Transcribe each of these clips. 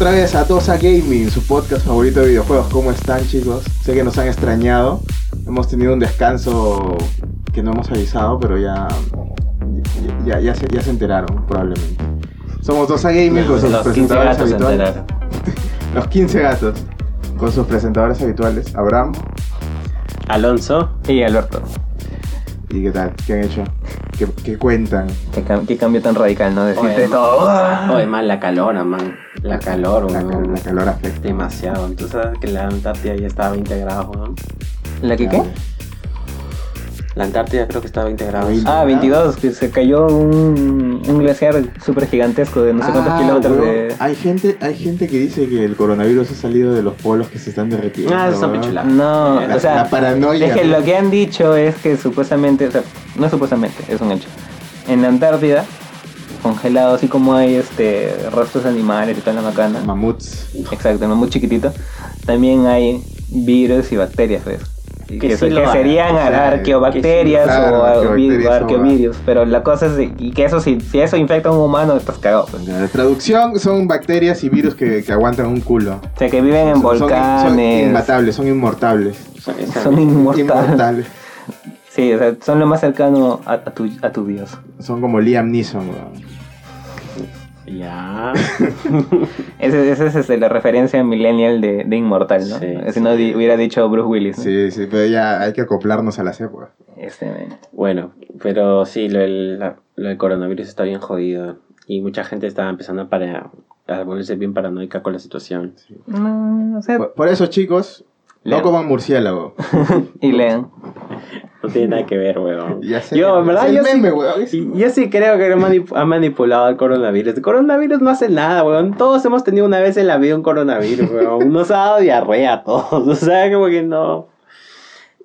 Otra vez a Tosa Gaming, su podcast favorito de videojuegos. ¿Cómo están chicos? Sé que nos han extrañado. Hemos tenido un descanso que no hemos avisado, pero ya, ya, ya, se, ya se enteraron probablemente. Somos Tosa Gaming con sus Los 15 presentadores gatos habituales. enteraron. Los 15 gatos con sus presentadores habituales. Abraham. Alonso. Y Alberto, ¿Y qué tal? ¿Qué han hecho? ¿Qué, qué cuentan? qué, cam- qué cambio tan radical, ¿no? Decirte Oye, todo. Oye, man, la calor, man. La calor, La, weón. la calor afecta. Demasiado. Tú sabes que la Antártida ya estaba a 20 grados, weón. ¿La que qué? La Antártida creo que estaba a 20 grados. Ah, 22, que se cayó un, un glaciar súper gigantesco de no sé cuántos Ah, kilómetros de... Hay gente, hay gente que dice que el coronavirus ha salido de los polos que se están derritiendo. Ah, eso pichula. No, La- o sea, la paranoia, es que ¿no? lo que han dicho es que supuestamente, o sea, no supuestamente, es un hecho. En la Antártida, congelado, así como hay este restos de animales y toda la macana, Mamuts. exacto, muy chiquitito, también hay virus y bacterias, ¿ves? Y Que Que, sí que serían O sea, arqueobacterias que sí, claro, o arqueobacterias o arqueovirus, pero la cosa es de- que eso si, si eso infecta a un humano estás cagado. pues. La traducción son bacterias y virus que, que aguantan un culo. O sea, que viven en Son- son- Son, volcanes, inmatables, son inmortables. Son inmortales. Inmortales. Sí, o sea, son lo más cercano a, a tu, a tu Dios. Son como Liam Neeson, weón. Ya. Esa esa es este, la referencia millennial de, de Inmortal, ¿no? Sí, si no di- hubiera dicho Bruce Willis. ¿no? Sí, sí, pero ya hay que acoplarnos a las épocas. Este. Bueno, pero sí, lo del, la- lo del coronavirus está bien jodido. Y mucha gente está empezando a, para, a volverse bien paranoica con la situación. No, o sea, Por, por eso, chicos, no Leo. coman murciélago. y lean. No tiene nada que ver, weón. Ya sé, Yo, en verdad, yo sí- weón. Yo sí creo que manip- ha manipulado el coronavirus. El coronavirus no hace nada, weón. Todos hemos tenido una vez en la vida un coronavirus, weón. Nos ha dado diarrea a todos. O sea, como que no.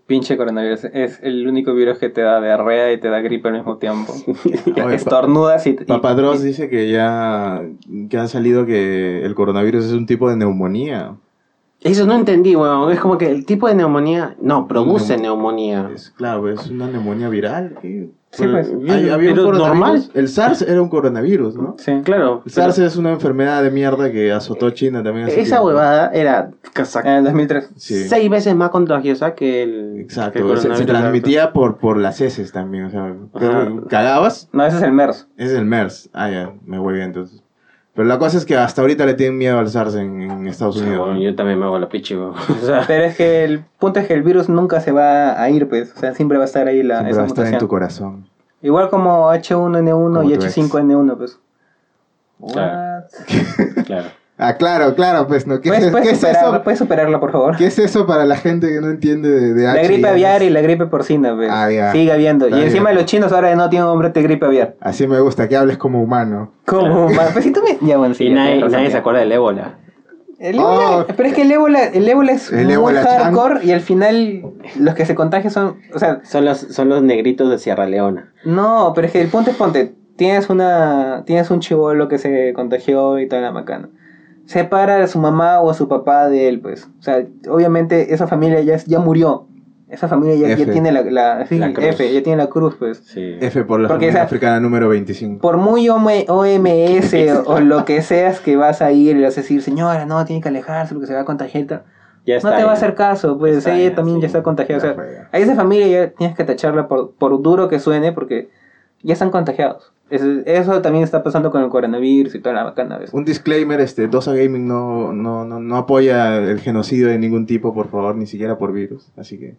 Pinche coronavirus. Es el único virus que te da diarrea y te da gripe al mismo tiempo. Oye, Estornudas y... y- y- dice que ya que han salido que el coronavirus es un tipo de neumonía. Eso no entendí, weón. Es como que el tipo de neumonía. No, produce neumonía. Es, claro, es una neumonía viral. Sí, pues. Hay- había un Pero coronavirus. normal. El SARS era un coronavirus, ¿no? Sí. Claro. El SARS es una enfermedad de mierda que azotó China también. hace Esa tiempo. huevada era En el 2003. Sí. seis veces más contagiosa que el. que el Exacto, se, transmitía por, por las heces también. O sea, Ajá. cagabas, No, ese es el MERS. es el MERS. Ah, ya, me voy bien entonces. Pero la cosa es que hasta ahorita le tienen miedo al SARS en, en Estados Unidos. Bueno, ¿no? yo también me hago la pichi, weón. O sea, Pero es que el punto es que el virus nunca se va a ir, pues. O sea, siempre va a estar ahí la, Siempre esa va a estar en mutación. tu corazón. Igual como H1N1 Como y tu ex. H5N1, pues. Claro. What? claro. Ah, claro, claro, pues no. ¿Qué, ¿Puedes, es, puedes qué es superarlo, eso? puedes superarlo, por favor? ¿Qué es eso para la gente que no entiende de, de La H gripe y aviar y la gripe porcina, pues. Ah, ya. Sigue habiendo. Está y encima bien. los chinos ahora no tienen nombre de gripe aviar. Así me gusta, que hables como humano. ¿Cómo? man? Pues si tú me... Ya, bueno, sí. y nadie, razón, se acuerda del ébola. El ébola- Oh. pero es que el ébola, el ébola es El muy ébola, chan. hardcore y al final los que se contagian son... O sea, Son los, son los negritos de Sierra Leona. no, pero es que el punto es ponte. Tienes una... Tienes un chivolo que se contagió y toda la macana. Separa a su mamá o a su papá de él, pues. O sea, obviamente esa familia ya, ya murió. Esa familia ya, ya tiene la, la, sí, La cruz. F, ya tiene la cruz, pues. Sí. F por la Porque familia esa- africana número 25. Por muy OM- OMS o lo que seas que vas a ir y le vas a decir, señora, no, tiene que alejarse porque se va a contagiar. y tal". Ya no te ya. va a hacer caso, pues Está ella ya, también sí. ya está contagiada. O sea, a esa familia ya tienes que tacharla por, por duro que suene porque ya están contagiados. Eso, también está pasando con el coronavirus y toda la bacana. ¿ves? Un disclaimer, este, Dosa Gaming no, no, no, no apoya el genocidio de ningún tipo, por favor, ni siquiera por virus. Así que...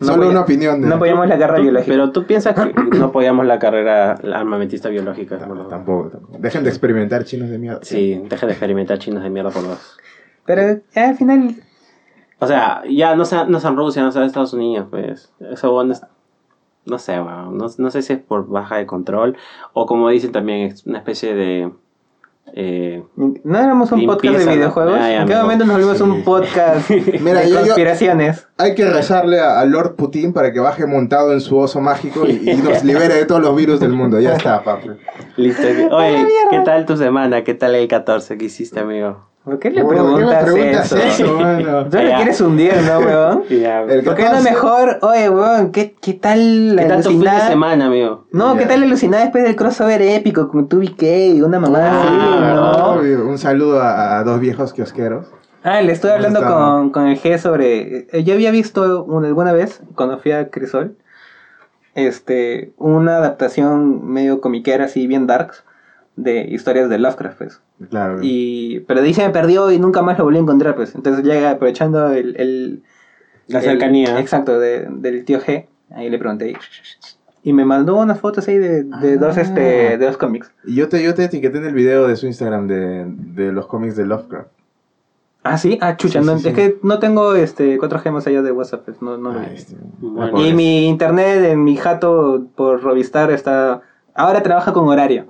No Solo apoya- una opinión. de- No apoyamos la guerra Tú- biológica. Pero tú piensas que no apoyamos la carrera armamentista biológica. No, por- tampoco, tampoco. Dejen de experimentar chinos de mierda. Sí, deja de experimentar chinos de mierda por dos. Pero ya al final, O sea, ya no sean, no sean Rusia, no sean Estados Unidos, pues. Eso bueno, no sé, bueno, no, no sé si es por baja de control o como dicen también, es una especie de... eh, ¿no éramos un podcast de videojuegos? ¿En qué me momento nos volvimos Sí. un podcast Mira, de yo- yo- conspiraciones? Hay que rezarle a, a Lord Putin para que baje montado en su oso mágico y, y nos libere de todos los virus del mundo. Ya está, papi. listo. Oye, ¿qué tal tu semana? ¿Qué tal el 14? ¿Qué hiciste, amigo? ¿Por qué le ¿Por qué me preguntas, preguntas eso? eso, mano? Tú le quieres hundir, ¿no, weón? El ¿Por qué no 14? mejor, oye, weón, ¿qué, qué tal la ¿Qué tanto fin de alucinada? semana, amigo? No, ¿qué Ya. tal la alucinada después del crossover épico con 2BK y una mamá Ah, así, ¿no? obvio. Un saludo a, a dos viejos kiosqueros. Ah, le estoy ¿Cómo hablando está? con, con el G sobre... eh, Yo había visto una, alguna vez, cuando fui a Crisol, este, una adaptación medio comiquera, así bien darks, de historias de Lovecraft, pues. Claro. Y, pero de ahí se me perdió y nunca más lo volví a encontrar, pues. Entonces llega aprovechando el... el La el- cercanía. exacto, de- del tío G. Ahí le pregunté. Y me mandó unas fotos ahí de, de dos, Ah. este, de dos cómics. Y yo te, yo te etiqueté en el video de su Instagram de, de los cómics de Lovecraft. Ah, sí, ah, chucha, Sí, no, sí, es que no tengo este cuatro gemas allá de WhatsApp, pues, no, no lo Ah, vi. este, Bueno. pobre. Y mi internet en mi jato por Rovistar está. Ahora trabaja con horario.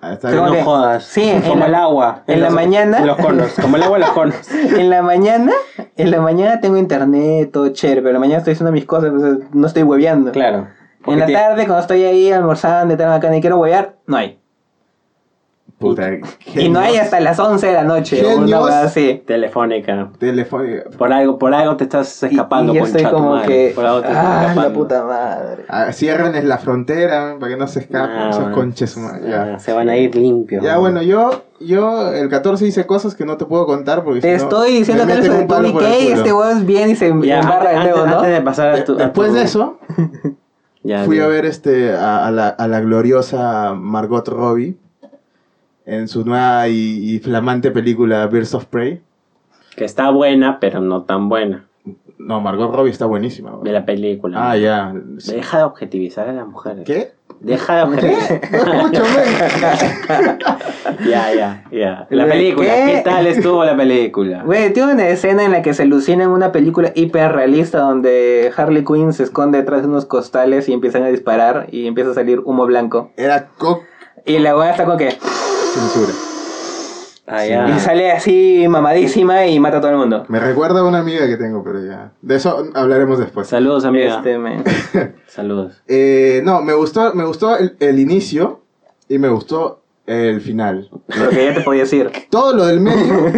Ah, está bien. No que- jodas. Sí, en como la- el agua. en la los- mañana. en los conos. Como el agua en los conos. En la mañana, en la mañana tengo internet, todo chévere, pero en la mañana estoy haciendo mis cosas, pues, no estoy hueveando. Claro. En la tarde, cuando estoy ahí almorzando, y tal, acá, y quiero huevear, no hay. Puta, Y no hay hasta las 11 de la noche, una Genios. hueá así. te- Telefónica. Telefónica. Por algo, por algo te estás Y- escapando, y, yo estoy tu como madre. que. Por algo te estás Ah, la escapando. puta madre. Ah, Cierren la frontera para que no se escapen Ah, esos bueno. conches. man, Ah, Ya. Se van a ir limpios. Ya, bueno, yo, yo el 14 hice cosas que no te puedo contar porque Te si no, estoy diciendo me que de un Tony culo. este weón viene y se Ya, embarra de antes, nuevo, ¿no? de pasar a tu. De- a Después tu- de eso, ya, fui a ver este a, a la, a la gloriosa Margot Robbie en su nueva y, y flamante película Birds of Prey. Que está buena, pero no tan buena. No, Margot Robbie está buenísima. güey. De la película. Ah, ya. Deja de objetivizar a las mujeres. ¿Qué? Deja de objetivizar. No escucho, men. ya, ya, ya. La ¿Qué? película. ¿Qué? tal estuvo la película? Güey, tiene una escena en la que se alucina en una película hiperrealista donde Harley Quinn se esconde detrás de unos costales y empiezan a disparar y empieza a salir humo blanco. Era cock Y la weá está como que... censura. Ah, ya. Y sale así mamadísima y mata a todo el mundo. Me recuerda a una amiga que tengo, pero ya. De eso hablaremos después. Saludos, amiga. Este, me- Saludos. Eh, no, me gustó, me gustó el, el inicio y me gustó el final. Lo que ya te podía decir. Todo lo del medio,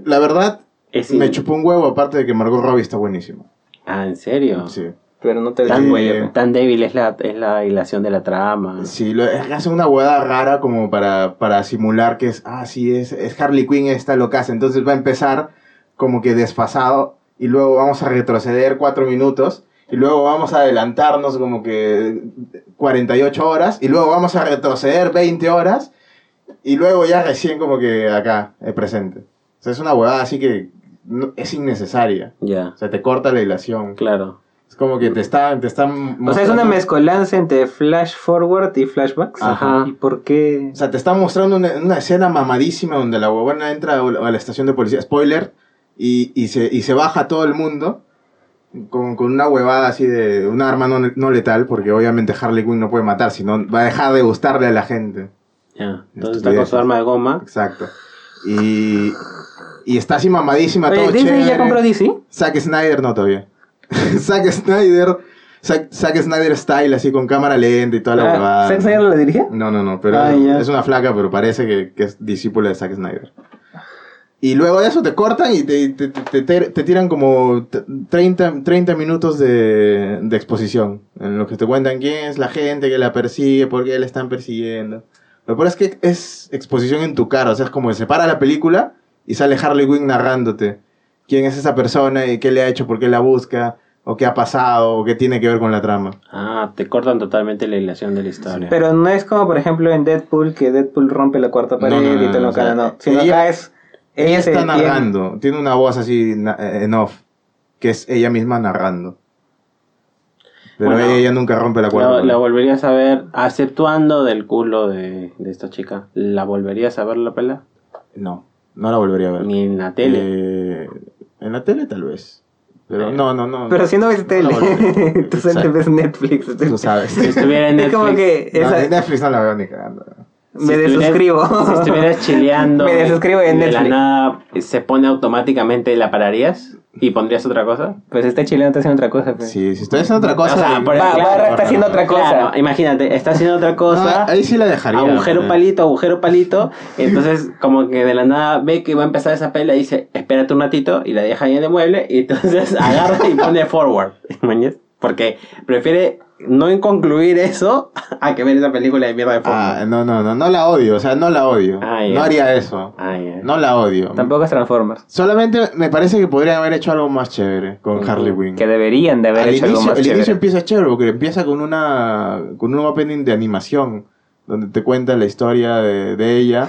la verdad, Es me chupó un huevo, aparte de que Margot Robbie está buenísima. Ah, ¿en serio? Sí. Pero no te Tan, cuello. tan débil es la, es la hilación de la trama. Sí, lo, es que hace una hueá rara como para, para simular que es, ah, sí, es, es Harley Quinn esta locaza. Entonces va a empezar como que desfasado y luego vamos a retroceder cuatro minutos y luego vamos a adelantarnos como que 48 horas y luego vamos a retroceder 20 horas y luego ya recién como que acá, el presente. O sea, es una huevada así que no- es innecesaria. Ya, O sea, te corta la hilación. claro. Es como que te está, te están O sea, es una mostrando- mezcolanza entre flash forward y flashbacks. Ajá. ¿Y por qué? O sea, te están mostrando una, una escena mamadísima donde la huevona entra a la estación de policía, spoiler, y, y, se, y se baja todo el mundo con, con una huevada así de un arma no, no letal, porque obviamente Harley Quinn no puede matar, sino va a dejar de gustarle a la gente. Ya. Entonces está con su arma de goma. Exacto. Y, y está así mamadísima, Oye, todo ¿Disney ya chévere. compró DC? Zack Snyder no todavía. Zack Snyder, Zack, Zack Snyder style, así con cámara lenta y toda la Ah, huevada. ¿Zack Snyder la dirige? No, no, no, pero Ah, es, una flaca, pero parece que, que es discípula de Zack Snyder. Y luego de eso te cortan y te, te, te- te- tiran como t- 30, 30 minutos de, de exposición, en los que te cuentan quién es la gente que la persigue, por qué la están persiguiendo. Lo peor es que es exposición en tu cara, o sea, es como que se para la película y sale Harley Quinn narrándote quién es esa persona y qué le ha hecho, por qué la busca, o qué ha pasado, o qué tiene que ver con la trama. Ah, te cortan totalmente la hilación de la historia. Pero no es como, por ejemplo, en Deadpool, que Deadpool rompe la cuarta pared No, no, no, y te lo cara, no. Sino ella- acá es... Ella está narrando, tiene una voz así na- eh, en off, que es ella misma narrando. Pero Bueno, ella nunca rompe la cuarta. la, pared. la volverías a ver, aceptuando del culo de, de esta chica. ¿La volverías a ver la pela? No, no la volvería a ver. Ni en la tele. Eh, en la tele tal vez. Pero Eh, no, no, no. Pero si no ves tele, No, solo exacto. ves Netflix. Tú sabes. Si estuviera en Es como Netflix. que esa- en Netflix no la veo ni cagando. Me Si desuscribo. Si estuvieras chileando. Me desuscribo de y de la Netflix. nada se pone automáticamente, ¿la pararías? ¿Y pondrías otra cosa? Pues este chileno está haciendo otra cosa. Pues. Sí, si estoy haciendo otra cosa. O sea, por- Va- claro, Barra está haciendo otra cosa. Claro, imagínate, está haciendo otra cosa. No, ahí sí la dejaría. agujero palito, agujero palito. Entonces, como que de la nada ve que va a empezar esa pelea y dice, espérate un ratito y la deja ahí en el mueble. Y entonces agarra y pone forward. Porque prefiere no concluir eso a que ver esa película de mierda de Ah, forward. no, no, no, no la odio, o sea, no la odio. Ah. No haría eso. Ay. No la odio. Tampoco es Transformers. Solamente me parece que podrían haber hecho algo más chévere con Ujú. Harley Quinn. Que deberían de haber Al hecho inicio, algo más el chévere. inicio empieza chévere porque empieza con una con un opening de animación donde te cuenta la historia de, de ella,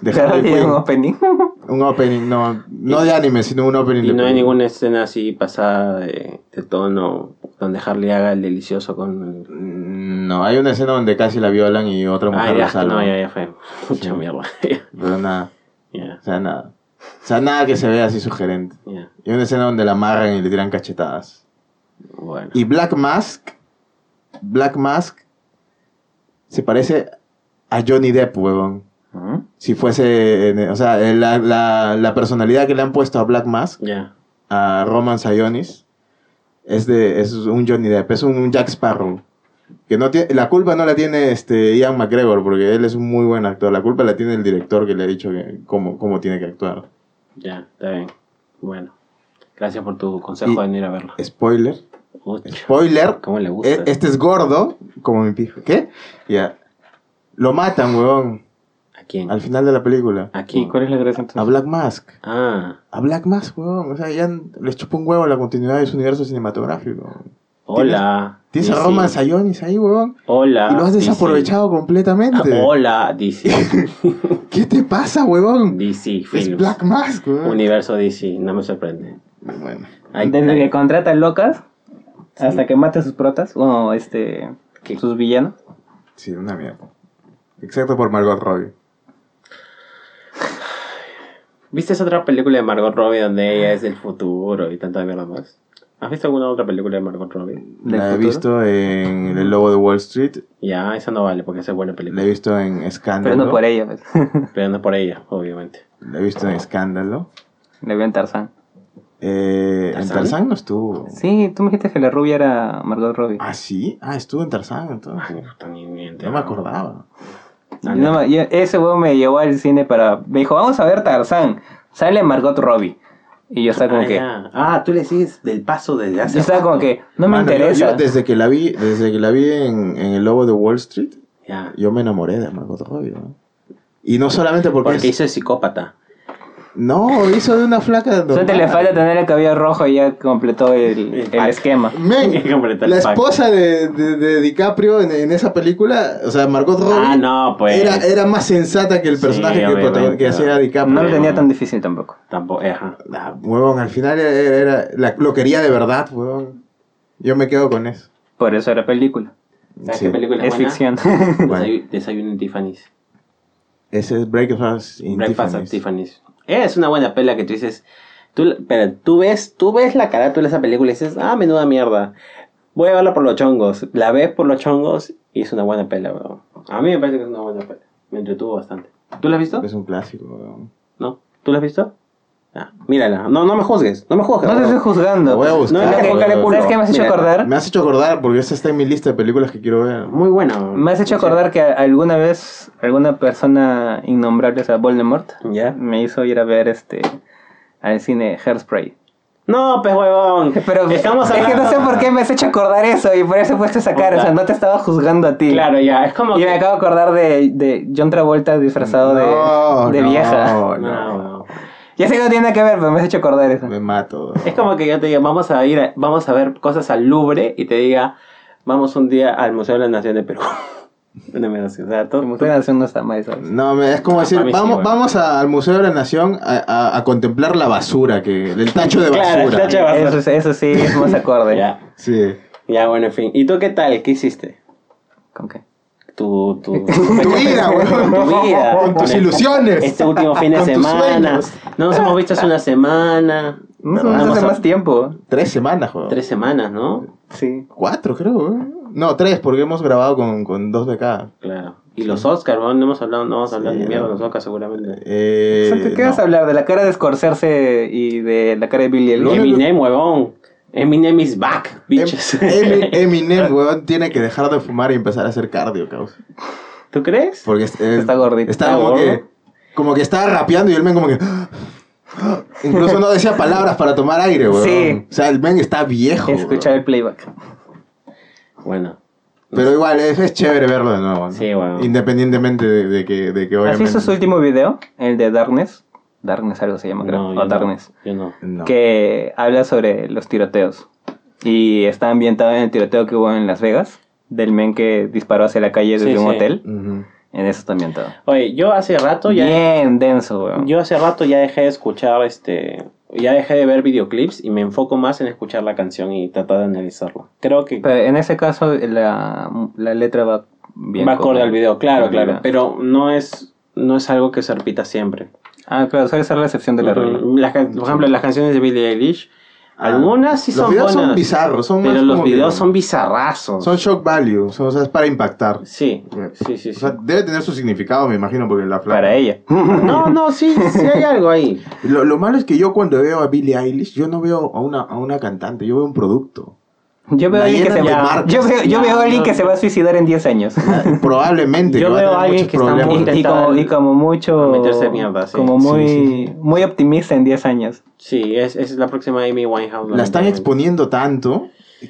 de Harley Quinn. un opening. Un opening, no, no de anime, sino un opening Y de no hay ninguna escena así pasada de, de tono donde Harley haga el delicioso con... No, hay una escena donde casi la violan y otra mujer Ah, la ya, salva. no, ya, ya fue. Mucha mierda. Pero nada, o sea, nada. O sea, nada que se vea así sugerente. ya. Y una escena donde la amarran y le tiran cachetadas. Bueno. Y Black Mask, Black Mask se parece a Johnny Depp, huevón. ¿Mm? Si fuese, o sea, la, la, la personalidad que le han puesto a Black Mask, a Roman Sionis, es de es un Johnny Depp, es un Jack Sparrow. Que no tiene, la culpa no la tiene este Ian McGregor, porque él es un muy buen actor. La culpa la tiene el director que le ha dicho que, cómo, cómo tiene que actuar. Ya, está bien. Bueno. Gracias por tu consejo Y- de venir a verlo. Spoiler. Uch, Spoiler. ¿Cómo le gusta? E- Este es gordo, como mi pijo. ¿Qué? Ya. Lo matan, huevón, ¿A quién? al final de la película. ¿A ¿Y quién? cuál es la gracia entonces? A Black Mask. Ah, A Black Mask, huevón. O sea, ya les chupó un huevo la continuidad de su universo cinematográfico. hola. Tienes a DC. Roman Sionis ahí, huevón. Hola. Y lo has DC. desaprovechado completamente. Hola, DC. ¿Qué te pasa, huevón? DC Es Films. Black Mask, huevón. Universo DC, no me sorprende. Bueno, Ahí- Desde que contrata locas hasta que mate a sus protas o este ¿Qué? sus villanos. sí, una mierda. Excepto por Margot Robbie. ¿Viste esa otra película de Margot Robbie donde ella es del futuro y tanta mierda más? ¿Has visto alguna otra película de Margot Robbie? ¿Del La he futuro? visto en El Lobo de Wall Street. Ya, esa no vale porque esa es buena La he película. visto en Escándalo. Pero no por ella, pues. Pero no por ella, obviamente. La he visto en Escándalo. Le veo en Tarzán. Eh, en ¿Tarzán? No estuvo. Sí, tú me dijiste que la rubia era Margot Robbie. Ah, sí. Ah, estuvo en Tarzán entonces. Puta, ni- ni No me acordaba. No, no. yo- ese weón me llevó al cine para. Me dijo, vamos a ver Tarzán. Sale Margot Robbie. Y yo estaba como ah, que. ya. Ah, tú le sigues del paso desde hace. Yo estaba como que. No me Mano, yo- interesa. yo desde que la vi, desde que la vi en, en El Lobo de Wall Street, Ya. yo me enamoré de Margot Robbie. ¿no? Y no solamente porque, Porque es- hizo el psicópata. No, hizo de una flaca. Solamente le normal. falta tener el cabello rojo y ya completó el, el esquema. Men, la esposa de, de- de DiCaprio en, en esa película, o sea, Margot Robbie, Ah, no, pues. era, era más sensata que el Sí, personaje que, obviamente. protagon- que hacía DiCaprio. No lo tenía tan difícil tampoco. Tampoco, ajá. Ah, huevón, al final era, era- la- lo quería de verdad, huevón. Yo me quedo con eso. Por eso era película. ¿Sabes Sí. qué película Es buena? ficción. Desayuno en Tiffany's. Ese es Breakfast in Breakfast at Tiffany's. Es una buena pela que tú dices. Tú, pero tú ves, tú ves la carátula de esa película y dices, ah, menuda mierda. Voy a verla por los chongos. La ves por los chongos y es una buena pela, weón. A mí me parece que es una buena pela. Me entretuvo bastante. ¿Tú la has visto? Es un clásico, huevón. ¿No? ¿Tú la has visto? Ah, mírala. No, no me juzgues. No me juzgues. No te estoy juzgando. Voy a buscar. No, ¿Sabes no, qué- no, no, no, ¿Sabes qué me has hecho Mira. acordar? Me has hecho acordar, porque esa está en mi lista de películas que quiero ver. Muy buena. Me has hecho acordar que alguna vez alguna persona innombrable, o sea, Voldemort, ¿Ya? me hizo ir a ver este al cine Hairspray. No, pues huevón. Pero estamos es que no sé por qué me has hecho acordar eso y por eso he puesto esa cara. O sea, no te estaba juzgando a ti. Claro, ya. Es como. Y me acabo de acordar de, de John Travolta disfrazado de- No, de, no, vieja. No, No, no. Ya sé que no tiene nada que ver, pero me has hecho acordar eso. Me mato. Es como que yo te diga, vamos a ir, a- vamos a ver cosas al Louvre y te diga, vamos un día al Museo de la Nación de Perú. Mierda así, o sea, todo, El Museo de la Nación no está mal, ¿sabes? No, me- es como decir, sí, vamos, vamos a- al Museo de la Nación a, a- a contemplar la basura, que el tacho de basura. Claro, el tacho de basura. Eso, es- eso sí es más acorde. Ya, Sí. ya, bueno, en fin. ¿Y tú qué tal? ¿Qué hiciste? ¿Con qué? Tu, tu, Tu vida, weón. Tu vida. Con tus ilusiones. Este último fin de semana. No nos hemos visto hace una semana. No, no, Vamos hace más tiempo. Tres semanas, joder. Tres semanas, ¿no? Sí. Cuatro, creo. ¿eh? No, tres, porque hemos grabado con, con dos de cada. Claro. Y los Oscars, weón, no hemos hablado, no vamos a hablar Sí, de mierda de no. los Oscars seguramente. Eh, ¿Qué, qué vas a no. hablar? ¿De la cara de Scorsese y de la cara de Billy único- Eminem, huevón. Eminem is back, bitches. Em- Emi- Eminem, weón, tiene que dejar de fumar y empezar a hacer cardio, cabrón. ¿Tú crees? Porque es- es- Está gordito. Está ¿Está como gordo? que, como que estaba rapeando y el men como que... Incluso no decía palabras para tomar aire, weón. Sí. O sea, el men está viejo. Escuchar el playback. Bueno. Pero igual, es, es chévere verlo de nuevo. ¿no? Sí, weón. Independientemente de, de que, de que ¿Has obviamente... visto su último video? El de Darkness. Darkness algo se llama, creo. No, o Darkness. Yo no. No. Que habla sobre los tiroteos. Y está ambientado en el tiroteo que hubo en Las Vegas. Del men que disparó hacia la calle desde Sí, un sí. hotel. Ujú. En eso está ambientado. Oye, yo hace rato ya... Bien denso, weón. Yo hace rato ya dejé de escuchar este... Ya dejé de ver videoclips y me enfoco más en escuchar la canción y tratar de analizarla. Creo que Pero en ese caso la, la letra va bien. va acorde al video, claro, claro. Pero no es, no es algo que se repita siempre. Ah, claro, suele ser la excepción de la regla. Ujú. Las can- por ejemplo, las canciones de Billie Eilish, Ah, algunas sí los son videos buenas. son bizarros, son pero los como que- videos son bizarrazos. Son shock value, son, o sea, es para impactar. Sí, sí, sí. O sí. sea, debe tener su significado, me imagino, porque la flaca... Para ella. No, no, sí, sí hay algo ahí. Lo, lo malo es que yo cuando veo a Billie Eilish, yo no veo a una, a una cantante, yo veo un producto. Yo veo a La alguien que se va. marcas. Yo veo, yo veo a alguien no, que se va a suicidar en 10 años. Probablemente. Yo veo a alguien que está muy- Y, y como, y como mucho. Meterse mierda, sí. Como Sí, muy, sí, muy optimista en 10 años. Sí, es, es la próxima Amy Winehouse. La están exponiendo tanto.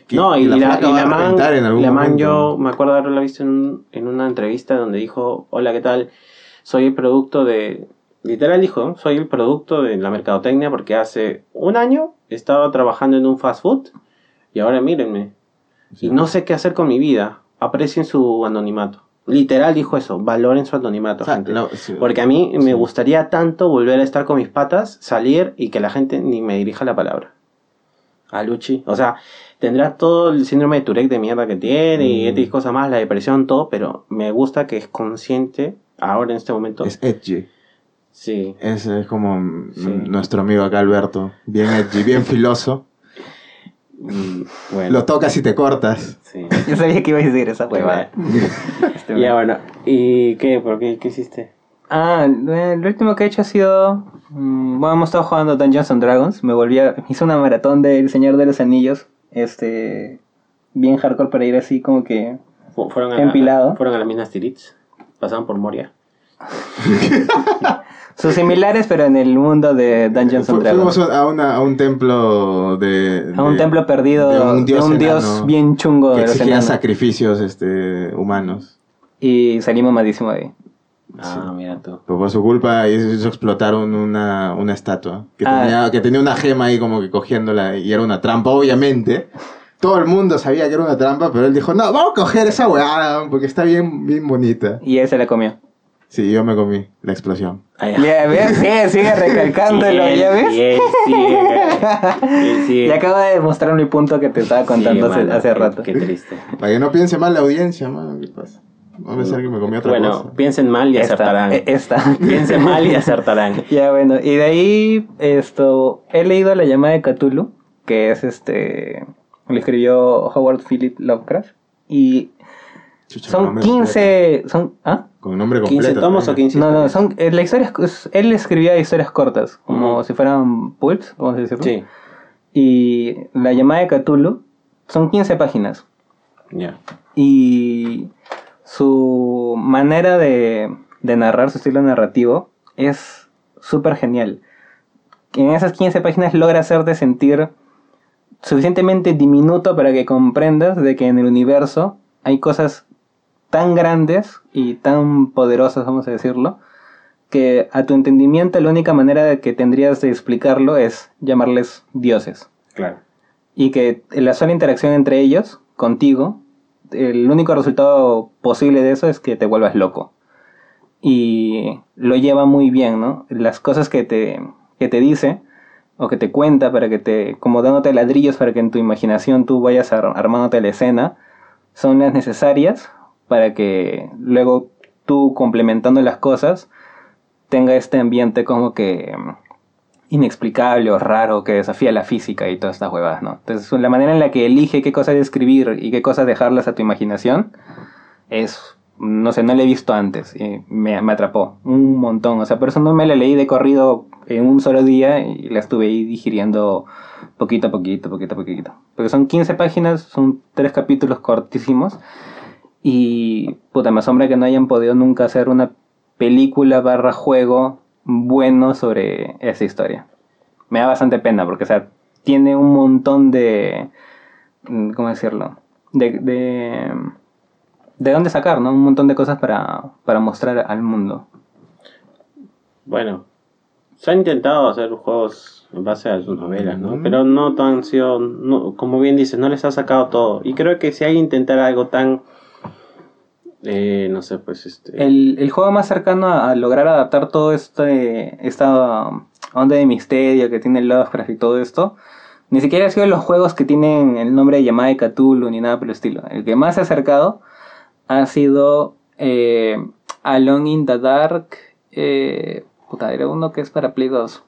que No, y la, y la a man, reventar en algún la man momento. yo me acuerdo haberla visto en, un- en una entrevista donde dijo, hola, ¿qué tal? Soy el producto de... Literal dijo, soy el producto de la mercadotecnia porque hace un año estaba trabajando en un fast food y ahora mírenme. Sí. Y no sé qué hacer con mi vida. Aprecien su anonimato. Literal dijo eso, valoren su anonimato. O sea, gente. sí. Porque a mí me gustaría tanto volver a estar con mis patas, salir y que la gente ni me dirija la palabra. A Luchi. O sea, tendrá todo el síndrome de Tourette de mierda que tiene y Mm. X cosas más, la depresión, todo, pero me gusta que es consciente ahora en este momento. Es edgy. Sí. Es, es como mm, Sí. nuestro amigo acá Alberto. Bien edgy, bien filoso. Mm, bueno. Lo tocas y te cortas. Sí. Yo sabía que iba a decir esa huevada. Este Ya bueno. ¿Y qué? ¿Por qué? ¿Qué hiciste? Ah, lo último que he hecho ha sido. mm, bueno, hemos estado jugando Dungeons and Dragons. Me volví a. Hice una maratón del Señor de los Anillos. Este. Bien hardcore para ir así como que. Fu- Fueron a, Empilado. fueron a las minas Tirits. Pasaron por Moria. Sus similares, pero en el mundo de Dungeons and Dragons. Fuimos a, una- a un templo de... A un templo perdido de un dios, bien chungo que de los sacrificios este, humanos. Y salimos madísimo de ahí. Ah, mira tú. Pero por su culpa hizo hizo explotar un- una, una estatua que, Ah. tenía, que tenía una gema ahí como que cogiéndola y era una trampa, obviamente. Todo el mundo sabía que era una trampa, pero él dijo, no, vamos a coger esa weá porque está bien, bien bonita. Y él se la comió. Sí, yo me comí la explosión. Ya. Ya ves, sigue, sigue recalcándolo, ¿ya ves? Y él sigue. y él sigue. Y acabo de demostrar mi punto que te estaba contando Sí, hace, mano, hace qué- rato. Qué triste. Para que no piense mal la audiencia, mano, ¿qué pasa? Va a pensar que me comí otra bueno, cosa. piensen mal y Esta, acertarán. eh, esta. Piensen mal y acertarán. Ya bueno, y de ahí esto he leído La llamada de Cthulhu, que es este lo escribió Howard Philip Lovecraft y Chucha, son nombre 15 son ¿ah? Con nombre 15 completo. tomos o también. 15 No, no, historias? son eh, la historia es- él escribía historias cortas, como si fueran pulps, vamos a decirlo. Sí, Y La llamada de Cthulhu son 15 páginas. ya. Y su manera de, de narrar, su estilo narrativo, es súper genial. En esas 15 páginas logra hacerte sentir suficientemente diminuto para que comprendas de que en el universo hay cosas tan grandes y tan poderosas, vamos a decirlo, que a tu entendimiento la única manera de que tendrías de explicarlo es llamarles dioses Claro. y que la sola interacción entre ellos, contigo, el único resultado posible de eso es que te vuelvas loco. Y lo lleva muy bien, ¿no? Las cosas que te, que te dice o que te cuenta para que te, como dándote ladrillos para que en tu imaginación tú vayas ar- armándote la escena, son las necesarias para que luego tú complementando las cosas tenga este ambiente como que mm, inexplicable o raro que desafía la física y todas estas huevadas, ¿no? Entonces, la manera en la que elige qué cosas escribir y qué cosas dejarlas a tu imaginación es no sé, no la he visto antes. Y me, me atrapó un montón. O sea, por eso no me la leí de corrido en un solo día y la estuve ahí digiriendo poquito a poquito, poquito a poquito. Porque son 15 páginas, son tres capítulos cortísimos. Y puta, me asombra que no hayan podido nunca hacer una película barra juego bueno sobre esa historia. Me da bastante pena porque, o sea, tiene un montón de... mm, ¿Cómo decirlo? De... de de dónde sacar, ¿no? Un montón de cosas para, para mostrar al mundo. Bueno, se han intentado hacer juegos en base a sus novelas, ¿no? Pero no tan sido, como bien dices, no les ha sacado todo. Y creo que si hay que intentar algo tan, eh, no sé, pues este... El, el juego más cercano a, a lograr adaptar todo este, esta onda de misterio que tiene Lovecraft y todo esto, ni siquiera ha sido los juegos que tienen el nombre de Yamada de Cthulhu ni nada por el estilo. El que más se ha acercado ha sido eh, Alone in the Dark. Eh, puta, era uno que es para Play 2.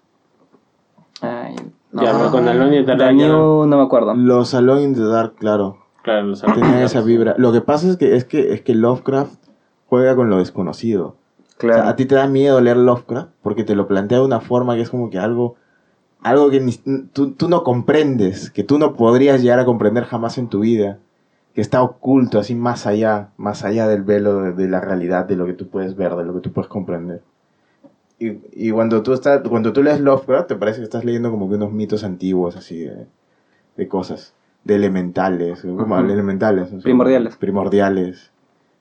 Ay, no. Ya, pero con Alone in the Dark The New, no me acuerdo. Los Alone in the Dark, claro. Claro, los esa vibra. Lo que pasa es que, es que, es que Lovecraft juega con lo desconocido. O sea, a ti te da miedo leer Lovecraft porque te lo plantea de una forma que es como que algo, algo que ni- tú, tú no comprendes, que tú no podrías llegar a comprender jamás en tu vida, que está oculto así más allá, más allá del velo de, de la realidad, de lo que tú puedes ver, de lo que tú puedes comprender. Y, y cuando tú estás, cuando tú lees Lovecraft, te parece que estás leyendo como que unos mitos antiguos así de, de cosas, de elementales, como elementales, o sea, Primordiales. primordiales.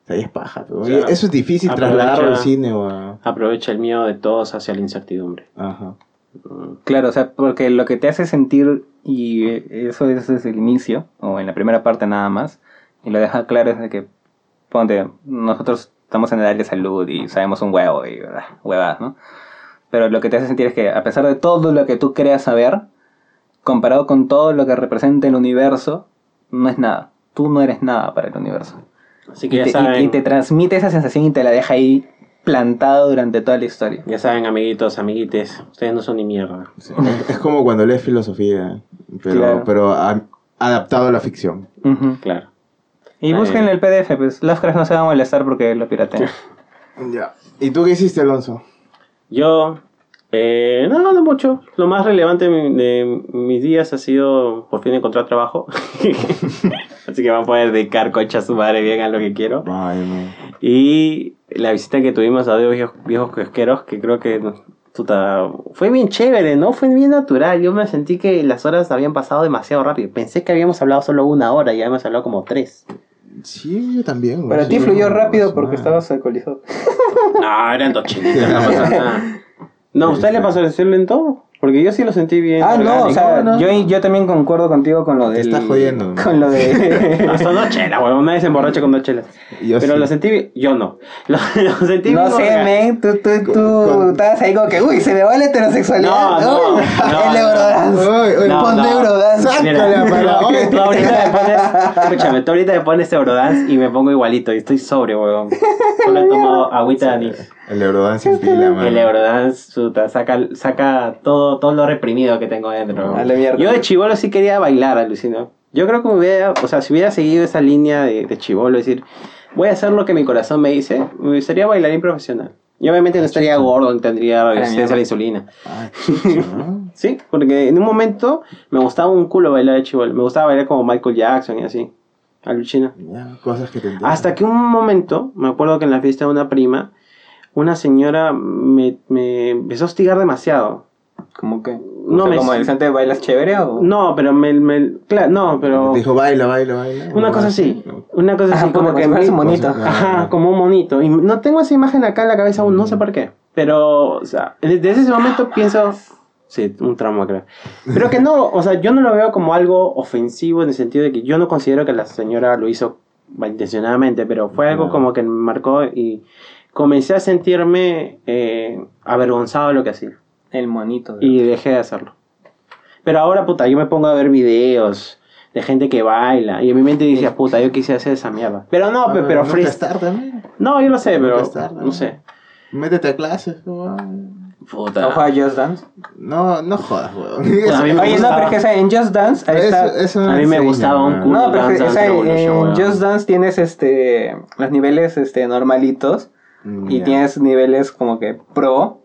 O sea, ahí es paja. pero O sea, eso es difícil aprovecha- trasladarlo al cine o a... Aprovecha el miedo de todos hacia la incertidumbre. Ajá. Mm. Claro, o sea, porque lo que te hace sentir, y eh, eso es desde el inicio, o en la primera parte nada más, y lo deja claro es de que, ponte, nosotros estamos en el área de salud y sabemos un huevo y ah, huevadas, ¿no? Pero lo que te hace sentir es que a pesar de todo lo que tú creas saber, comparado con todo lo que representa el universo, no es nada. Tú no eres nada para el universo. Así que Y ya te, saben, y te transmite esa sensación y te la deja ahí plantado durante toda la historia. ya saben, amiguitos, amiguites, ustedes no son ni mierda. Sí. es, como cuando lees filosofía, pero, Claro. pero a- adaptado a la ficción. Claro. Y Eh. busquen el PDF, pues Lovecraft no se va a molestar porque lo piratean. Ya. ¿Y tú qué hiciste, Alonso? Yo, eh, no, no mucho. Lo más relevante de, mi- de mis días ha sido por fin encontrar trabajo. Así que van a poder dedicar concha a su madre bien a lo que quiero. Ay. Y la visita que tuvimos a dos viejos, viejos kiosqueros, que creo que puta, fue bien chévere, ¿no? Fue bien natural. Yo me sentí que las horas habían pasado demasiado rápido. Pensé que habíamos hablado solo una hora y ya hemos hablado como tres. Sí, yo también. Para sí, ti fluyó rápido porque estabas alcoholizado. No, eran dos chinitas, no pasa nada. No, ¿a usted le pasó el lento? Porque yo sí lo sentí bien. Ah, no, o sea, no. Yo, yo también concuerdo contigo con lo Te del... estás jodiendo, ¿no? Con lo de... Hasta dos chelas, weón. Nadie se emborracha con dos chelas. Yo Pero sí. lo sentí bien. Yo no. Lo, lo sentí no bien sé, orgánico. men, tú, tú, tú Con- estabas ahí como que, uy, se me va la heterosexualidad. No, no, Uy, no, el no. Eurodance. No, Pon no. Eurodance. Sácala para tú, ahorita me pones, escúchame, tú ahorita me pones Eurodance y me pongo igualito y estoy sobrio, weón. Solo he tomado agüita de anís. El Eurodance sin pila, man. El Eurodance puta, saca, saca todo, todo lo reprimido que tengo dentro. A la mierda. Yo de chivolo sí quería bailar, alucino. Yo creo que me hubiera, o sea, si hubiera seguido esa línea de, de chivolo, decir, voy a hacer lo que mi corazón me dice, me gustaría bailarín profesional. Y obviamente no estaría gordo, no tendría resistencia a la insulina. Ah, chicho, ¿no? Sí, porque en un momento me gustaba un culo bailar de chivolo. Me gustaba bailar como Michael Jackson y así. Alucina. Cosas que te. Hasta que un momento, me acuerdo que en la fiesta de una prima, una señora me, me empezó a hostigar demasiado. ¿Cómo que? No No me- ¿Como el bailas chévere o...? No, pero me, me- claro, no, pero dijo, baila, baila, baila. una cosa así, una cosa Ajá, así como como que un me- monito. Ajá, como un monito. Y no tengo esa imagen acá en la cabeza aún, no sé por qué. Pero, o sea, desde ese momento pienso, sí, un trauma creo. Pero que no, o sea, yo no lo veo como algo ofensivo en el sentido de que yo no considero que la señora lo hizo intencionadamente, pero fue algo como que me marcó y comencé a sentirme eh, avergonzado de lo que hacía. El monito. Y dejé de hacerlo. Pero ahora, puta, yo me pongo a ver videos de gente que baila. Y en mi mente dice, puta, yo quise hacer esa mierda. Pero no, pe- pero no freestyle. también. No, yo lo sé, pero Nunca es tarde, no sé. Métete a clases. ¿no? Puta. ¿O juega Just Dance? No, no jodas, weón. A mí me Oye, no, gustaba. pero es que o sea, en Just Dance ahí está... Eso- eso A mí me enseña, gustaba un culo. No, pero es que, Revolution, en weón. Just Dance tienes este los niveles este normalitos y ya. tienes niveles como que pro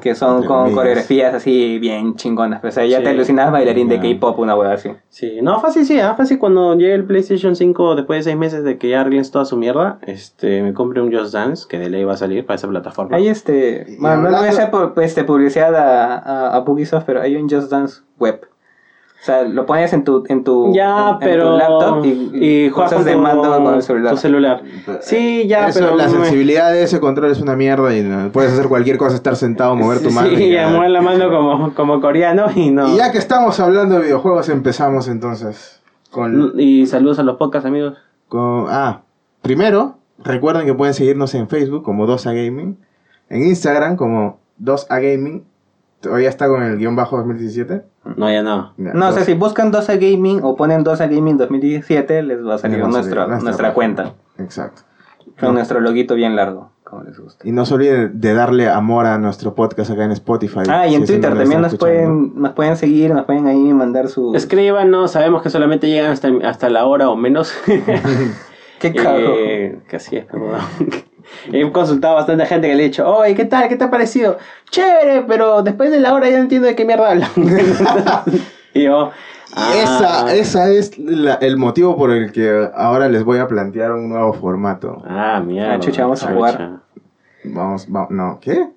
que son con coreografías así bien chingonas. O sea, ya Sí. te alucinas bailarín de. K-pop, una hueá así. Sí, no, fácil sí, ah, fácil cuando llegue el PlayStation 5 después de seis meses de que ya arreglen toda su mierda, este, me compré un Just Dance que de ley va a salir para esa plataforma. Hay este, Y bueno, no voy a hacer este, publicidad a, a, a Bugisoft, pero hay un Just Dance web. O sea, lo pones en tu, en tu, Ya, en- tu laptop y, y juegas cosas con de tu- mando con el celular. tu celular. Sí, ya, Eso, pero. La sensibilidad de ese control es una mierda y no- puedes hacer cualquier cosa, estar sentado, mover tu mano. Sí, y, ya mueve la mano como, como coreano y no. Y ya que estamos hablando de videojuegos, empezamos entonces con, Y saludos a los podcasts, amigos. con- Ah, primero, recuerden que pueden seguirnos en Facebook como 2A Gaming, en Instagram como 2A Gaming, todavía está con el guion bajo 2017. No, ya no. Ya, No, o sea, si buscan 2A Gaming o ponen 2A Gaming 2017, les va a salir nuestra, cuenta. Exacto. Con nuestro loguito bien largo, como les gusta. Y no se olviden de darle amor a nuestro podcast acá en Spotify. Ah, y si en Twitter también nos pueden, nos pueden seguir, nos pueden ahí mandar su... Escríbanos, sabemos que solamente llegan hasta, hasta la hora o menos. Qué cabrón. Eh, que así es. He consultado a bastante gente que le he dicho, oye, ¿qué tal? ¿Qué te ha parecido? Chévere, pero después de la hora ya no entiendo de qué mierda hablan. y yo, ah, esa, esa es la- el motivo por el que ahora les voy a plantear un nuevo formato. Ah, mierda. Ah, chucha, vamos a chucha. jugar. Vamos, va- no, ¿qué?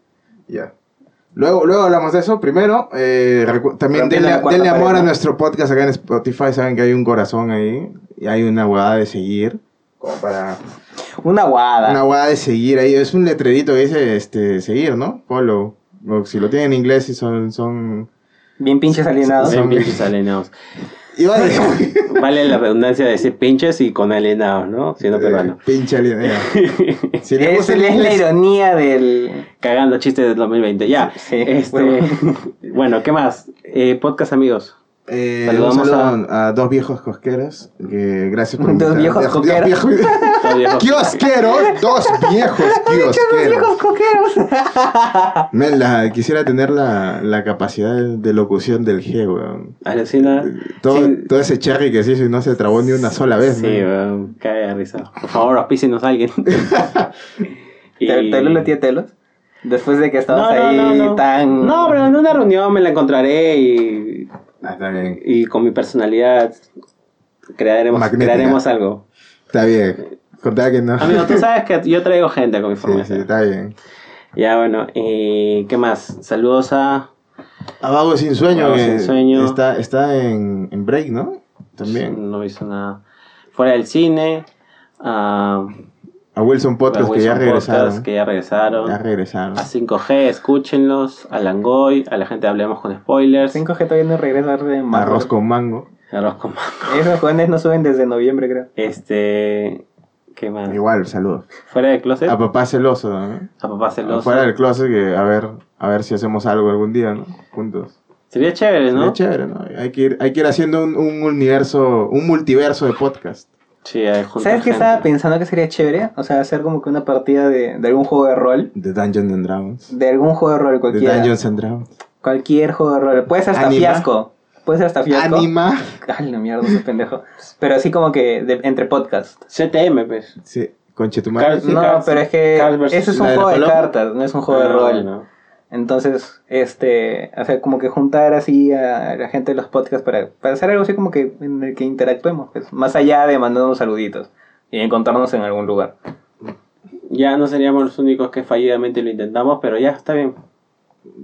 Ya. Luego, luego hablamos de eso. Primero, eh, también denle, denle amor a nuestro podcast acá en Spotify. Saben que hay un corazón ahí y hay una huevada de seguir. Como para. Una guada. Una huevada de seguir ahí. Es un letrerito que dice este, seguir, ¿no? Follow. O si lo tienen en inglés, y son. son... Bien pinches alienados. Bien pinches alienados. Vale la redundancia de decir pinches y con alienados, ¿no? Siendo peruano. Pinche alien. ya. Si le Es, el es la ironía del... Cagando chistes del 2020. Ya. Sí, este, bueno. bueno, ¿qué más? Eh, podcast amigos. Eh, Saludamos un saludo a... dos viejos cosqueros. Que gracias por Dos invitar- viejos dos coqueros. viejos- viejos. Kiosqueros, dos viejos kiosqueros. coqueros! Men, la- quisiera tener la, la capacidad de, locución del G, weón. Alucina. Todo, Sí. todo ese cherry que se hizo y no se trabó ni una sola vez, Sí, weón, cae de risa. Por favor, auspícenos a alguien. Y- ¿Te, te lo tía Telos? Después de que estabas No, no, ahí no, no. tan... No, pero en una reunión me la encontraré y, Ah, está bien, y con mi personalidad crearemos, Magnética. crearemos algo. está bien. Contaba que no. Amigo, tú sabes que yo traigo gente con mi Sí, sí, información. está bien. Ya, bueno, y ¿qué más? Saludos a... A Vago Sin Sueño, Vago Sin Sueño. Está, está en, en break, ¿no? También. No hizo nada. Fuera del cine. A, A Wilson Podcast, a que ya Wilson regresaron. Podcast, que ya regresaron. Ya regresaron. A 5G, escúchenlos. A Langoy, a la gente Hablemos con Spoilers. 5G todavía no regresa de más. Arroz con mango. Arroz con mango. Esos jóvenes no suben desde noviembre, creo. Este. ¿Qué más? Igual, saludos. Fuera del closet. A papá celoso, ¿no? A papá celoso. Fuera del closet, que a ver, a ver si hacemos algo algún día, ¿no? Juntos. Sería chévere, ¿no? Sería chévere, ¿no? Hay que ir, hay que ir haciendo un, un universo, un multiverso de podcast. Sí, hay juntar ¿Sabes qué estaba pensando que sería chévere? O sea, hacer como que una partida de, de algún juego de rol. De Dungeons and Dragons. De algún juego de rol De cualquiera. Dungeons and Dragons. Cualquier juego de rol. Puede ser hasta Anima. fiasco. Puede ser hasta fiasco. Anima. Ay, la mierda, ese pendejo. Pero así como que de- entre podcast. CTM, pues. Sí, conchetumare. Carl- Sí, no, pero es que ese es un ¿La de juego de Napoleón? cartas, no es un juego de Ah, rol. bueno. Entonces, este, o sea, como que juntar así a la gente de los podcasts para, para hacer algo así como que en el que interactuemos, pues, más allá de mandarnos saluditos y encontrarnos en algún lugar. Ya no seríamos los únicos que fallidamente lo intentamos, pero ya está bien.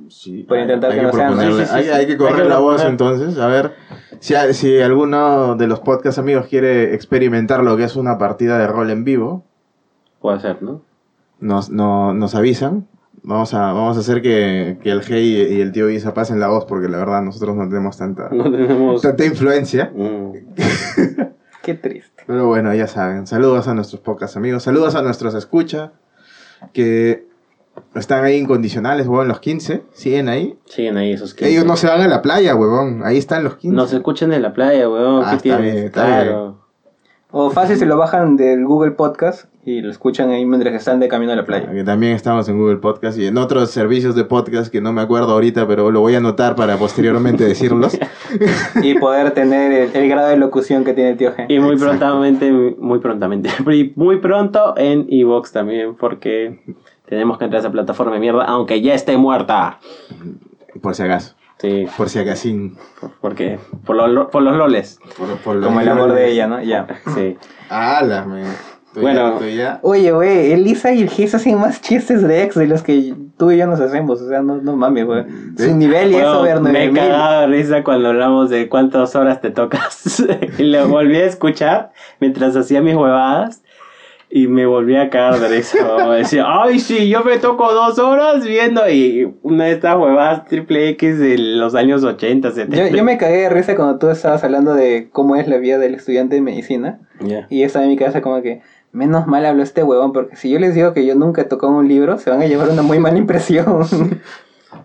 Sí, Por hay- intentar hay que no sean- sí, sí, sí, hay, sí. hay que correr Hay que la voz entonces. A ver, si, si alguno de los podcast amigos quiere experimentar lo que es una partida de rol en vivo, Puede ser, ¿no? nos, no- nos avisan. Vamos a, vamos a hacer que, que el G y, el tío Isa pasen la voz porque la verdad nosotros no tenemos tanta, No tenemos. tanta influencia. Mm. Qué triste. Pero bueno, ya saben. Saludos a nuestros podcast amigos. Saludos a nuestros escucha que están ahí incondicionales, huevón, los 15. Siguen ahí. Siguen ahí esos 15. Ellos no se van a la playa, huevón. Ahí están los 15. Nos escuchen en la playa, weón. Ah, ¿Qué está bien, está claro. O fácil se lo bajan del Google Podcast y lo escuchan ahí mientras están de camino a la playa. Que también estamos en Google Podcast y en otros servicios de podcast que no me acuerdo ahorita, pero lo voy a anotar para posteriormente decirlos. Y poder tener el, el grado de locución que tiene el tío G. Y muy Exacto. prontamente, muy prontamente, y muy pronto en Evox también, porque tenemos que entrar a esa plataforma de mierda, aunque ya esté muerta. Por si acaso. Sí, Por si acaso. porque por, los por los loles. Por, por los- Como el amor de ella, ¿no? Ya. Sí. ¡Hala, me! Bueno. ya. Oye, güey, Elisa y el Gis hacen más chistes de ex de los que tú y yo nos hacemos. O sea, no, no mames, güey. Su nivel y Bueno, eso, ver me he 9000. cagado de risa cuando hablamos de cuántas horas te tocas. y lo volví a escuchar mientras hacía mis huevadas. Y me volví a cagar de risa. Decía, ay, sí, yo me toco dos horas viendo. Y una de estas huevadas triple X de los años 80, 70. Yo, yo me cagué de risa cuando tú estabas hablando de cómo es la vida del estudiante de medicina. Y estaba en mi cabeza como que, menos mal habló este huevón, porque si yo les digo que yo nunca he tocado un libro, se van a llevar una muy mala impresión.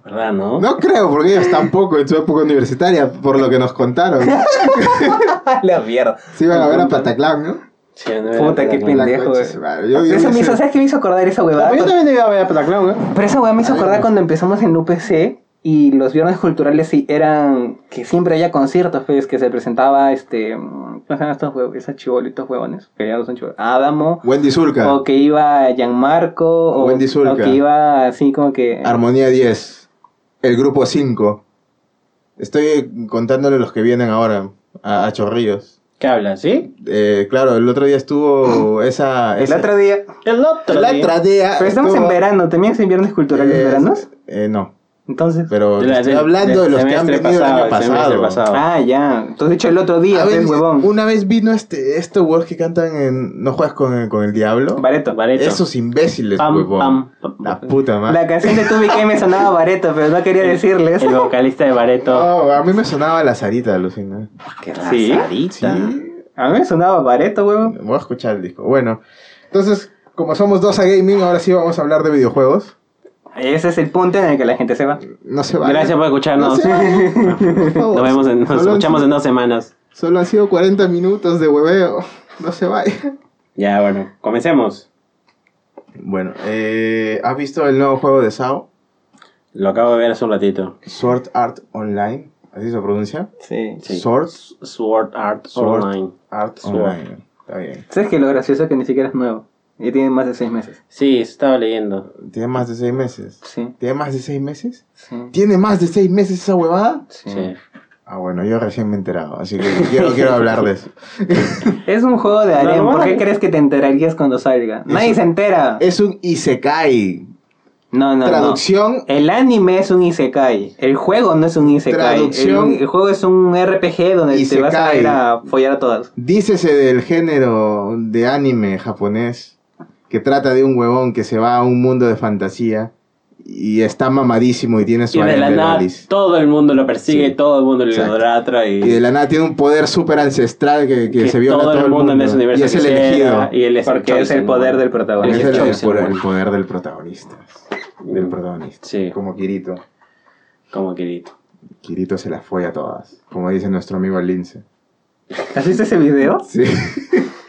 ¿Verdad, no? No creo, porque ellos tampoco en su época universitaria, por lo que nos contaron. la mierda. Se iban a ver a Pataclan, ¿no? Sí, no Puta, qué pendejo, güey. yo Eso me hizo, ¿Sabes qué me hizo acordar esa huevada? Yo también iba a ver a Pataclan, ¿eh? Pero esa hueá me hizo acordar cuando empezamos en UPC y los viernes culturales sí eran que siempre había conciertos, pues, que se presentaba este. ¿Cómo se llaman estos huevos? Esos chibolitos huevones, que ya no son chibolos. Adamo, Wendy Zulka, o que iba Gianmarco, o, Wendy Zulka. o que iba así como que. Armonía 10, el grupo 5. Estoy contándole los que vienen ahora a, a Chorrillos. ¿Qué hablas, sí? Eh, claro, el otro día estuvo esa... el otro día. El otro día. otra día Pero estamos en verano, ¿también es en viernes culturales eh, veranos? eh, no, Entonces. pero De la- estoy del- hablando de los que han venido el año pasado, el semestre pasado. pasado. Ah, ya. Entonces, dicho el otro día, A ver, pues, huevón. una vez vino este, estos huevos que cantan en No juegas con el, con el diablo. Bareto. Bareto. Esos imbéciles, Pam, huevón. pam, pam. La puta madre. La canción de Tubi que me sonaba Bareto, pero no quería decirles. El vocalista de Bareto. No, a mí me sonaba la Sarita, alucina. Qué ¿Sí? razadita. Sí, A mí me sonaba Bareto, huevón. voy a escuchar el disco. Bueno, entonces, como somos dos a gaming, ahora sí vamos a hablar de videojuegos. Ese es el punto en el que la gente se va. No se vayan. Gracias por escucharnos. No se vayan, por favor. Nos vemos en, nos escuchamos en dos semanas. Solo han sido 40 minutos de hueveo. No se vayan. Ya, bueno, comencemos. Bueno, eh, ¿has visto el nuevo juego de SAO? Lo acabo de ver hace un ratito. Sword Art Online. ¿Así se pronuncia? Sí. Sí. Sword Sword Art Sword Online. Art Sword. Online. Está bien. ¿Sabes que lo gracioso es que ni siquiera es nuevo? Y tiene más de seis meses. Sí, estaba leyendo. Tiene más de 6 meses. Sí. ¿Tiene más de 6 meses? Sí. ¿Tiene más de 6 meses esa huevada? sí. Sí. Ah, bueno, yo recién me he enterado, así que quiero, quiero hablar de eso. Es un juego de harem. ¿Por qué crees que te enterarías cuando salga? Nadie se entera. Es un Isekai. No, no, no. Traducción, El anime es un isekai. El juego no es un isekai. Traducción. El, el juego es un RPG donde te vas a Isekai. ir a follar a todas. dícese del género de anime japonés que trata de un huevón que se va a un mundo de fantasía y está mamadísimo y tiene su Y de la de nada lolis. todo el mundo lo persigue, Sí. todo el mundo lo idolatra y, Y de la nada tiene un poder súper ancestral que, que que se viola todo, a todo el mundo en ese universo y es el elegido. Y él es Porque es el poder del protagonista. El, es el chosen poder, one. el poder del protagonista. Del protagonista. Sí. Como Kirito. Como Kirito. Kirito se las fue a todas. Como dice nuestro amigo Lince. ¿Has visto ese video? Sí.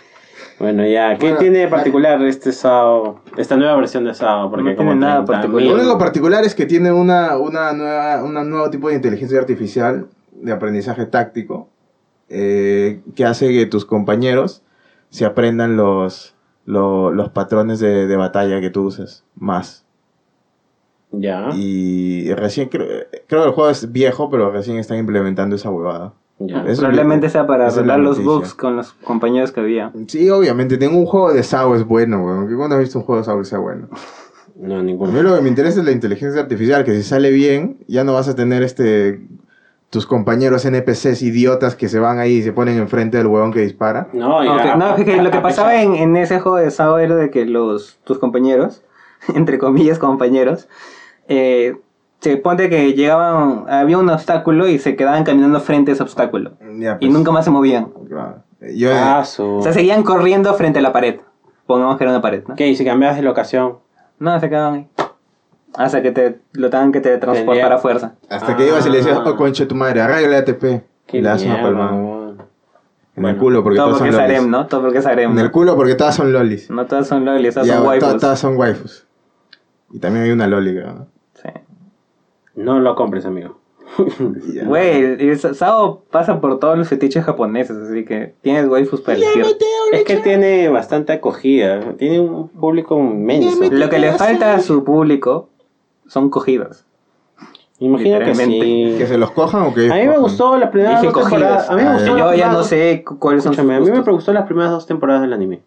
Bueno, ya, ¿qué Bueno, tiene de particular este SAO? Esta nueva versión de SAO, porque No como tiene nada 30.000 particular. Lo único particular es que tiene una, una nueva, una nuevo tipo de inteligencia artificial de aprendizaje táctico eh, que hace que tus compañeros se aprendan los, lo- los patrones de, de batalla que tú uses más. Ya, Y recién creo, creo que el juego es viejo, pero recién están implementando esa huevada. Ya. Probablemente sea para arreglar los bugs con los compañeros que había. Sí, obviamente, tengo un juego de SAO es bueno, weón. ¿Cuándo has visto un juego de SAO que sea bueno? No, A mí ninguno. lo que me interesa es la inteligencia artificial, que si sale bien, ya no vas a tener este tus compañeros NPCs idiotas que se van ahí y se ponen enfrente del huevón que dispara. No, ya. Ok, no, que lo que pasaba en, en ese juego de SAO era de que los tus compañeros, entre comillas compañeros, eh, se ponte que llegaban, había un obstáculo y se quedaban caminando frente a ese obstáculo. Ya, Y pues, nunca más se movían. claro. Yo, Ah, su... O sea, seguían corriendo frente a la pared. Pongamos que era una pared, ¿no? ¿Qué? ¿Y si cambias de locación? No, se quedaban ahí. Hasta que te, lo tengan que te transportar a fuerza. hasta que ibas y le decías, Ah. oh, conche tu madre, arregla el ATP. Qué le das una palmada. En Bueno, el culo porque Todo todas porque son es lolis. harem, ¿no? Todo porque es harem. En el culo porque todas son lolis. No todas son lolis, todas Ya, son waifus. todas son waifus. Y también hay una loli, ¿no? No lo compres, amigo. Güey, y Sa- Sao pasa por todos los fetiches japoneses, así que tienes waifus para elegir. Es que tiene bastante acogida. Tiene un público inmenso. Lo que le falta a su público son cogidas. Imagino que sí. ¿Que se los cojan o que A mí me gustó las primeras Dije dos temporadas. A mí me Ah, gustó Yo ya primeras no dos- sé cu- cuáles son Escúchame, a mí me gustó las primeras dos temporadas del anime.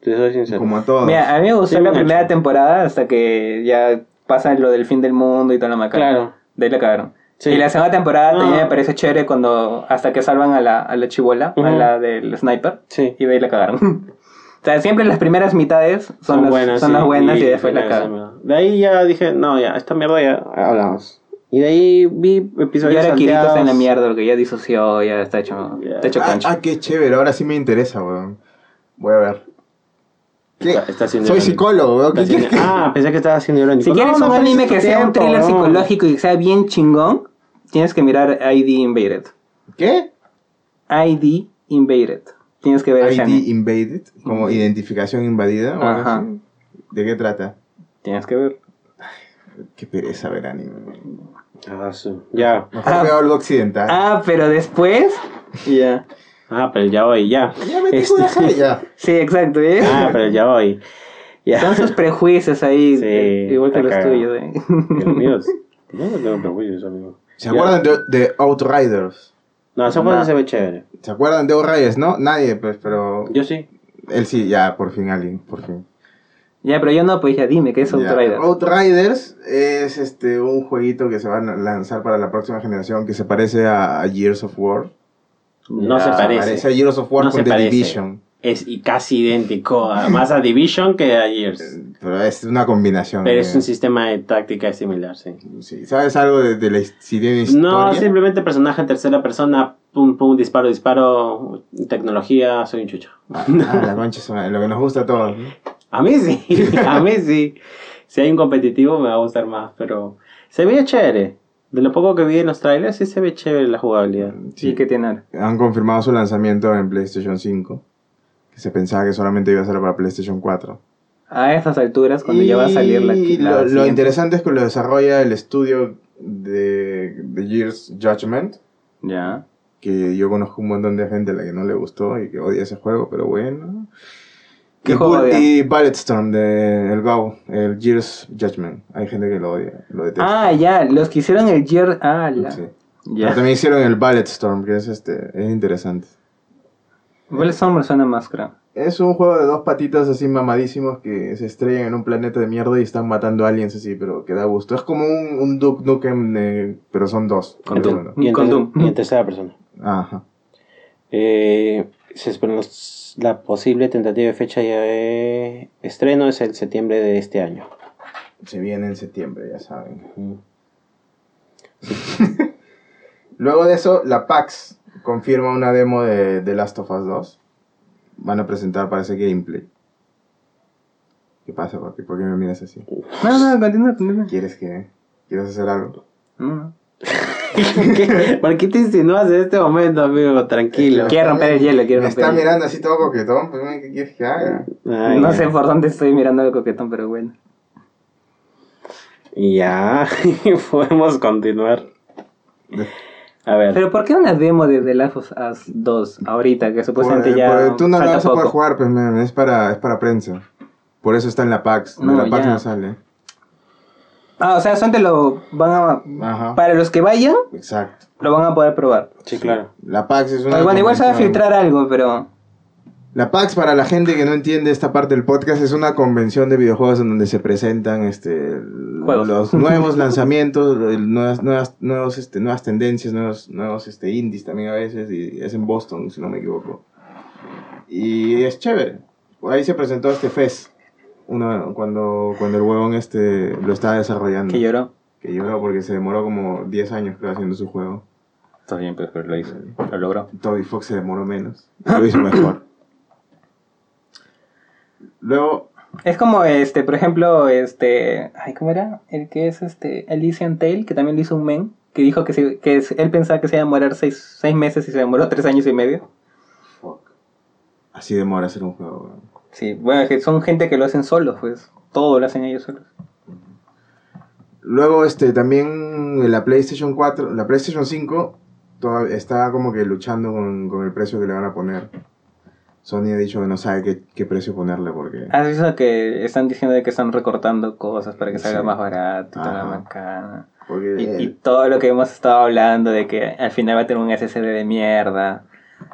Te soy sincero. Como a todos. Mira, a mí me gustó Sí, la primera hecho. temporada hasta que ya pasa lo del fin del mundo y toda la macana. Claro. De ahí la cagaron. Sí. Y la segunda temporada también me parece chévere cuando hasta que salvan a la, a la chibola, a Ujú. la del sniper, Sí. y de ahí la cagaron. o sea, siempre las primeras mitades son, las, son sí, las buenas y, después la mierda. De ahí ya dije, no, ya, esta mierda ya hablamos. Y de ahí vi Y episodios ahora Kirito está en la mierda porque ya disoció, ya está hecho, Ya. está hecho Ah, cancha. ah, qué chévere. Ahora sí me interesa, weón. Voy a ver. Está- Soy irónico. weón. ¿Qué quieres Ah, pensé que estaba haciendo irónico. si quieres No, un no anime que sea un thriller no. psicológico y que sea bien chingón, tienes que mirar ID Invaded. ¿Qué? ID Invaded. Tienes que ver ID invaded, como identificación invadida. o algo Ajá. así. ¿De qué trata? Tienes que ver. Qué pereza ver anime. Ah, sí. Ya. Mejor Ah. veo algo occidental. Ah, pero después. Ya. Ah, pero ya voy, ya. ya me Este- tengo ya. Sí, exacto. ¿eh? Ah, pero ya voy. Ya. Son sus prejuicios ahí, Sí, eh, igual que los cagado. tuyos. ¿eh? Dios mío, yo no tengo prejuicios, amigo. ¿Se Ya. acuerdan de, de Outriders? No, ese juego se ve chévere. ¿Se acuerdan de Outriders? No, nadie, pues, pero. Yo sí. Él sí, ya, por fin, alguien, por fin. Ya, pero yo no, pues ya dime, ¿qué es Ya. Outrider? Outriders es este un jueguito que se va a lanzar para la próxima generación que se parece a, a Gears of War. No Ya. se parece. Parece a Gears of War No con se The parece. Division. Es y casi idéntico. a- Más a Division que a Gears. Pero es una combinación. Pero de- es un sistema de táctica similar, sí. sí. ¿Sabes algo de, de la historia? No, simplemente personaje en tercera persona, pum, pum, disparo, disparo, tecnología, soy un chucho. Ah, la concha, lo que nos gusta a todos. ¿no? A mí sí, a mí sí. Si hay un competitivo me va a gustar más, pero se ve chévere. De lo poco que vi en los trailers, sí se ve chévere la jugabilidad. Sí, que tiene. Han confirmado su lanzamiento en PlayStation 5. Que se pensaba que solamente iba a ser para PlayStation 4. A estas alturas, cuando ya va a salir la. Y la lo, interesante es que lo desarrolla el estudio de, de Gears Judgment. Ya. Que yo conozco un montón de gente a la que no le gustó y que odia ese juego, pero bueno. ¿Qué y, juego y Bulletstorm de el Go, el Gears Judgment. Hay gente que lo odia, lo detesta. Ah, ya, los que hicieron el Gear. Ah, la. Sí. Pero Ya. también hicieron el Bulletstorm, que es este, es interesante. Bulletstorm me suena más, creo. Es un juego de dos patitas así mamadísimos que se estrellan en un planeta de mierda y están matando aliens así, pero que da gusto. Es como un, un Duke Nukem, eh, pero son dos. Con Doom. y en tercera persona. Ajá. Eh, se espera los- la posible tentativa de fecha de estreno es el septiembre de este año. Se viene en septiembre, ya saben. Mm. Luego de eso, la PAX confirma una demo de The Last of Us 2. Van a presentar, parece, gameplay. ¿Qué pasa, papi? ¿Por qué me miras así? No, no, continúa, continúa. ¿Quieres que... ¿Quieres hacer algo? No, no. ¿Qué? ¿Por qué te insinúas en este momento, amigo? Tranquilo. Quiero romper el hielo, quiero Me romper está el hielo. mirando así todo coquetón, pues, ¿qué quieres que haga? Ay, No ya. sé por dónde estoy mirando el coquetón, pero bueno. Ya, podemos continuar. A ver. Pero ¿por qué una demo de The Last of Us 2 ahorita? Que supuestamente Por- ya. por- tú no la falta vas a poder jugar, pues, man, es para, es para prensa. Por eso está en la PAX. De No, la PAX ya. no sale. Ah, o sea, solamente lo van a. Ajá. Para los que vayan, Exacto. lo van a poder probar. Sí, claro. La PAX es una. Pues bueno, igual se va a convención- filtrar algo, pero. La PAX, para la gente que no entiende esta parte del podcast, es una convención de videojuegos en donde se presentan este, Juegos. los nuevos lanzamientos, el- nuevas, nuevas, nuevos, este, nuevas tendencias, nuevos, nuevos este, indies también a veces, y es en Boston, si no me equivoco. Y es chévere. Por ahí se presentó este FES, uno, cuando, cuando el huevón este, lo estaba desarrollando. Que lloró. Que lloró porque se demoró como 10 años creo, haciendo su juego. Está bien, pero lo hizo. Lo logró. Toby Fox se demoró menos. Lo hizo mejor. Luego, Es como este, por ejemplo, este. Ay, ¿cómo era? El que es este. Elysian Tale, que también lo hizo un men. Que dijo que, se- que él pensaba que se iba a demorar seis, seis meses y se demoró tres años y medio. fuck. Así demora hacer un juego. Sí, bueno, es que son gente que lo hacen solos, pues. Todo lo hacen ellos solos. Luego, este, también la PlayStation 4, la PlayStation 5 todavía está como que luchando con, con el precio que le van a poner. Sony ha dicho que no sabe qué, qué precio ponerle porque... ¿Has visto que están diciendo de que están recortando cosas para que salga Sí. más barato y toda macana? Y, y todo lo que hemos estado hablando de que al final va a tener un SSD de mierda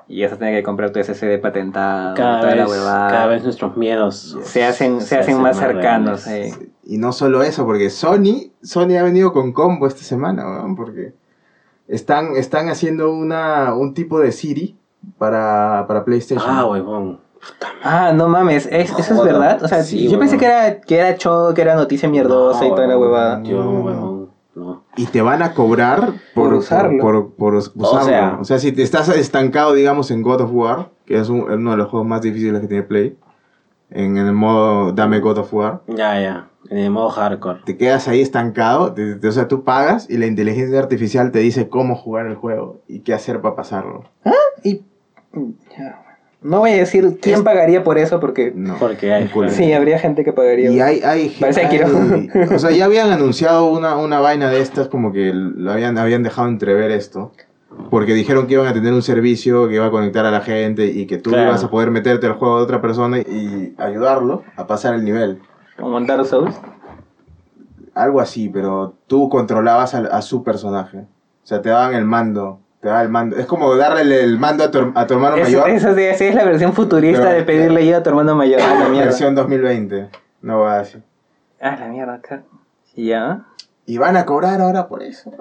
y vas a tener que comprar tu SSD patentado, Cada toda la vez, huevada. cada vez nuestros miedos se hacen, se hacen más cercanos. eh. Y no solo eso, porque Sony, Sony ha venido con combo esta semana, weón, porque están, están haciendo una, un tipo de Siri para, para PlayStation. Ah, huevón. Ah, no mames, ¿es- ¿eso es verdad? O sea, Sí, yo huevón. pensé que era, que era show, que era noticia mierdosa y No, toda la huevada. Yo, No. huevón, no. Y te van a cobrar por, Por usarlo. Por, por us- usarlo. sea- o sea, si te estás estancado, digamos, en God of War, que es un- uno de los juegos más difíciles que tiene Play, en, el modo Dame God of War, Ya, ya. En el modo hardcore. te quedas ahí estancado, te- te- o sea, tú pagas y la inteligencia artificial te dice cómo jugar el juego y qué hacer para pasarlo. Y ya, no voy a decir quién pagaría por eso porque No. Porque hay. Sí, habría gente que pagaría. Y hay, hay, Parece hay- Akira. o sea, ya habían anunciado una, una vaina de estas, como que lo habían, habían dejado entrever esto. Porque dijeron que iban a tener un servicio que iba a conectar a la gente y que tú Claro. ibas a poder meterte al juego de otra persona y ayudarlo a pasar el nivel. Como en Dark Souls. Algo así, pero tú controlabas al- a, su personaje. O sea, te daban el mando. Te el mando. Es como darle el mando a tu, a tu hermano Es- mayor. Esa sí, esa es la versión futurista Pero- de pedirle ayuda a tu hermano mayor. Ah, la mierda. versión 2020. No va así. Ah, la mierda. ca- Ya. Y van a cobrar ahora por eso.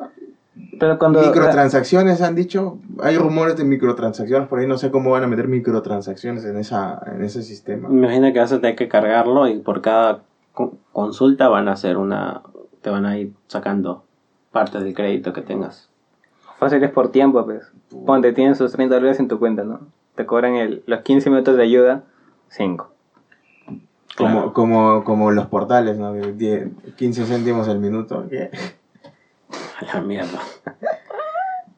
Pero cuando. Microtransacciones han dicho, hay rumores de microtransacciones por ahí, no sé cómo van a meter microtransacciones en esa en ese sistema. Me imagino que vas a tener que cargarlo y por cada co- consulta van a hacer una. Te van a ir sacando parte del crédito que tengas. Fácil es por tiempo, pues. Ponte, tienes sus 30 dólares en tu cuenta, ¿no? Te cobran el, los 15 minutos de ayuda, 5. Como, Claro. como, como los portales, ¿no? De 10, 15 céntimos el minuto. ¿qué? A la mierda.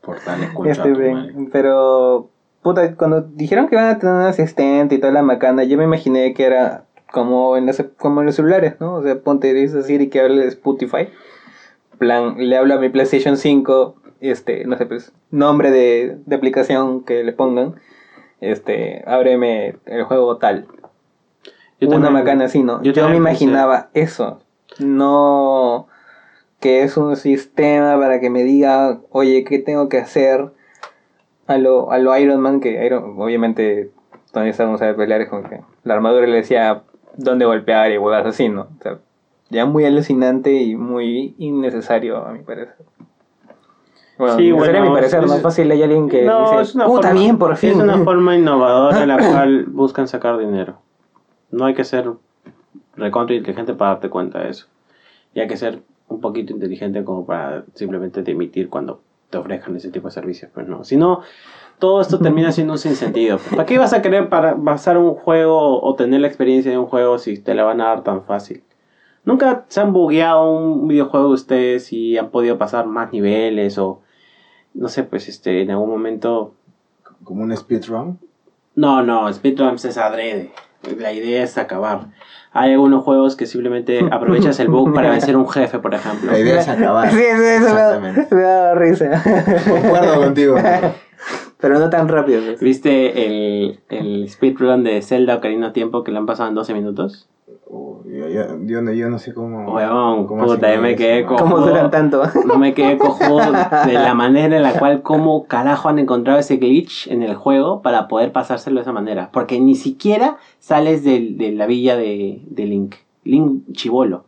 Portales Este, madre. pero, puta, cuando dijeron que iban a tener un asistente y toda la macana, yo me imaginé que era como en los, como en los celulares, ¿no? O sea, ponte, dices Siri que hable de Spotify. Plan, le hablo a mi PlayStation 5, este, no sé, pues, nombre de, de aplicación que le pongan. Este, ábreme el juego tal. Yo una macana así, ¿no? yo Yo, me pensé- imaginaba eso. No que es un sistema para que me diga, oye, ¿qué tengo que hacer? A lo, a lo Iron Man, que Iron, obviamente Tony Stark no sabe pelear, es como que la armadura le decía dónde golpear y huevas así, ¿no? O sea, ya muy alucinante y muy innecesario, a mi parecer. Bueno, Sí, bueno, mi parecer, es- es fácil, hay alguien que No, dice, es una puta forma- bien, por fin. Es una forma innovadora en la cual buscan sacar dinero. No hay que ser recontra inteligente para darte cuenta de eso. Y hay que ser un poquito inteligente como para simplemente dimitir cuando te ofrezcan ese tipo de servicios. Pues no. Si no, todo esto termina siendo un sinsentido. ¿Para qué vas a querer para basar un juego o tener la experiencia de un juego si te la van a dar tan fácil? ¿Nunca se han bugueado un videojuego ustedes y han podido pasar más niveles o no sé, pues este en algún momento Como un speedrun. no, no, speedruns es adrede. La idea es acabar. Hay algunos juegos que simplemente aprovechas el bug para vencer un jefe, por ejemplo. La idea es acabar. Sí, sí, eso me da, Exactamente. me da risa. Concuerdo contigo. Pero no tan rápido. ¿Viste el, el speedrun de Zelda Ocarina of Tiempo que lo han pasado en 12 minutos? Yo, yo- yo no, yo no sé cómo. Huevón, cómo puta, yo me quedé con- ¿Cómo duran tanto? No me quedé cojudo de la manera en la cual, cómo carajo han encontrado ese glitch en el juego para poder pasárselo de esa manera. Porque ni siquiera sales de, la villa de, de Link. Link chivolo.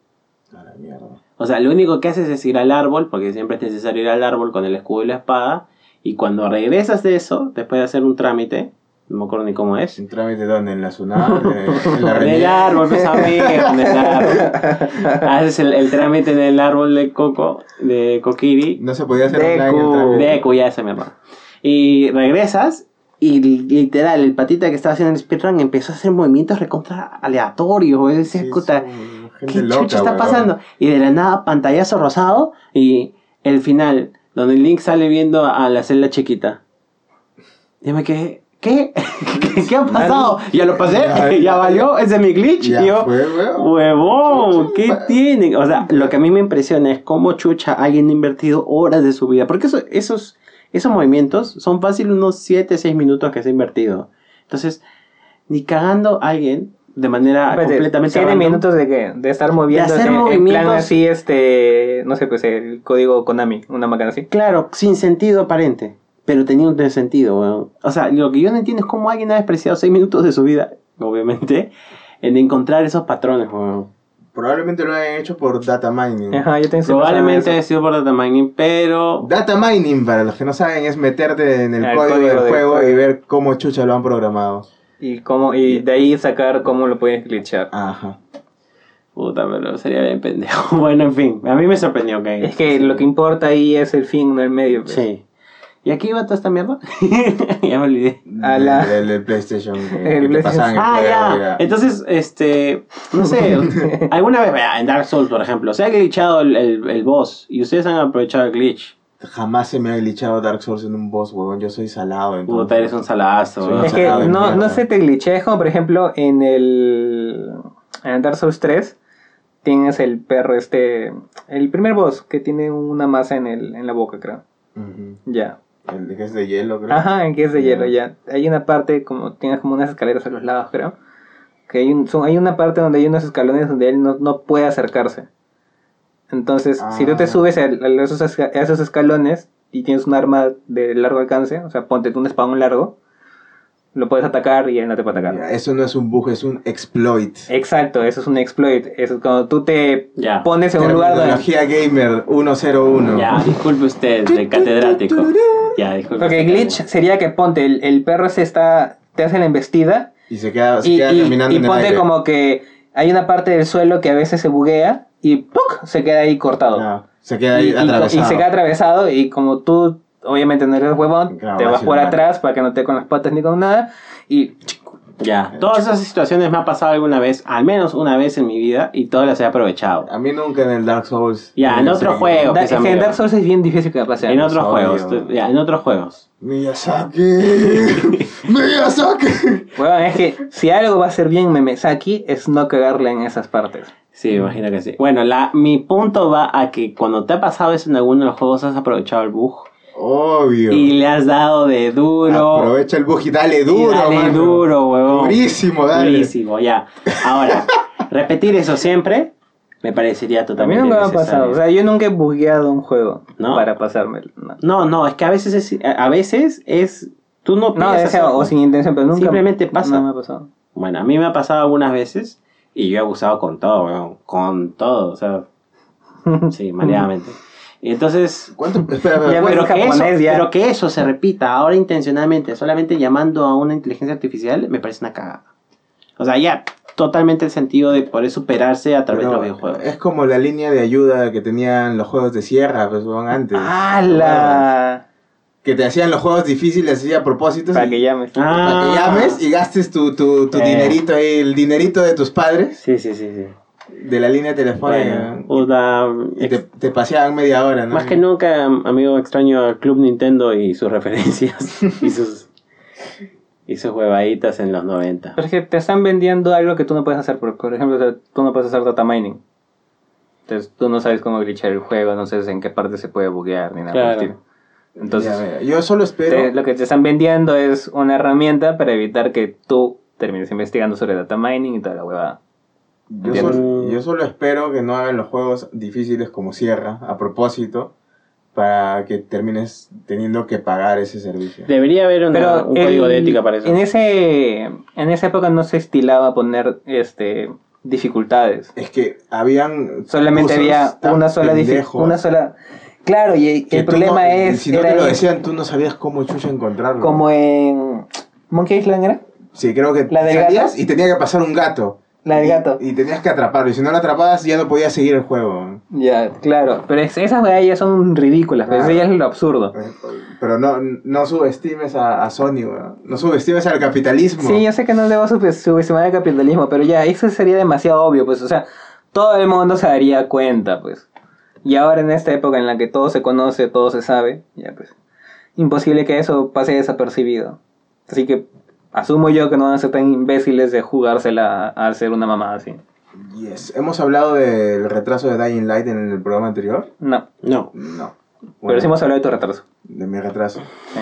A la mierda. O sea, lo único que haces es ir al árbol, porque siempre es necesario ir al árbol con el escudo y la espada. Y cuando regresas de eso, después de hacer un trámite, no me acuerdo ni cómo es. ¿Un trámite dónde? ¿En la SUNAT? ¿En la En el árbol, pues amigo, en el árbol. Haces el, el trámite en el árbol de coco, de Kokiri. No se podía hacer Deku. online el trámite. De cuya esa mierda. Y regresas y li- literal, el patita que estaba haciendo el speedrun empezó a hacer movimientos recontra aleatorios. Decía, Sí, "Puta, son gente ¿qué loca, chucha está weón. pasando? Y de la nada, pantallazo rosado y el final, donde Link sale viendo a la celda chiquita. Yo me quedé, ¿qué? ¿Qué, qué ha pasado? Ya lo pasé, Ya, ya valió, ese es mi glitch. Ya y yo, fue, huevón, ¿qué tienen? O sea, lo que a mí me impresiona es cómo chucha alguien ha invertido horas de su vida. Porque eso- esos, esos movimientos son fácil unos 7, 6 minutos que se ha invertido. Entonces, ni cagando a alguien de manera Espérate, completamente siete random. minutos de qué? De estar moviendo hacer en plan movimientos. así, este, no sé, pues el código Konami, una máquina así. Claro, sin sentido aparente. Pero tenía un sentido, weón. O sea, lo que yo no entiendo es cómo alguien ha despreciado 6 minutos de su vida, obviamente, en encontrar esos patrones, weón. Probablemente lo hayan hecho por data mining. Ajá, yo estoy Probablemente haya sido por data mining, pero. Data mining, para los que no saben, es meterte en el, El código, código del del juego juego. y ver cómo chucha lo han programado. Y, cómo, y de ahí sacar cómo lo puedes glitchar. Ajá. Puta, pero sería bien pendejo. Bueno, en fin, a mí me sorprendió que. Es que lo que importa ahí es el fin, no el medio. pues. Sí. ¿Y aquí iba toda esta mierda? ya me olvidé. A la- El, el PlayStation. que- El que te PlayStation. pasaban el Ah, juego, ya. Entonces, este. No sé. alguna vez, vea, en Dark Souls, por ejemplo, se ha glitchado el, el, el boss y ustedes han aprovechado el glitch. Jamás se me ha glitchado Dark Souls en un boss, huevón. Yo soy salado. Puta, entonces. eres un salazo. Es que no, no se te glitchea, es como por ejemplo en el, en el Dark Souls 3 tienes el perro este, el primer boss que tiene una masa en, el, en la boca, creo. Ya. El que es de hielo, creo. Ajá, en que es de hielo, ya. Hay una parte, como tienes como unas escaleras a los lados, creo. Que hay, un, son, hay una parte donde hay unos escalones donde él no, no puede acercarse. Entonces, si tú te Ah. subes a, a esos, esca- a esos escalones y tienes un arma de largo alcance, o sea, ponte tú un spawn largo, lo puedes atacar y él no te puede atacar. Eso no es un bug, es un exploit. Exacto, eso es un exploit. Eso es cuando tú te Ya. pones en un lugar donde... Tecnología Gamer 101. Ya, disculpe usted, de catedrático. Ya, disculpe. Porque usted. glitch sería que ponte, el, el perro se está, te hace la embestida Y se queda, se y, queda y- caminando y en el ponte aire. como que hay una parte del suelo que a veces se buguea y ¡puc! se queda ahí cortado. Ya, se queda ahí y, y- atravesado. y se queda atravesado y como tú obviamente no eres huevón, Claro, te vas por mal. atrás para que no te con las patas ni con nada y Ya, todas esas situaciones me ha pasado alguna vez, al menos una vez en mi vida, y todas las he aprovechado. A mí nunca en el Dark Souls. Ya, en me otro sé- juego. Da- que es que en. Dark Souls es bien difícil que pase. En otros juegos, tú- ya, en otros juegos. Miyazaki. Miyazaki. Huevón, es que si algo va a ser bien Memesaki es no cagarle en esas partes. Sí, imagino que sí. Bueno, la, mi punto va a que cuando te ha pasado eso en alguno de los juegos, has aprovechado el bug Obvio. y le has dado de duro. Aprovecha el bug y dale y duro, dale mano. duro, huevón. Durísimo, dale. Durísimo, ya. Ahora, repetir eso siempre me parecería A mí totalmente nunca me ha pasado. O sea, yo nunca he bugueado un juego ¿No? para pasármelo. No, No, no, es que a veces es, a veces es tú no no piensas o, sea, hacer- o sin intención, pero nunca. Simplemente pasa. No me ha pasado. Bueno, a mí me ha pasado algunas veces y yo he abusado con todo, weón, con todo, o sea, sí, mareadamente. Y entonces, ¿Cuánto? Espera, espera. Ya, ¿cuánto- pero que, eso, pero que eso se repita ahora intencionalmente, solamente llamando a una inteligencia artificial, me parece una cagada. O sea, ya totalmente el sentido de poder superarse a través de pero los videojuegos. Es como la línea de ayuda que tenían los juegos de sierra, pues, weón, antes. ¡Hala! Que te hacían los juegos difíciles así a propósito. Para que llames. Ah. para que llames y gastes tu, tu, tu Eh. dinerito ahí, el dinerito de tus padres, Sí, sí, sí, sí. De la línea telefónica. Bueno, y te, te paseaban media hora, ¿no? Más que nunca, amigo, extraño al Club Nintendo y sus referencias y sus y sus huevaditas en los 90. Pero es que te están vendiendo algo que tú no puedes hacer. Por, por ejemplo, tú no puedes hacer data mining. Entonces tú no sabes cómo glitchar el juego, no sabes en qué parte se puede buguear ni nada por el Claro. estilo. Entonces, Ya, yo solo espero. te- lo que te están vendiendo es una herramienta para evitar que tú termines investigando sobre data mining y toda la huevada. Yo solo, yo solo espero que no hagan los juegos difíciles como Sierra a propósito para que termines teniendo que pagar ese servicio. Debería haber una- Pero un el- código de ética para eso. En, ese, en esa época no se estilaba poner este dificultades. Es que habían Solamente había una sola dificultad. Una sola. Claro, y que el problema no- es. si no te lo decían tú no sabías cómo chucha encontrarlo. como en. Monkey Island era? Sí, creo que ¿La del salías gato? y tenía que pasar un gato. La del Y- gato. Y, tenías que atraparlo. Y si no lo atrapabas ya no podías seguir el juego. Ya, claro. Pero es- esas weas ya son ridículas. Pero Claro. eso ya es lo absurdo. Pero no, no subestimes a, a Sony, weón. No subestimes al capitalismo. Sí, yo sé que no debo sub- subestimar el capitalismo, pero ya, eso sería demasiado obvio, pues, o sea, todo el mundo se daría cuenta, pues. Y ahora en esta época en la que todo se conoce, todo se sabe, ya pues, imposible que eso pase desapercibido. Así que asumo yo que no van a ser tan imbéciles de jugársela a hacer una mamada así. Yes. ¿Hemos hablado del retraso de Dying Light en el programa anterior? No, No. No. pero Bueno, sí hemos hablado de tu retraso. De mi retraso. Sí,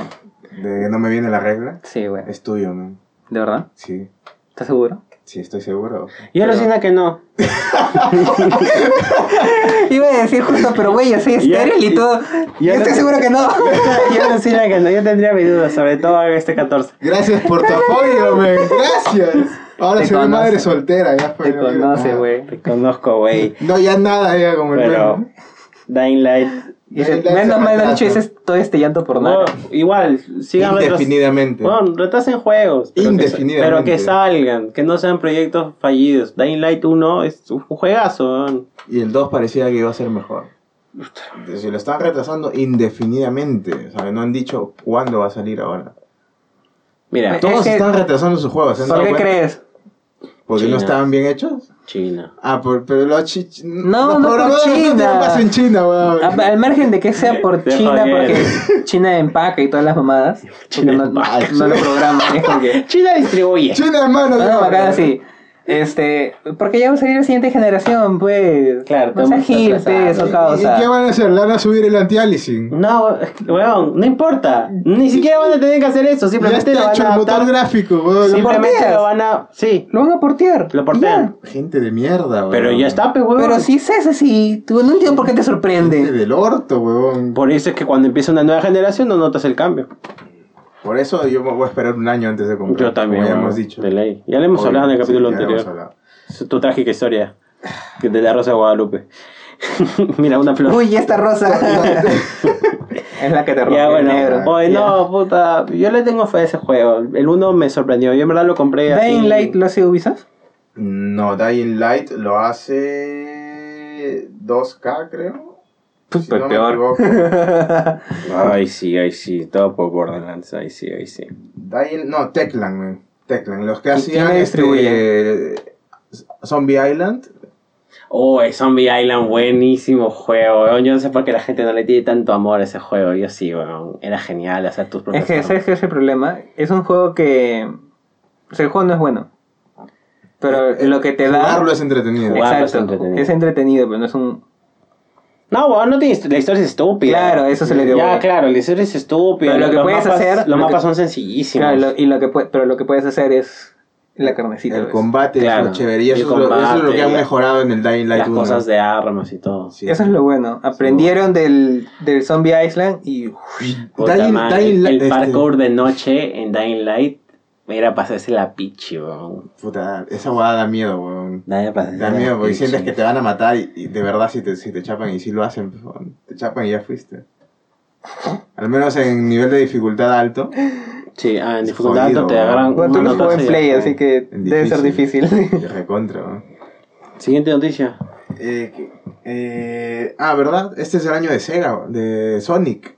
De que no me viene la regla. sí güey. Es tuyo, man. ¿De verdad? Sí. ¿Estás seguro? Sí, estoy seguro. Yo Pero- alucina que no. Iba a decir justo, pero güey, yo soy estéril y todo. Yo estoy seguro que no. Yo alucina que no. Yo tendría mis dudas, sobre todo este 14. Gracias por tu apoyo, man. Gracias. Ahora soy conoce. madre soltera, ya fue. Te conoce, nada. güey. Te conozco, güey. No, ya nada, ya como el Pero. Dying Light. Y menos mal. Nacho, dices todo este llanto por nada. Bueno, igual, sigan retras- Indefinidamente. Bueno, retrasen juegos. Pero que, Indefinidamente. pero que salgan, que no sean proyectos fallidos. Dying Light 1 es un juegazo. Y el 2 parecía que iba a ser mejor. Si lo están retrasando indefinidamente, o sea, no han dicho cuándo va a salir ahora. Mira, Es Todos que- están retrasando sus juegos, ¿se han ¿Por qué cuenta? crees? Porque China. no estaban bien hechos. China. Ah, por- pero los chi- No, no por China. No pasa en China, weón. A- Al margen de que sea por China, porque China empaca y todas las mamadas. China no, empaca. no lo programa. Es como que. China distribuye. China, hermano. No, no, bacán weón. Así. Este, porque ya va a salir la siguiente generación, pues. Claro, no gil, atrasados. o ¿Y- causa. ¿Y qué van a hacer? ¿Le van a subir el anti-aliasing? No, weón, no importa. Ni siquiera van a tener que hacer eso. Ya Simplemente lo está van hecho a el motor adaptar. gráfico, weón. Simplemente porteas. lo van a. Sí, Lo van a portear. lo portean. Gente de mierda, weón. Pero ya está, pues, Ya. weón. Pero si es ese, sí. Tú no entiendo por qué te Gente sorprende. del orto, weón. Por eso es que cuando empieza una nueva generación no notas el cambio. Por eso yo me voy a esperar un año antes de comprar. Yo también. Como ya hemos dicho. De ley. Ya le hemos hablado en el sí, capítulo ya hemos anterior. tu trágica historia. Que de la Rosa de Guadalupe. Mira, una flor. Uy, esta rosa. es la que te rompe ya, el bueno. negro. Oye, no, puta. Yo le tengo fe a ese juego. El 1 me sorprendió. Yo en verdad lo compré así. Dying Light lo hace Ubisoft. No, Dying Light lo hace 2K, creo. Pues, Si no me peor. Ay, sí, ay, sí. Todo por Borderlands. Ay, sí, ay, sí. Dying, no, Techland, man. Techland. Los que ¿Y hacían este, Zombie Island. Oh, Zombie Island, buenísimo juego, weón. Yo no sé por qué la gente no le tiene tanto amor a ese juego. Yo sí, weón. Era genial hacer tus Es propias que. ¿sabes qué es el problema? Es un juego que. O sea, el juego no es bueno. Pero lo que te da. Jugarlo es entretenido. Jugarlo es Exacto. entretenido. Es entretenido, pero no es un. No, weón, no tiene histo- la historia es estúpida. Claro, eso se le dio. Ya, huevo. claro, la historia es estúpida. Pero lo que los puedes mapas, hacer- Los lo mapas que- son sencillísimos. Claro, lo- y lo que pero lo que puedes hacer es la carnecita. El ¿ves? combate Claro. es eso, es lo, eso es lo combate, que han mejorado en el Dying Light Las 1. cosas de armas y todo. Sí. Eso es lo bueno. Aprendieron del, del Zombie Island y. Puta Dying- madre, Dying Light, el este- parkour de noche en Dying Light era para hacerse la pichi, weón. Puta, esa hueá da miedo, weón. Hacerse Da miedo porque pichi. sientes que te van a matar y, y de verdad si te, si te chapan y si lo hacen, pues, weón, te chapan y ya fuiste. Al menos en nivel de dificultad alto. Sí, ah, en dificultad Jodido, alto te agarran Bueno, tú lo en Play, así que debe ser difícil. De recontra, weón. Siguiente noticia. Eh, eh, ah, ¿verdad? Este es el año de Sega, de Sonic.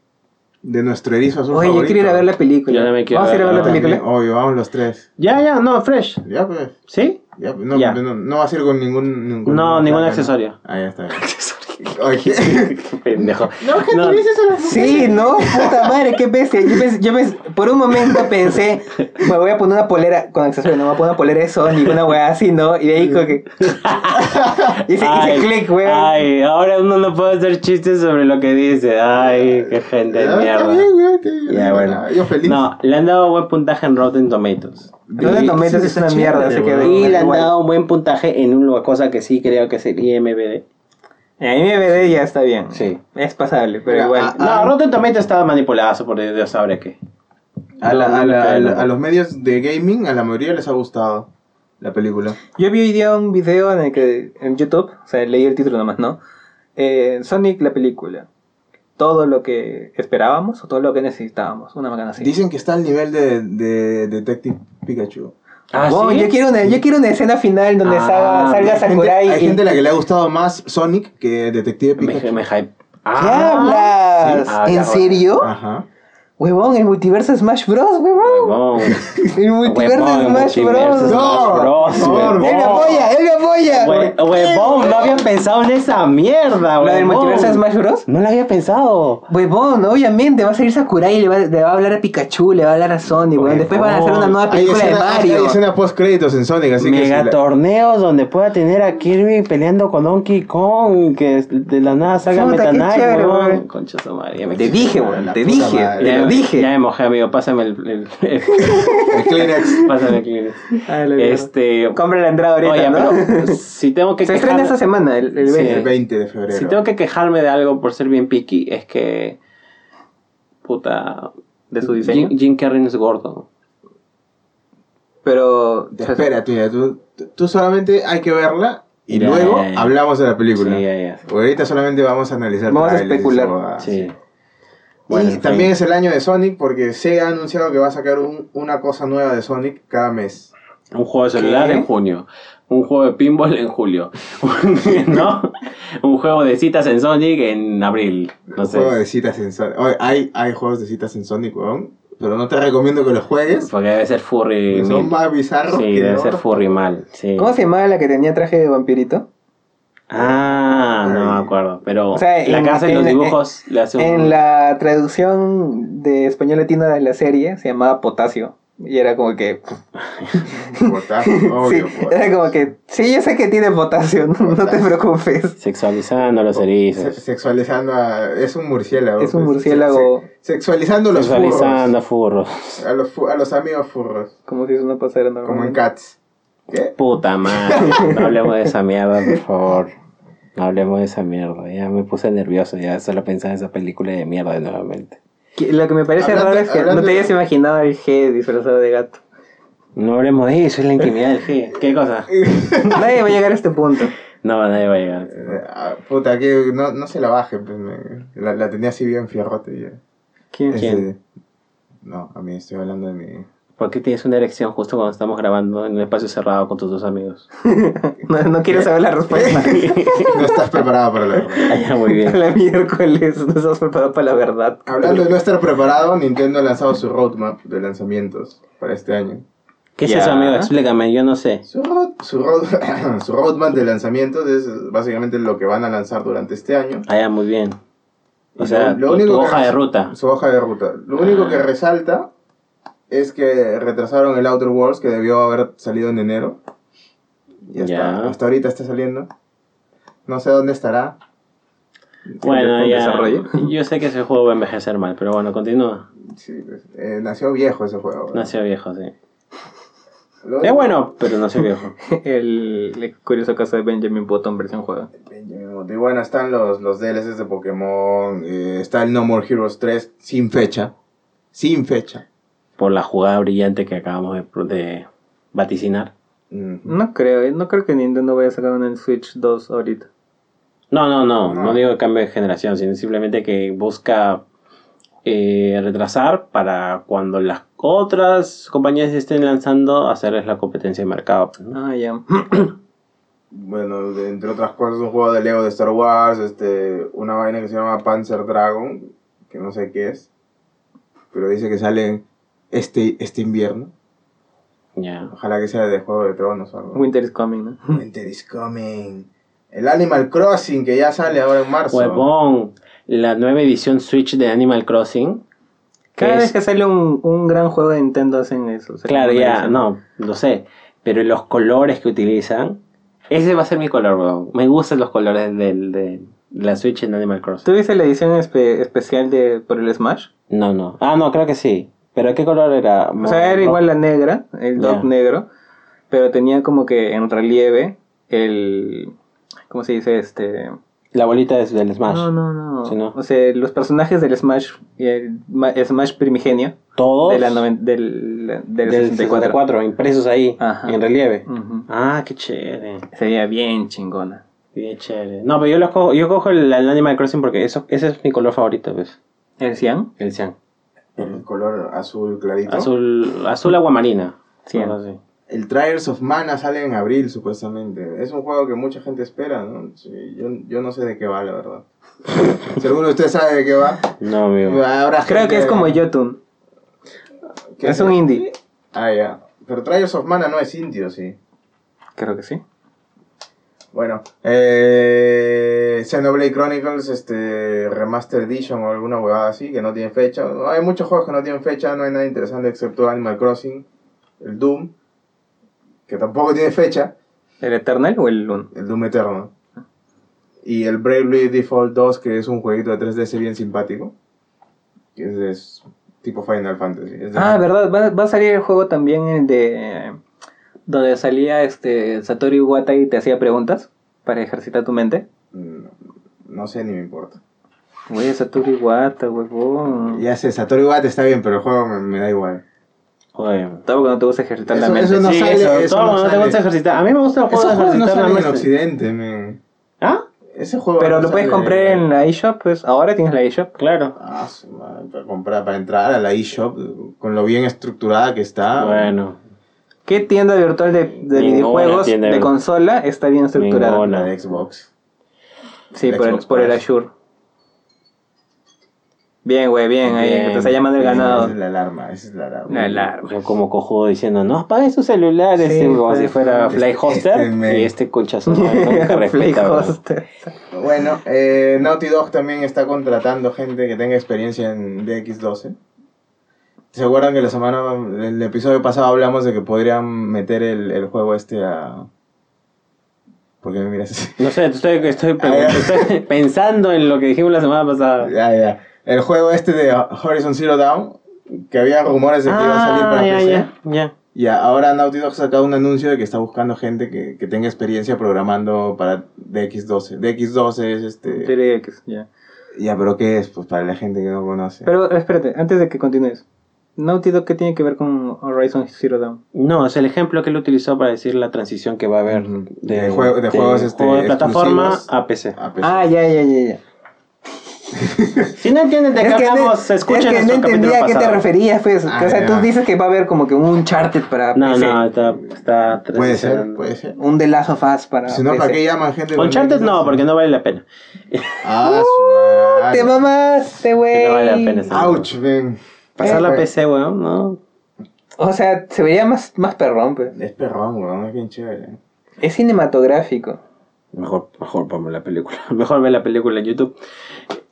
De nuestro erizo azul Oye, yo favorito. quiero ir a ver la película. Yo también quiero Vamos a ir a ver la película. También, Obvio, vamos los tres. Ya, ya, no, fresh. Ya, pues. ¿Sí? Ya, pues, no, Ya. no, no vas a ir con ningún... ningún No, ningún accesorio. Ah, ya está bien. Oye, Qué pendejo. no, que No. tú dices a las Sí, no, puta madre, qué bestia. Yo, pens- yo pens- por un momento pensé, me voy a poner una polera con accesorio, no me voy a poner una polera de Sonic, una weá así, ¿no? Y de ahí como que. hice, Ay, hice click, weón. Ay, ahora uno no puede hacer chistes sobre lo que dice. Ay, qué gente de está mierda. Ya, bueno. Yo feliz. No, le han dado buen puntaje en Rotten Tomatoes. Rotten Tomatoes es una mierda, así que-. Y le han dado un buen puntaje en una cosa que sí creo que es el IMBD. A mí me BD ya está bien. Sí. Es pasable, pero Mira, igual. No, Rotten Tomatoes estaba manipulado por Dios sabe qué. A, la- No, a no la- a los medios de gaming, a la mayoría les ha gustado la película. Yo vi hoy día un video en el que en YouTube, o sea, leí el título nomás, ¿no? Eh, Sonic la película. Todo lo que esperábamos o todo lo que necesitábamos. Una macana así. Dicen que está al nivel de, de Detective Pikachu. Ah, Oh, ¿sí? yo, quiero una, yo quiero una escena final donde Ah, salga, salga Hay gente, Sakurai hay y... gente a la que le ha gustado más Sonic que Detective Pikachu. me hype. ¿Qué Ah, hablas? sí. Ah, ¿En ya, serio? Ajá. Huevón, el multiverso de Smash Bros, huevón. Huevón. El multiverso Huevón, de el Smash multiverso Bros. de Smash Bros, No, huevón. Él me apoya, él me apoya. Hue- Huevón, no había pensado en esa mierda, ¿Lo del huevón. multiverso de Smash Bros? No lo había pensado. Huevón, obviamente va a salir Sakurai y le va, le va a hablar a Pikachu, le va a hablar a Sony, huevón. Después van a hacer una nueva Hay película de escena, hay Mario. escena post créditos en Sonic, así que. Mega si la- torneos donde pueda tener a Kirby peleando con Donkey Kong, que de la nada salga Meta Knight, huevón. huevón. Concha Te dije, weón, la te dije, te dije. Ya me mojé, amigo. Pásame el. el, el- El Kleenex. pásame el Kleenex. Ah, la mierda. Este. Compra la entrada ahorita, Oye, ¿no? pero si tengo que Se estrena quejar- esta semana, el, el Sí. 20. El 20 de febrero. Si tengo que quejarme de algo por ser bien picky, es que. Puta. De su diseño. Jim, Jim Carrey es gordo. Pero. Espera, tú, ya, tú, tú solamente hay que verla y luego hablamos de la película. Sí, ahorita solamente vamos a analizar. Vamos a especular. huevadas. Sí. Bueno, en también fin. es el año de Sonic porque se ha anunciado que va a sacar un- una cosa nueva de Sonic cada mes. Un juego de celular ¿Qué? en junio. Un juego de pinball en julio. ¿No? Un juego de citas en Sonic en abril. No Un juego de citas en Sonic. Oye, hay, hay juegos de citas en Sonic, weón. Pero no te recomiendo que los juegues. Porque debe ser furry. son más bizarros Sí, que debe no. ser furry mal. Sí. ¿Cómo se llamaba la que tenía traje de vampirito? Ah, no me acuerdo. Pero O sea, la en- casa de los en- dibujos le hace un. En la traducción de español latino de la serie se llamaba Potasio. Y era como que. Potasio, obvio, sí, era como que. Sí, yo sé que tiene potasio, no, no te Potasio. preocupes. Sexualizando a los Se- erizos. sexualizando a... Es un murciélago. Es un pues. murciélago. Se- se- sexualizando a los Sexualizando furros. a furros. A los, fu- a los amigos furros. Como si eso no pasara Como en normalmente. Cats. ¿Qué? Puta madre. No hablemos de esa mierda, por favor. No hablemos de esa mierda. Ya me puse nervioso. Ya solo pensaba en esa película de mierda nuevamente. Que- Lo que me parece Hablando- raro es que hablando no te de- hayas imaginado al G disfrazado de gato. No hablemos de eso, es la intimidad del G. ¿Qué cosa? Nadie va a llegar a este punto. No, nadie va a llegar. Eh, ah, puta, que no, no se la baje. Pues, me- la, la tenía así bien fierrote. ya. ¿Quién? ¿Quién? Este, no, a mí estoy hablando de mi... ¿Por qué tienes una erección justo cuando estamos grabando en un espacio cerrado con tus dos amigos? No, no quiero saber la respuesta. No estás preparado para la verdad. Ah, ya, muy bien. la miércoles, no estamos preparados para la verdad. Hablando de no estar preparado, Nintendo ha lanzado su roadmap de lanzamientos para este año. ¿Qué es Ya. eso, amigo? Explícame, yo no sé. Su, road- su, road- su roadmap de lanzamientos es básicamente lo que van a lanzar durante este año. Ah, ya, muy bien. O Y sea, lo- lo tu- único tu que hoja de res- ruta. Su hoja de ruta. Lo único Ah. que resalta es que retrasaron el Outer Worlds que debió haber salido en enero. Y hasta, Ya. hasta ahorita está saliendo. No sé dónde estará. Bueno, ¿Un ya. desarrollo? Yo sé que ese juego va a envejecer mal, pero bueno, continúa. Sí, pues, eh, nació viejo ese juego. ¿verdad? Nació viejo, sí. Es bueno, pero nació viejo. El, el curioso caso de Benjamin Button versión juego. Y bueno, están los, los DLCs de Pokémon. eh, está el No More Heroes 3 sin fecha. Sin fecha. Por la jugada brillante que acabamos de, de vaticinar. No creo, eh, no creo que Nintendo vaya a sacar una Switch 2 ahorita. No, no, no, no, No. digo que cambio de generación, sino simplemente que busca eh, retrasar para cuando las otras compañías estén lanzando, hacerles la competencia de mercado. pues, ¿no? Ah, ya. Bueno, entre otras cosas, un juego de Lego de Star Wars, este, una vaina que se llama Panzer Dragon, que no sé qué es, pero dice que sale este, este invierno. Ya. Ojalá que sea de Juego de Tronos o algo. Winter is coming, ¿no? Winter is coming. El Animal Crossing que ya sale ahora en marzo. Huevón, la nueva edición Switch de Animal Crossing. que Cada es- vez que sale un, un gran juego de Nintendo hacen eso. Claro, ya, no, lo sé. Pero los colores que utilizan, ese va a ser mi color, huevón. Me gustan los colores del, de la Switch en Animal Crossing. ¿Tú viste la edición espe- especial de por el Smash? No, no. Ah, no, creo que sí. ¿Pero qué color era? O sea, era igual la negra, el dog negro, pero tenía como que en relieve el... ¿Cómo se dice? Este... La bolita es del Smash. No, no, no. Sí, no. O sea, los personajes del Smash, el Ma- Smash primigenio, Todos de la noven- del, del, del 64. 64, impresos ahí, Ajá. en relieve. Ah, qué chévere. Se veía bien chingona. Qué chévere. No, pero yo, lo cojo, yo cojo el, el Animal Crossing porque eso, ese es mi color favorito, pues. ¿El Cian? El cian. El color azul clarito. Azul, azul agua marina. Cian. Algo así. El Trials of Mana sale en abril, supuestamente. Es un juego que mucha gente espera, ¿no? Sí, yo, yo no sé de qué va, la verdad. si alguno de ustedes sabe de qué va, No, amigo. Creo que es como Jotun. ¿Qué Es un indie. Ah, ya. Pero Trials of Mana no es indie, ¿o sí? Creo que sí. Bueno, eh, Xenoblade Chronicles, este, Remaster Edition o alguna huevada así, que no tiene fecha. Hay muchos juegos que no tienen fecha, no hay nada interesante excepto Animal Crossing, el Doom, que tampoco tiene fecha, ¿El Eternal o el 1? el Doom Eterno. Y el Bravely Default 2, que es un jueguito de 3DS bien simpático, que es, es tipo Final Fantasy. es Ah, verdad, va, va a salir el juego también el de donde salía este Satoru Iwata y te hacía preguntas para ejercitar tu mente. Mm, No sé, ni me importa. Güey, Satoru Iwata, huevón. Ya sé, Satoru Iwata está bien, pero el juego me, me da igual. Joder. Todo cuando te gusta ejercitar la Eso- mente. eso no sí, sale, eso, eso todo no no te sale. gusta ejercitar. A mí me gusta el juego de juegos no ejercitar la salen en mente. Occidente, men. ¿Ah? Ese juego Pero no lo puedes sale- comprar en la eShop, pues ahora tienes la eShop. Claro. Ah, madre, para comprar, para entrar a la eShop, con lo bien estructurada que está. Bueno. ¿Qué tienda virtual de, videojuegos tienda de consola está bien estructurada? Ninguna. La de Xbox. Sí, La por el, por el. Azure. Bien, güey, bien, ahí, Bien. que te está llamando el Esa ganado. es la alarma, esa es la alarma. La alarma. Yo como cojudo diciendo, no, apague su celular, Sí, este, como pues, si fuera este- Fly Hoster. este y este conchazo no, nunca respeta. Bueno, eh, Naughty Dog también está contratando gente que tenga experiencia en DX12. ¿Se acuerdan que la semana, el episodio pasado hablamos de que podrían meter el, el juego este a... ¿Por qué me miras así? No sé, estoy, estoy, Ah, estoy pensando en lo que dijimos la semana pasada. Ya, ya. El juego este de Horizon Zero Dawn, que había rumores de que iba a salir para Ah, ya, PC. ya, ya. Y ahora Naughty Dog ha sacado un anuncio de que está buscando gente que, que tenga experiencia programando para DX12. DX12 es este... Serie X, ya. Ya, pero ¿qué es? Pues para la gente que no conoce. Pero espérate, antes de que continúes. Naughty Dog, ¿qué tiene que ver con Horizon Zero Dawn? No, es el ejemplo que él utilizó para decir la transición que va a haber de, De juego- de juegos, este, juego de plataforma a PC. Ah, ya, ya, ya, ya. Si no entienden de qué hablamos, no, escuchen es que no entendía a qué te referías, pues. Ah, o sea, tú dices que va a haber como que un Uncharted para No, PC. no, está, está Puede ser, puede ser. Un The Last of Us para Si no, PC. ¿para qué llaman gente? con Uncharted no, DX12? porque no vale la pena. Ah, madre. Te mamaste, güey. No vale la pena Ouch, ven. Pasar la Eh, PC, weón, no. O sea, se vería más, más perrón, pues. Es perrón, weón, es bien chévere. Es cinematográfico. Mejor, mejor ponme la película. Mejor ve la película en YouTube.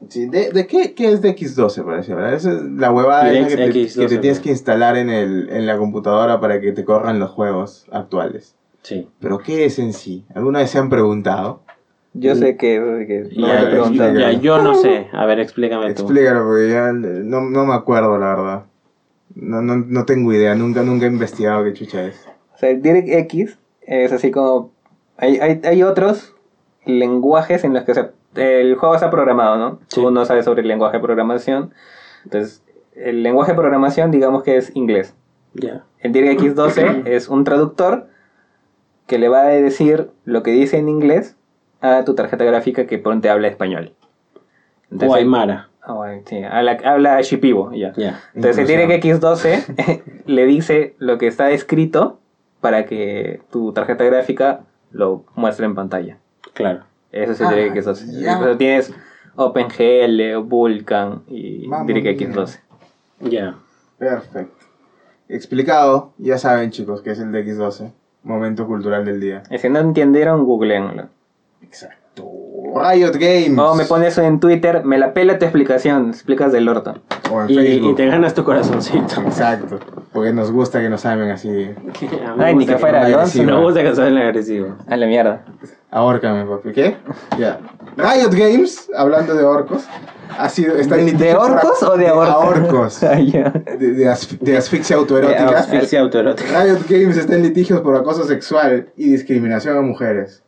Sí, ¿de, de qué, qué es DX12, parece? ¿verdad? Esa es la huevada que te, DX12, que te tienes que instalar en, el, en la computadora para que te corran los juegos actuales. Sí. ¿Pero qué es en sí? ¿Alguna vez se han preguntado? Yo sé que, que no Ya, ya, yo no sé. A ver, explícame tú. Explícalo, porque ya no, no me acuerdo, la verdad. No, no, no tengo idea, nunca, nunca he investigado qué chucha es. O sea, el DirectX es así como... Hay, hay, hay otros lenguajes en los que se- el juego está programado, ¿no? Sí. Tú no sabes sobre el lenguaje de programación. Entonces, el lenguaje de programación digamos que es inglés. Ya. El DirectX 12 es un traductor que le va a decir lo que dice en inglés a tu tarjeta gráfica que pronto habla español. O Aymara. Ah, bueno, sí, habla, habla Shipibo, ya. Entonces el Inclusión. DirectX 12 le dice lo que está escrito para que tu tarjeta gráfica lo muestre en pantalla. Claro. Eso es el Ah, DirectX 12. ya. Pero tienes OpenGL, Vulkan y Mamma DirectX mía. 12. Ya. Perfecto. Explicado, ya saben chicos que es el DX12. Momento cultural del día. Si no entendieron, googleenlo. Exacto. Riot Games. O me pones en Twitter, me la pela tu explicación, explicas del orto. O en Y, Facebook. y te ganas tu corazoncito. Exacto. Porque nos gusta que nos amen así. Ay, ni que fuera no me Alonso. agresivo. Me gusta que sean agresivos. A la mierda. Ahórcame, papi. ¿Qué? Ya. Riot Games, hablando de orcos, ha sido, está en ¿De, orcos o de ahorcos? ahorcos. Ah, ya. De, de asf- de asfixia autoerótica. De Asfixia autoerótica. Riot Games está en litigios por acoso sexual y discriminación a mujeres.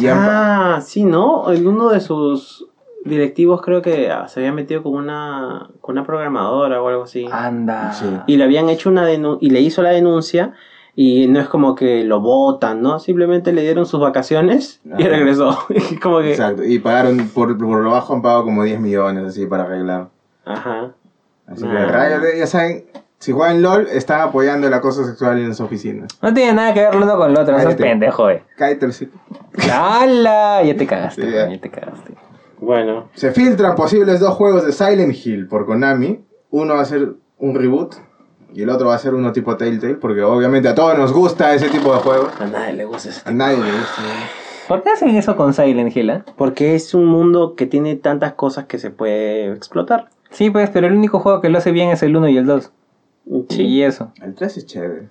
Y han pa- Ah, sí, ¿no? En uno de sus directivos creo que ah, se había metido con una, con una programadora o algo así. Anda. Sí. Y le habían hecho una denuncia, y le hizo la denuncia, y no es como que lo votan, ¿no? Simplemente le dieron sus vacaciones y regresó. Y como que... Exacto. Y pagaron, por, por lo bajo han pagado como 10 millones así para arreglar. Ajá. Así Ah. que ya saben, Si juegan LOL, están apoyando el acoso sexual en las oficinas. No tiene nada que ver lo uno con lo otro, no seas pendejo, eh. Cállate el hocico. ¡Hala! Ya te cagaste, Sí, ya. ya te cagaste. Bueno, Se filtran posibles dos juegos de Silent Hill por Konami. Uno va a ser un reboot y el otro va a ser uno tipo Telltale, porque obviamente a todos nos gusta ese tipo de juegos. a nadie le gusta ese A nadie le gusta. ¿Por qué hacen eso con Silent Hill, eh? Porque es un mundo que tiene tantas cosas que se puede explotar. Sí, pues, pero el único juego que lo hace bien es el 1 y el 2. Y eso. El 3 es chévere.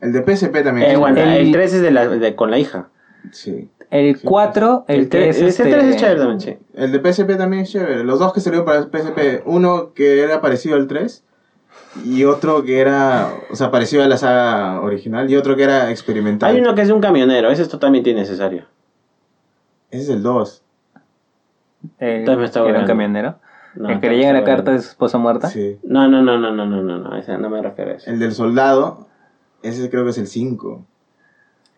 El de PSP también. Eh, es bueno, chévere. el- el 3 es de la, de- con la hija. Sí. El 4, el 3 ese este... 3 es chévere también, sí. El de PSP también es chévere. Los dos que salieron para PSP. Uno que era parecido al 3. Y otro que era, o sea, parecido a la saga original. Y otro que era experimental. Hay uno que es de un camionero, ese es totalmente innecesario. Ese es el 2. el- está era un camionero. No, el que le llega la carta de su esposa muerta. Sí. No, no, no, no, no, no, no, no, ese no me refiero a eso. El del soldado. Ese creo que es el 5.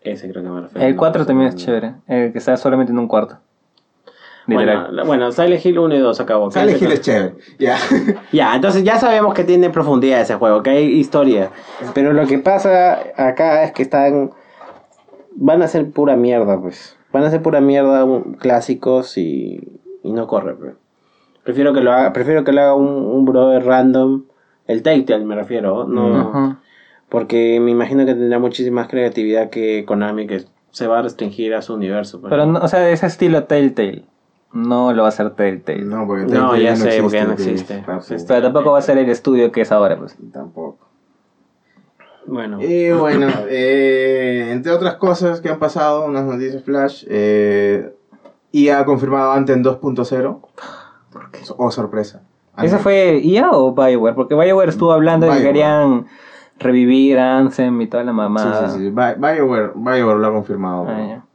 Ese creo que me refiero. El 4 No, también es no. chévere. El que está solamente en un cuarto. Literal. Bueno, bueno, Silent Hill 1 y 2 acabó. Silent Hill es chévere. Ya. Ya, entonces ya sabemos que tiene profundidad ese juego, que hay historia. Pero lo que pasa acá es que están. Van a ser pura mierda, pues. Van a ser pura mierda un- clásicos y, y no corre, pues. Prefiero que lo haga, prefiero que lo haga un, un brother random. El Telltale me refiero, no. Porque me imagino que tendrá muchísima más creatividad que Konami, que se va a restringir a su universo. pues. Pero, no, o sea, ese estilo Telltale. No lo va a hacer Telltale. No, porque No, Telltale ya sé, porque ya no existe. Pero tampoco va a ser el estudio que es ahora, pues. Tampoco. Bueno, Y bueno, eh, entre otras cosas que han pasado, unas noticias flash, eh, IA ha confirmado Anthem 2.0. Oh, sorpresa. ¿Ese Anthem. fue IA o Bioware? Porque Bioware estuvo hablando de que querían revivir Ansem y toda la Sí, mamada. sí, sí. Bi- BioWare, BioWare lo ha confirmado. Ah, pero ya.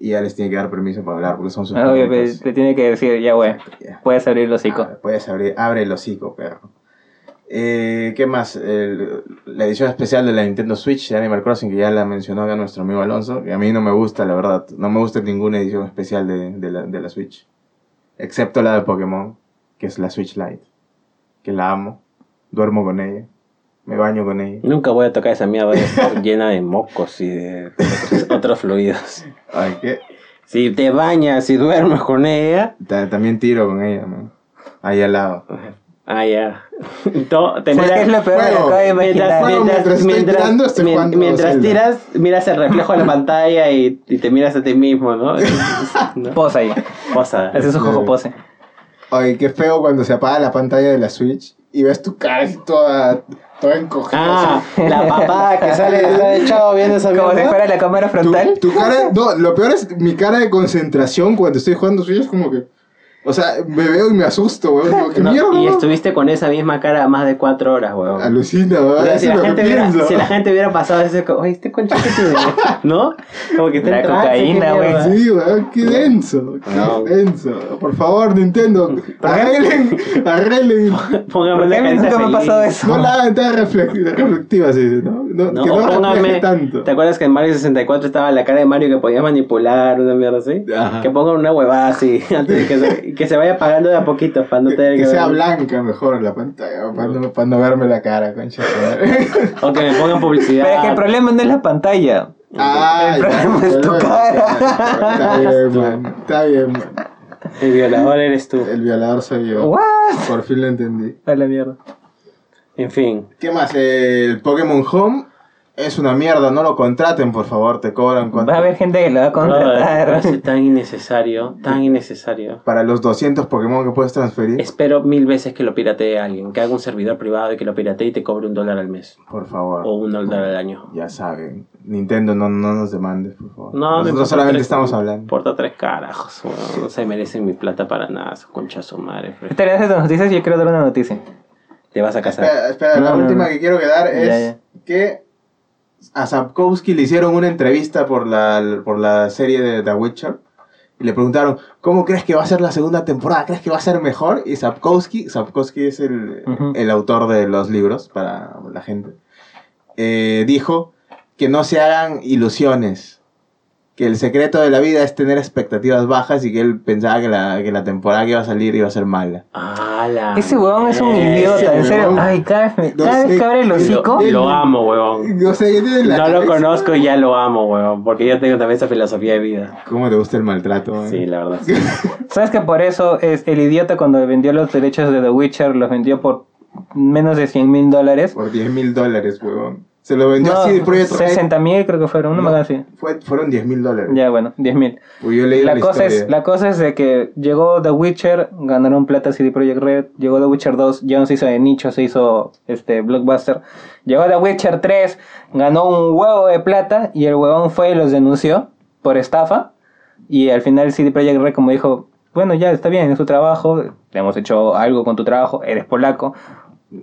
IA les tiene que dar permiso para hablar porque son sus Ah, obvio, te, tiene que decir, ya, güey, Ya. puedes abrir el hocico. Ah, puedes abrir, abre el hocico, perro. Eh, ¿Qué más? El- la edición especial de la Nintendo Switch de Animal Crossing, que ya la mencionó acá nuestro amigo Alonso, que a mí no me gusta, la verdad. No me gusta ninguna edición especial de, de la, de la Switch. Excepto la de Pokémon, que es la Switch Lite. Que la amo. Duermo con ella. Me baño con ella. nunca voy a tocar esa mierda de estar llena de mocos y de otros, otros fluidos. Ay, ¿qué? Si te bañas y duermes con ella, Ta- También tiro con ella, man. Ahí al lado. Ah, ya. To- te ¿Sabes qué es lo peor? Juego. Me acabo de mientras, imaginar. Juego mientras mientras tiras, miras el reflejo de la pantalla y, y te miras a ti mismo, ¿no? ¿No? Posa ahí. Posa. Hace su jojo pose. Ay, qué feo cuando se apaga la pantalla de la Switch y ves tu cara así toda, toda encogida. Ah, así. la papada que sale está echado viendo esa Como si fuera la cámara Tu, frontal. tu cara, no, lo peor es mi cara de concentración cuando estoy jugando Switch es como que, o sea, me veo y me asusto, weón. Digo, ¿qué No, mierda? y weón? estuviste con esa misma cara más de cuatro horas, weón. Alucina, weón. O sea, Eso si, la gente hubiera, pienso. si la gente hubiera pasado ese... Oye, este concha que tiene, ¿no? Como que La trance, cocaína, mierda. Sí, weón, qué denso, qué No. denso. Por favor, Nintendo, arreglen, arreglen. Póngame ¿Por una qué a mí carita nunca me ha pasado eso? No la hagan tan refle- reflectiva, así, ¿no? no No, que no póngame- tanto. ¿Te acuerdas que en Mario 64 estaba la cara de Mario que podía manipular, una mierda así? Ajá. Que pongan una huevada así, antes de que se, que se vaya apagando de a poquito para no tener que, que sea ver. blanca mejor la pantalla, para no, para no verme la cara, concha. O que me pongan publicidad. Pero es que el problema no es la pantalla. Ah, El ya, problema es tu cara. Está bien, man. Está bien, man. El violador eres tú. El violador soy yo. ¿What? Por fin lo entendí. A la mierda. En fin. ¿Qué más? El Pokémon Home es una mierda, no lo contraten, por favor, te cobran cuánto. Va a haber gente que lo va a No, me contratar. parece tan innecesario, tan innecesario. Para los 200 Pokémon que puedes transferir, Espero mil veces que lo piratee alguien, que haga un servidor privado y que lo piratee y te cobre un dólar al mes. por favor. O un dólar al año. Ya saben. Nintendo, no, no nos demandes, por favor. No, Nosotros solamente tres- estamos hablando. Importa tres carajos. No se merecen mi plata para nada, su concha su madre. fre. Esta de noticias yo quiero dar una noticia. Te vas a casar. Espera, espera, la No, no, última no. que quiero quedar es Ya, ya. que a Sapkowski le hicieron una entrevista por la, por la serie de The Witcher y le preguntaron, ¿cómo crees que va a ser la segunda temporada? ¿Crees que va a ser mejor? Y Sapkowski, Sapkowski es el, el autor de los libros para la gente, eh, dijo que no se hagan ilusiones. Que el secreto de la vida es tener expectativas bajas y que él pensaba que la, que la temporada que iba a salir iba a ser mala. Ah, Ese huevón es un mierda. idiota, en serio. Ay, cada vez, me- No cada vez sé, que abre el lo- hocico. Lo, lo amo, huevón. O sea, que tiene la No lo conozco y ya lo amo, huevón. Porque yo tengo también esa filosofía de vida. ¿Cómo te gusta el maltrato? eh? Sí, la verdad. sí. ¿Sabes que por eso es el idiota cuando vendió los derechos de The Witcher los vendió por menos de 100 mil dólares? Por 10 mil dólares, huevón. Se lo vendió No, así de Project Red. 60 mil creo que fueron, no, me No, hagas así. fue- fueron 10 mil dólares. Ya, bueno, 10 mil. Pues yo leí La la, cosa, es, la cosa es de que llegó The Witcher, ganaron plata CD Projekt Red, llegó The Witcher 2, ya no se hizo de nicho, se hizo este Blockbuster. Llegó The Witcher 3, ganó un huevo de plata y el huevón fue y los denunció por estafa. Y al final CD Projekt Red como dijo, bueno ya está bien, es tu trabajo, le hemos hecho algo con tu trabajo, eres polaco,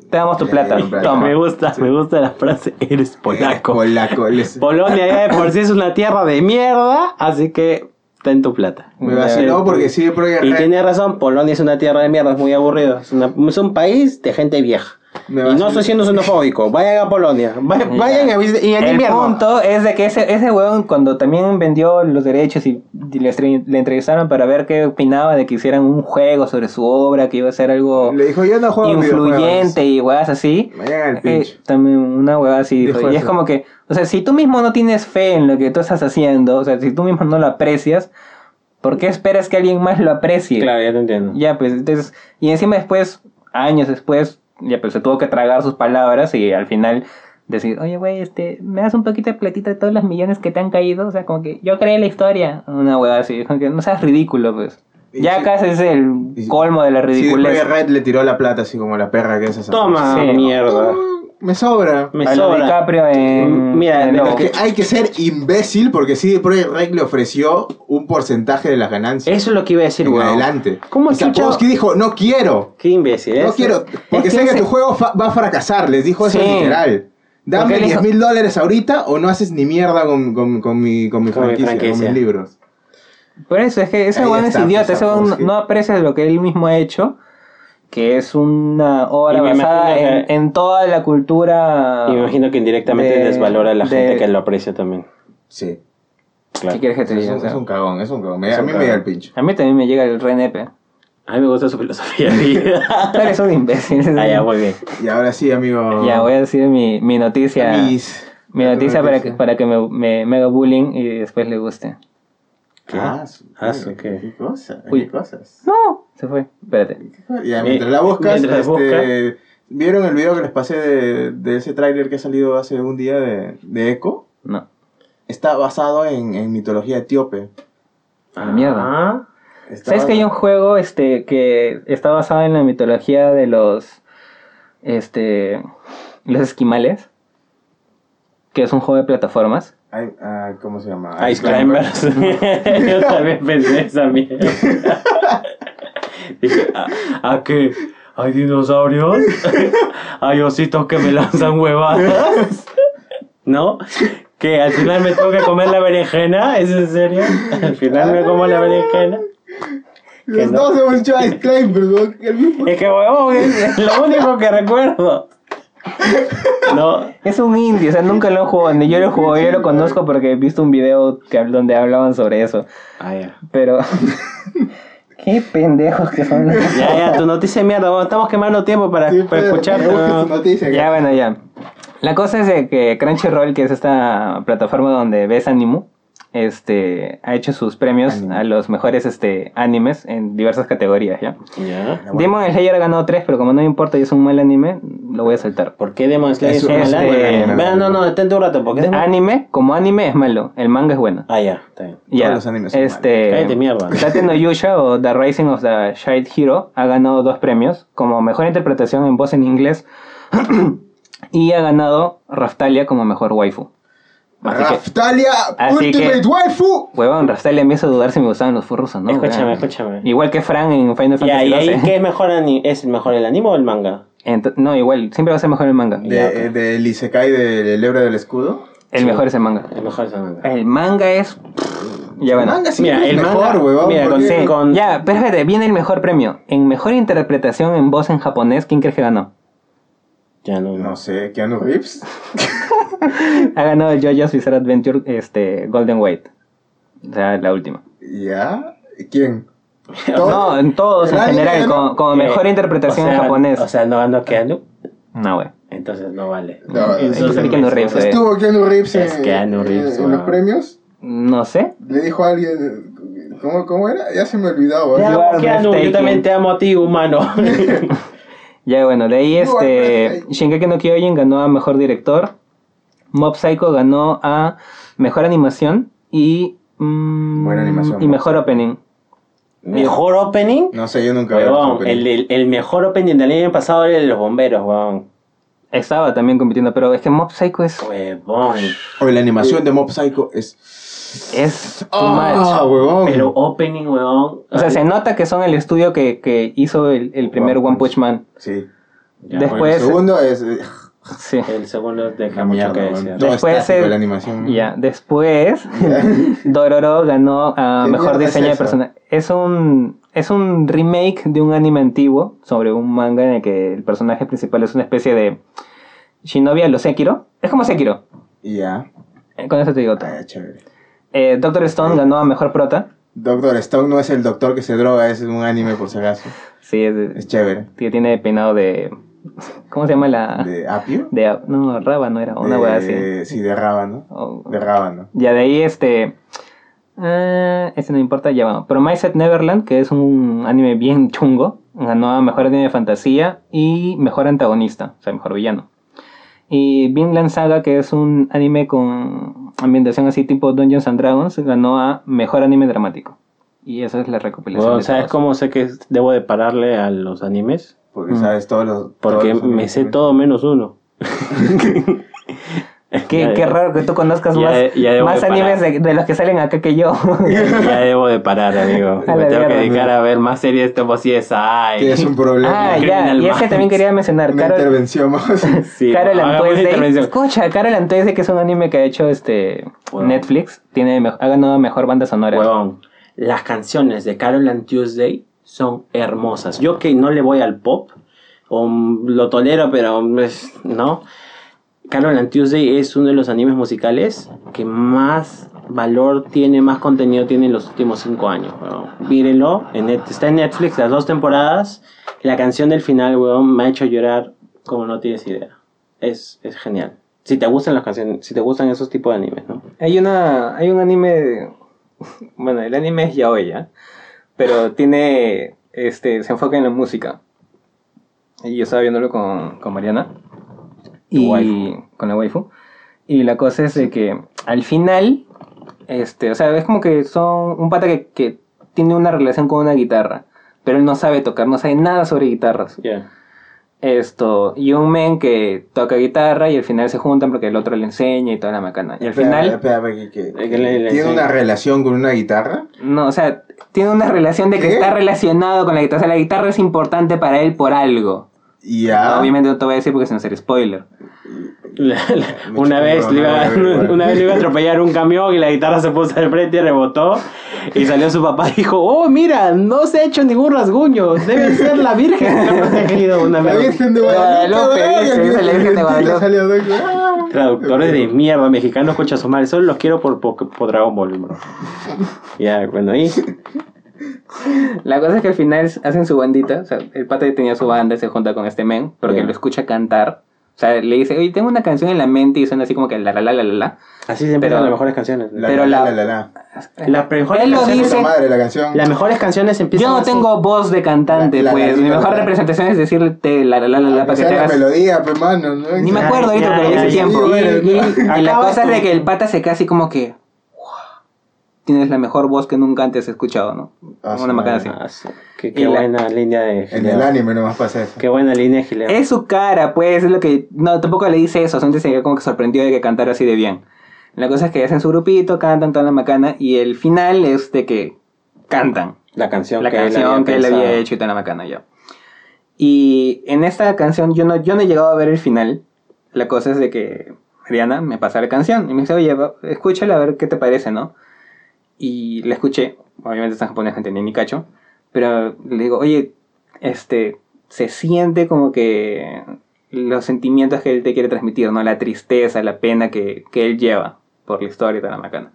te damos tu plata, toma. Me gusta, me gusta la frase, eres polaco. Polaco. les- Polonia ya de por sí es una tierra de mierda, así que ten tu plata. Me vaciló porque sí, Project Y tiene razón, Polonia es una tierra de mierda, es muy aburrido. Es, una- es un país de gente vieja. Y no estoy siendo xenofóbico. Vayan a Polonia. Vayan, vayan a visitar. Y en El invierno. punto es de que ese, ese weón cuando también vendió los derechos y, y le, le entrevistaron para ver qué opinaba de que hicieran un juego sobre su obra, que iba a ser algo Le dijo, yo no juego influyente y weas así. Eh, también una hueá así. Dijo y es como que, o sea, si tú mismo no tienes fe en lo que tú estás haciendo, o sea, si tú mismo no lo aprecias, ¿por qué esperas que alguien más lo aprecie? Claro, ya te entiendo. Ya, pues, entonces, y encima después, años después, ya pues se tuvo que tragar sus palabras y al final decir, oye, güey, este, me das un poquito de platita de todos los millones que te han caído, o sea, como que yo creé la historia, una hueá así, como que no seas ridículo, pues. Y Ya sí- acá ese es el sí- colmo de la Sí, ridiculez. Project Red le tiró la plata así como la perra que es esa. Toma, Sí. mierda. Me sobra. Me a lo sobra. DiCaprio en... Mira, en Lobo. Es que hay que ser imbécil porque sí, Project Red le ofreció un porcentaje de las ganancias. Eso es lo que iba a decir, en weón. adelante. ¿Cómo y? Sapkowski dijo, no quiero. Qué imbécil, ¿eh? No quiero, porque Es que sé que ese- tu juego fa- va a fracasar. Les dijo eso Sí. literal. Dame Porque él 10 hizo- mil dólares ahorita o no haces ni mierda con, con, con mi, con mi Con mi franquicia, franquicia. con mis libros. Por eso, es que ese Ahí weón es está, idiota, pues, ese weón no, Sapkowski. no aprecia lo que él mismo ha hecho, que es una obra Y basada en, que- en toda la cultura... Y me imagino que indirectamente de- desvalora a la gente que lo aprecia también. Sí. Claro. ¿Qué quieres que te Es diga? un, sea, es un cagón, es un cagón. Me- Es a un mí me llega el pincho. A mí también me llega el renepe. A mí me gusta su filosofía de vida. Tú eres un imbécil. ah, ya, muy bien. Y ahora sí, amigo. Ya, voy a decir mi, mi noticia. Mis- Mi noticia para que, para que me, me, me haga bullying y después le guste. ¿Qué? Ah, su- Ah, su- ¿qué? ¿Qué cosa? Uy. ¿Qué cosas? No, se fue. Espérate. Ya, Eh, mientras la buscas, mientras este, ¿vieron el video que les pasé de, de ese tráiler que ha salido hace un día de, de Echo? No. Está basado en, en mitología etíope. Ah, mierda. Ah, Está ¿Sabes que hay un juego este que está basado en la mitología de los este los esquimales? Que es un juego de plataformas. Hay- ah, ¿Cómo se llama? Ice Climbers. Yo también pensé esa mierda. Dije, ¿a, a qué? ¿Hay dinosaurios? ¿Hay ositos que me lanzan huevadas? ¿No? ¿Que al final me tengo que comer la berenjena? ¿Es en serio? ¿Al final me como la berenjena? Los no. dos hemos hecho Ice Climbers, ¿no? El mismo. Es que huevón, es lo único que recuerdo. No, Es un indie, o sea, nunca lo he jugado, ni yo lo he jugado, yo lo conozco porque he visto un video que, donde hablaban sobre eso. Ah, ya. Pero. Qué pendejos que son. Ya, ya, tu noticia de mierda, bueno, estamos quemando tiempo para, Sí, para pero- escuchar. noticia, Ya, bueno, ya. La cosa es de que Crunchyroll, que es esta plataforma donde ves anime, este, ha hecho sus premios Anime. a los mejores este, animes en diversas categorías, ¿ya? Demon Slayer ha ganado tres, pero como no me importa y es un mal anime, lo voy a saltar. ¿Por qué Demon Slayer es un mal anime? Vea, no, no, detente un rato, porque Anime, como anime es malo, el manga es bueno. Ah, ya, está bien. Ya, Todos los animes son este, Cállate, mierda. Tate no Yusha o The Rising of the Shade Hero ha ganado dos premios como mejor interpretación en voz en inglés y ha ganado Raftalia como mejor waifu. Así que, Raftalia así Ultimate que- Waifu. huevón, Raftalia me hizo dudar si me gustaban los furros o no. escúchame, weón. escúchame. Igual que Fran en Final Fantasy y ahí. ¿qué es mejor, es mejor el anime o el manga? Ent- no, igual, siempre va a ser mejor el manga. De, Ya, ok. eh, del Isekai del Lebra del Escudo. El mejor es el manga. El mejor es el manga. El manga es... Ya bueno. manga sí Mira, es el mejor, manga- huevón. mira, con- sí, con- Ya, pero espérate, viene el mejor premio. En mejor interpretación en voz en japonés, ¿quién crees que ganó? Ya no, No sé, Keanu Reeves. Ha ganado el JoJo's Bizarre Adventure este, Golden White. O sea, la última. ¿Ya? ¿Quién? No, en todos en general, como, como Eh, mejor interpretación o sea, en japonés. O sea, no ganó Keanu, no, güey. entonces no vale. No, Entonces, es Keanu Reeves. Estuvo Keanu Reeves en, Es Keanu Reeves, en los wow. premios. No sé. Le dijo a alguien. ¿Cómo, cómo era? Ya se me olvidó. Te amo, Keanu, yo también te amo a ti, humano. Ya bueno, de ahí este. Shingeki no Kyojin ganó a mejor director, Mob Psycho ganó a mejor animación y mm, Buena animación, y Mob mejor Psycho. opening. ¿Mejor opening? No sé, yo nunca Huevón, openings. el, el, el mejor opening del año pasado era el de los bomberos, huevón. Estaba también compitiendo, pero es que Mob Psycho es Huevón. Oye, la animación de Mob Psycho es. Es too ¡Ah, much. huevón! Pero opening, huevón. O sea, se nota que son el estudio que, que hizo el, el primer One One Punch Man. Sí. Ya, después- El segundo es. eh, Sí. El segundo deja mucho que decir. Después estático, el- la animación. Ya, después Dororo ganó a ¿Qué mejor es diseño de personaje. Es un es un remake de un anime antiguo sobre un manga en el que el personaje principal es una especie de Shinobi a lo Sekiro. Es como Sekiro. Ya. Eh, Con eso te digo todo. Ah, chévere. Eh, Doctor Stone ganó a mejor prota. Doctor Stone no es el doctor que se droga, es un anime por si acaso. Sí, es, Es chévere. que tiene peinado de ¿cómo se llama la ¿De apio? de no, rábano era una wea así. Sí, de rábano. O- De rábano. Ya de ahí este. eh, ese no importa, ya vamos. Promised Neverland, que es un anime bien chungo, ganó a mejor anime de fantasía y mejor antagonista, o sea, mejor villano. Y Vinland Saga, que es un anime con ambientación así tipo Dungeons and Dragons, ganó a mejor anime dramático. Y esa es la recopilación. Huevón, de ¿Sabes todos. cómo sé que debo de pararle a los animes? Porque Mm. sabes todos los. Porque todos los me sé todo menos uno. Qué, Ya- qué raro que tú conozcas Ya- más, ya debo más de animes de, de los que salen acá que yo. Ya debo de parar, amigo. A Me tengo que dedicar a ver más series como CSI. Tienes un problema. ah, ya, y ese también quería mencionar. Una Carol, intervención más. Sí, Carol intervención. Escucha, Carol and Tuesday, que es un anime que ha hecho este. Netflix, tiene, ha ganado mejor banda sonora. Las canciones de Carol and Tuesday son hermosas. Yo que no le voy al pop, o lo tolero, pero pues, no. Carol and Tuesday es uno de los animes musicales que más valor tiene, más contenido tiene en los últimos cinco años. huevón. Mírenlo, en net- está en Netflix las dos temporadas. La canción del final, weón, me ha hecho llorar como no tienes idea. Es, es genial. Si te gustan las canciones, si te gustan esos tipos de animes, ¿no? Hay una, hay un anime, bueno, el anime es yaoi, ¿ya? Pero tiene, este, se enfoca en la música. Y yo estaba viéndolo con, con Mariana. Y waifu. con la waifu. Y la cosa es de que al final, este, o sea, es como que son un pata que, que tiene una relación con una guitarra. Pero él no sabe tocar, no sabe nada sobre guitarras. Ya. Esto, y un men que toca guitarra y al final se juntan porque el otro le enseña y toda la macana. Y al Espera, final, espera, espera, que- que- que le- le ¿Tiene enseña. una relación con una guitarra? no, o sea, tiene una relación de que ¿Qué? está relacionado con la guitarra. O sea, la guitarra es importante para él por algo. Ya. Obviamente no te voy a decir porque se no hacer spoiler. La- la- Me una, vez le iba, una vez le iba a atropellar un camión y la guitarra se puso al frente y rebotó. Y salió su papá y dijo, oh, mira, no se ha hecho ningún rasguño, debe ser la Virgen. Ha querido una La. Virgen de Guadalupe. Dice la Virgen de Guadalupe. ah. Traductores de mierda, mexicanos con chasomar, solo los quiero por, por, por Dragon Ball, bro. Ya, bueno, ahí. La cosa es que al final hacen su bandita. O sea, el pata tenía su banda se junta con este men porque Ya. lo escucha cantar. O sea, le dice, oye, tengo una canción en la mente y suena así como que la la la la la la. Así se empiezan Pero- las mejores canciones. La, Pero la, la- la, la, la. Las mejores Él lo canciones, dice. Madre, la canción. las mejores canciones empiezan Yo no así. tengo voz de cantante, La- la- pues. la- Mi la- mejor la- representación es decirte la la la la la Ah, para que que te la hagas. melodía, pues, mano. ¿no? Ni me acuerdo ahorita, pero ese tiempo. Y, la cosa es de que el pata se queda así como que. "Wow, Tienes la mejor voz que nunca antes he escuchado, ¿no? Ah, Una macana así. Ah, sí. Qué, la- buena línea de En el anime nomás pasa eso. Qué buena línea de gileo. Es su cara, pues, es lo que... No, tampoco le dice eso, solamente se quedó como que sorprendió de que cantara así de bien. La cosa es que hacen su grupito, cantan toda la macana, y el final es de que cantan. La canción La que él canción había que él había hecho y toda la macana ya. Y en esta canción yo no, yo no he llegado a ver el final. La cosa es de que Mariana me pasa la canción y me dice, oye, escúchala a ver qué te parece, ¿no? Y la escuché, obviamente está en japonés, entendí ni cacho, pero le digo, oye, este, se siente como que los sentimientos que él te quiere transmitir, ¿no? La tristeza, la pena que, que él lleva por la historia y toda la macana.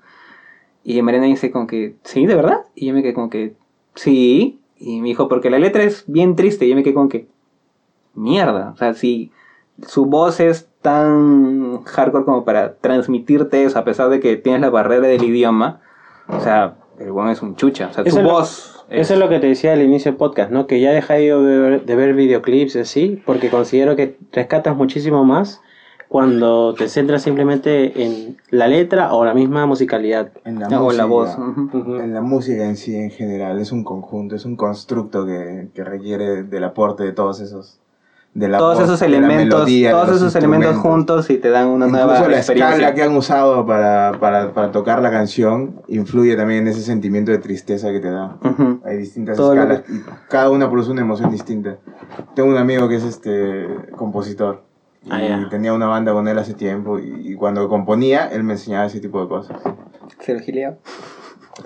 Y Mariana dice como que, ¿sí, de verdad? Y yo me quedé como que, sí. Y me dijo, porque la letra es bien triste. Y yo me quedé con que, mierda. O sea, si su voz es tan hardcore como para transmitirte eso, a pesar de que tienes la barrera del idioma, o sea, el weón es un chucha. O sea, Eso es lo- voz. Eso es lo que te decía al inicio del podcast, ¿no? Que ya he dejado de ver, de ver videoclips así, porque considero que rescatas muchísimo más cuando te centras simplemente en la letra o la misma musicalidad. En la o música. la voz. En la música en sí, en general, es un conjunto, es un constructo que, que requiere del aporte de todos esos. De la Todos voz, esos elementos, melodía, todos esos elementos juntos y te dan una Incluso nueva la experiencia. escala que han usado para, para, para tocar la canción influye también en ese sentimiento de tristeza que te da. Ujú. Hay distintas Todo escalas y cada una produce una emoción distinta. Tengo un amigo que es este compositor y Ah, ya. tenía una banda con él hace tiempo y, y cuando componía él me enseñaba ese tipo de cosas. Gileo.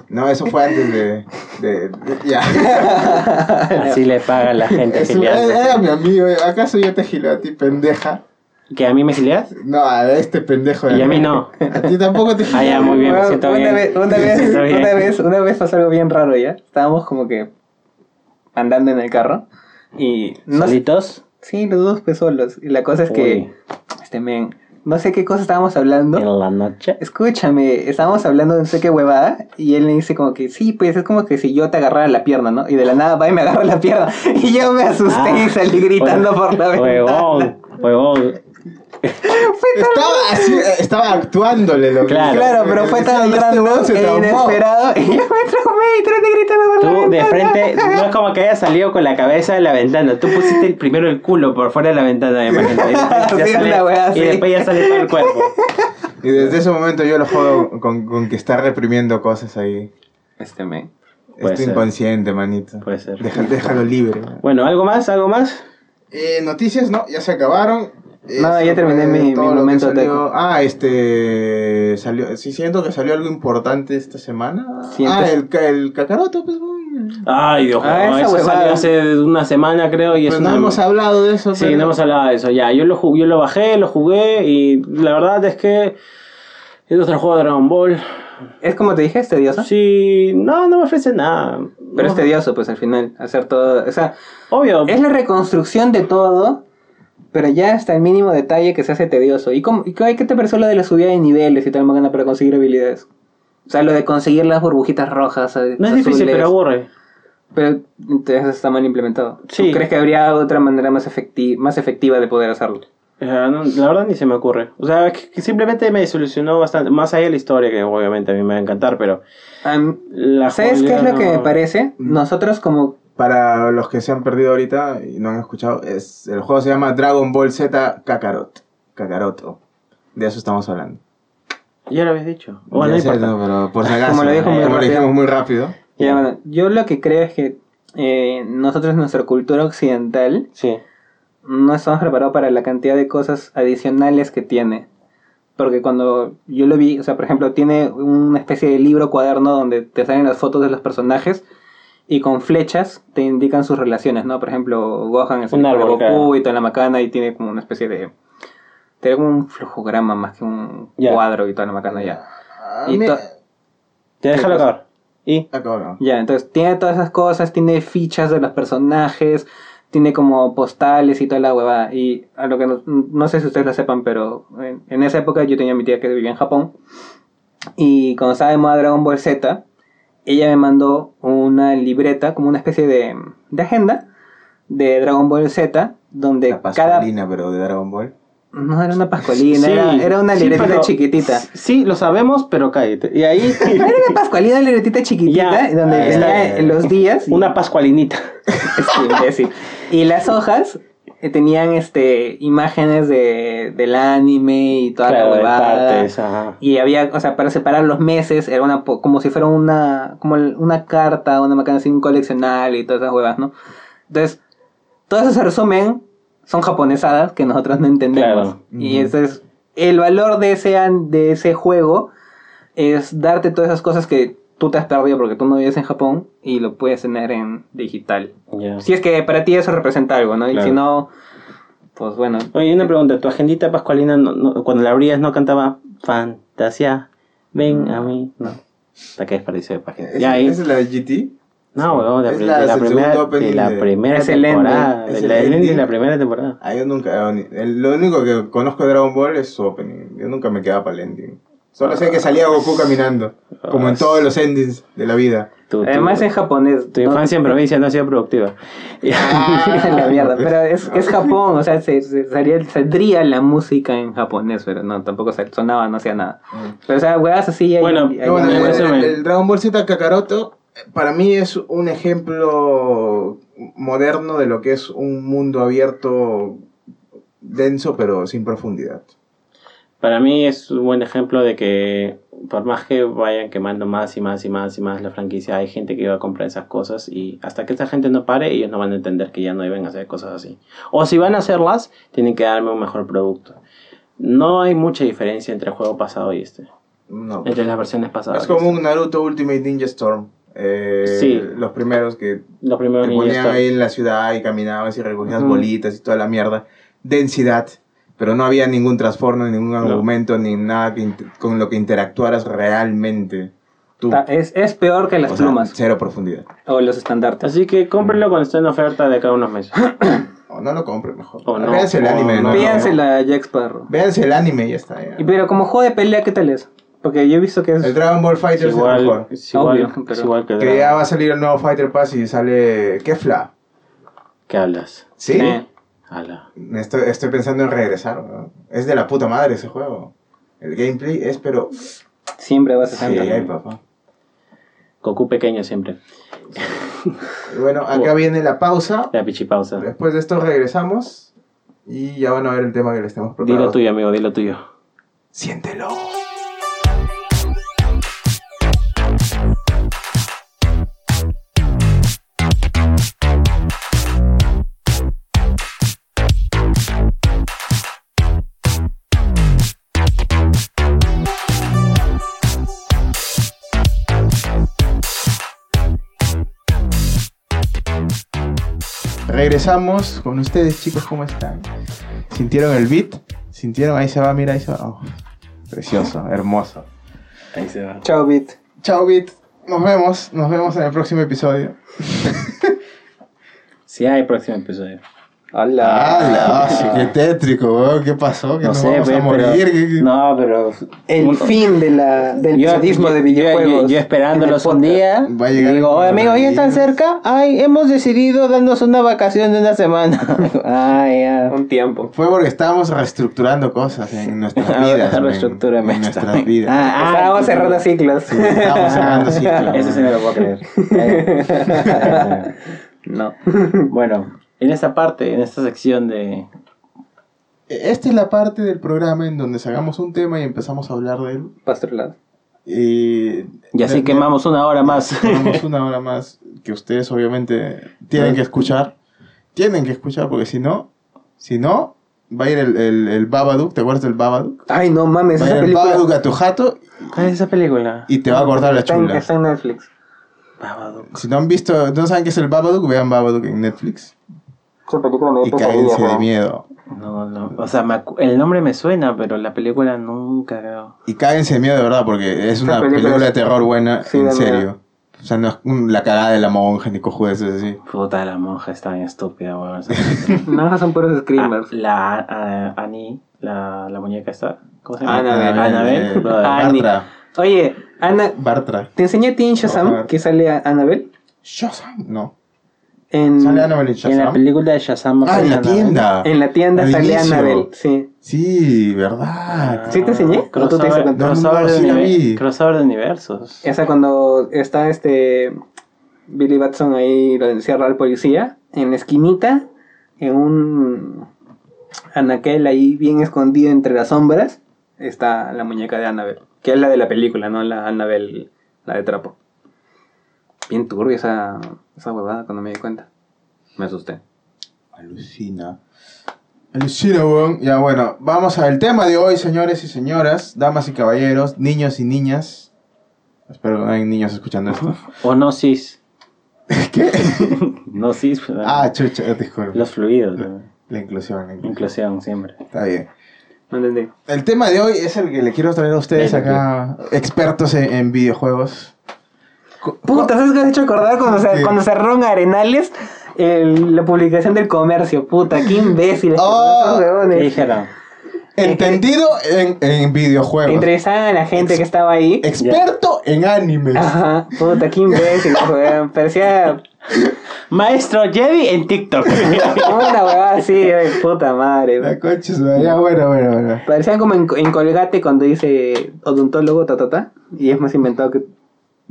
No, eso fue antes de... de- de- ya. Así le paga la gente giliando. era mi amigo, ¿acaso yo te gileo a ti, pendeja? ¿Que a mí me gilias? No, a este pendejo. de Y a mí no. A ti tampoco te Ah, ya, muy bien, me siento una bien. Vez, una, vez, siento bien. una, vez, una vez pasó algo bien raro ya. Estábamos como que andando en el carro. Y no ¿Solitos? sí, los dos pues solos. Y la cosa es que, este men, no sé qué cosa estábamos hablando. En la noche. Escúchame, estábamos hablando de no sé qué huevada y él me dice como que sí, pues es como que si yo te agarrara la pierna, ¿no? Y de la nada va y me agarra la pierna y yo me asusté Ah, y salí gritando por la ventana. Huevón, huevón. Estaba, así, eh, estaba actuándole lo que- Claro. Claro, pero fue tan Este weón se e traumó. inesperado y yo me traumé y traté gritando por la Tú de ventana. frente, no es como que hayas salido con la cabeza de la ventana. Tú pusiste el- primero el culo por fuera de la ventana, me imagino. Y después ya Sí, sale, wea y después ya sale todo el cuerpo. Y desde ese momento yo lo juego con, con que está reprimiendo cosas ahí. Este men. Puede Es ser. inconsciente, manito. Puede ser. Deja- déjalo libre. Bueno, ¿algo más? ¿Algo más? Eh, noticias, no, ya se acabaron. No, Eso ya terminé mi- momento salió. Ah, este. Salió. Sí, siento que salió algo importante esta semana. Sientes- Ah, el, el cacaroto, pues. Ay, Dios Ah, mío, esa eso salió hace una semana, creo, y es Pues una... no hemos hablado de eso. Sí, pero- no hemos hablado de eso, ya. Yo lo, jugué, yo lo bajé, lo jugué, y la verdad es que es otro juego de Dragon Ball. Es como te dije, es tedioso. Sí, no, no me ofrece nada. Pero es No. tedioso, pues al final, hacer todo. O sea, Obvio. es la reconstrucción de todo, pero ya hasta el mínimo detalle que se hace tedioso. ¿Y, cómo, y qué te pareció lo de la subida de niveles y tal, Magana, para conseguir habilidades? O sea, lo de conseguir las burbujitas rojas. eh, No es difícil, pero aburre. Pero entonces está mal implementado. ¿Tú Sí. crees que habría otra manera más, efecti- más efectiva de poder hacerlo? No, la verdad ni se me ocurre. O sea, que, que simplemente me desilusionó bastante. Más allá de la historia, que obviamente a mí me va a encantar, pero... La ¿Sabes qué es lo que me parece? Nosotros como... Para los que se han perdido ahorita y no han escuchado, es, el juego se llama Dragon Ball Z Kakarot. Kakaroto. De eso estamos hablando. Ya lo habías dicho. Bueno, no sé, no, pero por si acaso. Como lo dijo muy como lo dijimos muy rápido. Ya, bueno, yo lo que creo es que eh, nosotros, nuestra cultura occidental, Sí. no estamos preparados para la cantidad de cosas adicionales que tiene. Porque cuando yo lo vi, o sea, por ejemplo, tiene una especie de libro cuaderno donde te salen las fotos de los personajes y con flechas te indican sus relaciones, ¿no? Por ejemplo, Gohan es el Un de árbol, Goku claro. y toda la macana y tiene como una especie de... Tiene como un flujograma más que un Ya. cuadro y toda la macana ya. A Y to- Ya déjalo cosa? acabar. ¿Y? Ya, entonces tiene todas esas cosas, tiene fichas de los personajes, tiene como postales y toda la huevada. Y a lo que no, no sé si ustedes lo sepan, pero en, en esa época yo tenía a mi tía que vivía en Japón. Y cuando estaba de moda Dragon Ball Z, ella me mandó una libreta, como una especie de, de agenda de Dragon Ball Z, donde La cada... pascualina, pero de Dragon Ball. No era una pascualina, Sí, era, era una sí, libretita pero- chiquitita. Sí, lo sabemos, pero cállate. Y ahí... Era una pascualina, una libretita chiquitita, Ya, donde ahí tenía los días. y- Una pascualinita. Sí. Y las hojas tenían este imágenes de, del anime y toda Claro, la huevada. partes, ajá. Y había, o sea, para separar los meses, era una como si fuera una, como una carta, una macana así, un coleccional y todas esas huevas, ¿no? Entonces, todo eso se resumen, son japonesadas que nosotros no entendemos. Claro. Y Ujú. ese es, el valor de ese, de ese juego es darte todas esas cosas que tú te has perdido porque tú no vives en Japón y lo puedes tener en digital. Si es que para ti eso representa algo, ¿no? Y si no, pues bueno. Oye, una pregunta. ¿Tu agendita pascualina, no- no- cuando la abrías, no cantaba Fantasía? Ven a mí. No. Hasta que desperdicio de página. ¿Esa Ya ahí. esa es la de GT? No, weón, de, Es de la- es primera, de la primera Es el ending. temporada. Es el la, el ending de la primera temporada. Ah, yo nunca. el- lo único que conozco de Dragon Ball es su opening. Yo nunca me quedaba para el ending. Solo sé que salía Goku caminando. Como en todos los endings de la vida. Además en japonés. tu infancia en provincia no ha sido productiva. la mierda, pero es, es Japón, o sea, se, se- sería- saldría la música en japonés, pero no, tampoco se- sonaba, no hacía nada. Pero o sea, weas así. hay- Bueno, hay- bueno, me el, el- el Dragon Ball Z Kakaroto eh, para mí es un ejemplo moderno de lo que es un mundo abierto denso pero sin profundidad. Para mí es un buen ejemplo de que por más que vayan quemando más y más y más y más la franquicia, hay gente que va a comprar esas cosas y hasta que esa gente no pare, ellos no van a entender que ya no deben hacer cosas así. O si van a hacerlas, tienen que darme un mejor producto. No hay mucha diferencia entre el juego pasado y este. No. Entre las versiones pasadas. Es como un Naruto Ultimate Ninja Storm. Eh, Sí. Los primeros que Los primeros te ponían ahí en la ciudad y caminabas y recogías bolitas y toda la mierda. Densidad. Pero no había ningún trastorno, ningún No. argumento, ni nada que con lo que interactuaras realmente. Tú. Es, es peor que las O sea, plumas cero profundidad. o los estandartes. Así que cómprenlo cuando esté en oferta de cada unos meses. O no lo compren mejor. O no, Véanse el anime. no. No. la Jack Sparrow. Véanse el anime y ya está. ya. Y pero como juego de pelea, ¿qué tal es? Porque yo he visto que es... El Dragon Ball Fighter Es es el mejor. igual, es igual, Obvio, es pero- igual que ya va a salir el nuevo Fighter Pass y sale Kefla. ¿Qué hablas? ¿Sí? Sí. Ala. Estoy, estoy pensando en regresar. ¿no? Es de la puta madre ese juego. El gameplay es, pero. Siempre vas a Sí, ser. ay, papá. Goku pequeño siempre. Bueno, acá viene la pausa. La pichipausa. Después de esto regresamos. Y ya van a ver el tema que les tenemos preparado. Dilo tuyo, amigo, dilo tuyo. Siéntelo. Regresamos con ustedes, chicos, ¿cómo están? ¿Sintieron el beat? ¿Sintieron? Ahí se va, mira, ahí se va. Oh, precioso, hermoso. Ahí se va. Chao, Bit. Chao, beat. Nos vemos, nos vemos en el próximo episodio. Si hay próximo episodio. Hola. ¡Hala! sí, ¡Qué tétrico, weón! ¿Qué pasó? ¿Que No nos sé, vamos a morir? pero. ¿Qué- qué- No, pero. El un- fin de la, del Yo, de videojuegos. Yo, yo esperándolos un día. Va a llegar digo, oye, amigo, ¿ya están coronavirus". cerca? Ay, hemos decidido darnos una vacación de una semana. Ay, ya. Un tiempo. Fue porque estábamos reestructurando cosas en nuestras vidas. men. Reestructúrame En nuestras vidas. Ah, Estábamos sí. cerrando ciclos. Sí, estábamos cerrando ciclos. Eso sí me lo puedo creer. No. bueno, en esta parte, en esta sección de. Esta es la parte del programa en donde sacamos un tema y empezamos a hablar de él. Pastrolado. Y, Y así de- quemamos una hora más. Quemamos una hora más que ustedes obviamente tienen que escuchar. Tienen que escuchar porque si no, si no, va a ir el, el, el Babadook, ¿te acuerdas del Babadook? Ay, no mames, Va a esa ir el. Babadook a tu jato ¿Cuál es esa película? y te va a cortar la chula. está en Netflix. Babadook. Si no han visto, no saben qué es el Babadook, vean Babadook en Netflix. Esa película me Y cáguense de miedo. No, no. O sea, me el nombre me suena, pero la película nunca creo. Y cáguense de miedo de verdad, porque es Esta una película película de terror buena, sí, en serio. miedo. O sea, no es la cagada de la monja ni cojudeces así. Puta, la monja está bien estúpida, weón. No, son puros Ah, screamers. la ah, Annie, la, la muñeca esta. ¿Cómo se llama? Annabelle. Annabelle. Annie. Bartra. Oye, Ana, Bartra. ¿te enseñé a ti en Shazam que sale a Annabelle? Shazam. No. En, ¿Sale Annabelle en En la película de Shazam. Ah, en la Annabelle. tienda. en la tienda Al sale inicio. Annabelle, sí. Sí, verdad. ¿Sí te enseñé? ¿O tú te Crossover, cuenta? crossover No, no, de sí crossover de universos. Esa cuando está este Billy Batson ahí lo encierra al policía en la esquinita en un anaquel ahí bien escondido entre las sombras está la muñeca de Annabelle, que es la de la película, no la Annabelle la de trapo. Bien turbia esa esa huevada cuando me di cuenta. Me asusté. Alucina. Alucina, weón. Ya, bueno, vamos al tema de hoy, señores y señoras, damas y caballeros, niños y niñas. Espero que no hay niños escuchando esto. O no cis. ¿Qué? No cis. pero Ah, chucha, disculpe. Los fluidos. ¿no? La inclusión, la inclusión. Inclusión siempre. Está bien. No entendí. El tema de hoy es el que le quiero traer a ustedes acá, expertos en, en videojuegos. Puta, ¿sabes qué me has hecho acordar cuando se, Sí. cuando cerraron Arenales? el- la publicación del comercio, puta, qué imbéciles. Oh, esos huevones. ¿Qué dijeron? Entendido en, en videojuegos. Entrevistaban a la gente que estaba ahí. Experto en animes. Ajá, puta, qué imbécil, weón. Parecía Maestro Jedi en TikTok. una huevada así, puta madre. La me ya, bueno, bueno, bueno. Parecían como en, en Colgate cuando dice odontólogo, ta, ta, ta. Y es más inventado que.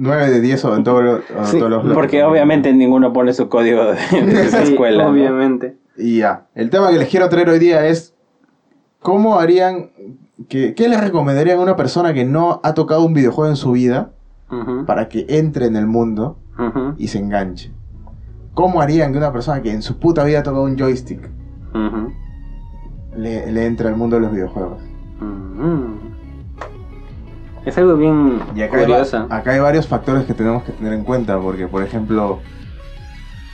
9 de 10 odontólogos. Sí, odontólogos. Porque obviamente ninguno pone su código de, de esa Sí, escuela. ¿no? Obviamente. Y ya. El tema que les quiero traer hoy día es. ¿Cómo harían. Que, ¿Qué les recomendarían a una persona que no ha tocado un videojuego en su vida para que entre en el mundo y se enganche? ¿Cómo harían que una persona que en su puta vida ha tocado un joystick le, le entre al mundo de los videojuegos? Es algo bien Y acá hay, curioso. acá hay varios factores que tenemos que tener en cuenta, porque por ejemplo,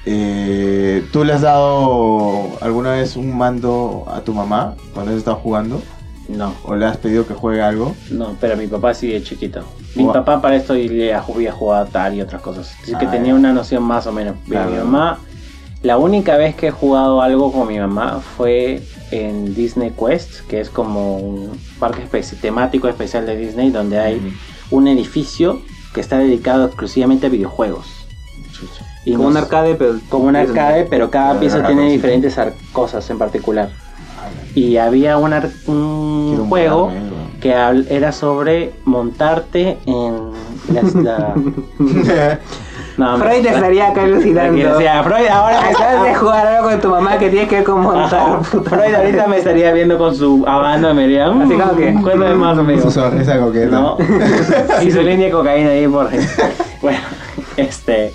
eh, ¿tú le has dado alguna vez un mando a tu mamá cuando has estado jugando? No, ¿O le has pedido que juegue algo? no, pero mi papá sí de chiquito. Mi papá para esto le había jugado a Atari y otras cosas. Así que Ah, tenía una noción más o menos. Claro. Mi mamá, la única vez que he jugado algo con mi mamá fue en Disney Quest, que es como un parque espe- temático especial de Disney donde hay un edificio que está dedicado exclusivamente a videojuegos. Chucha. Y Como un arcade, pero. como un arcade, pero cada pieza tiene diferentes cosas en particular. Y había un, ar- un juego que era sobre montarte en las- la... No, Freud me- estaría acá alucinando. Tranquilo, o sea, Freud ahora me Acabas de jugar algo con tu mamá que tiene que ver con montar. Freud ahorita me estaría viendo con su habano y me diría... "Mm, Así como que- Cuéntame más, amigo. Su sonrisa coqueta. ¿no? y su línea de cocaína ahí por... Bueno, este...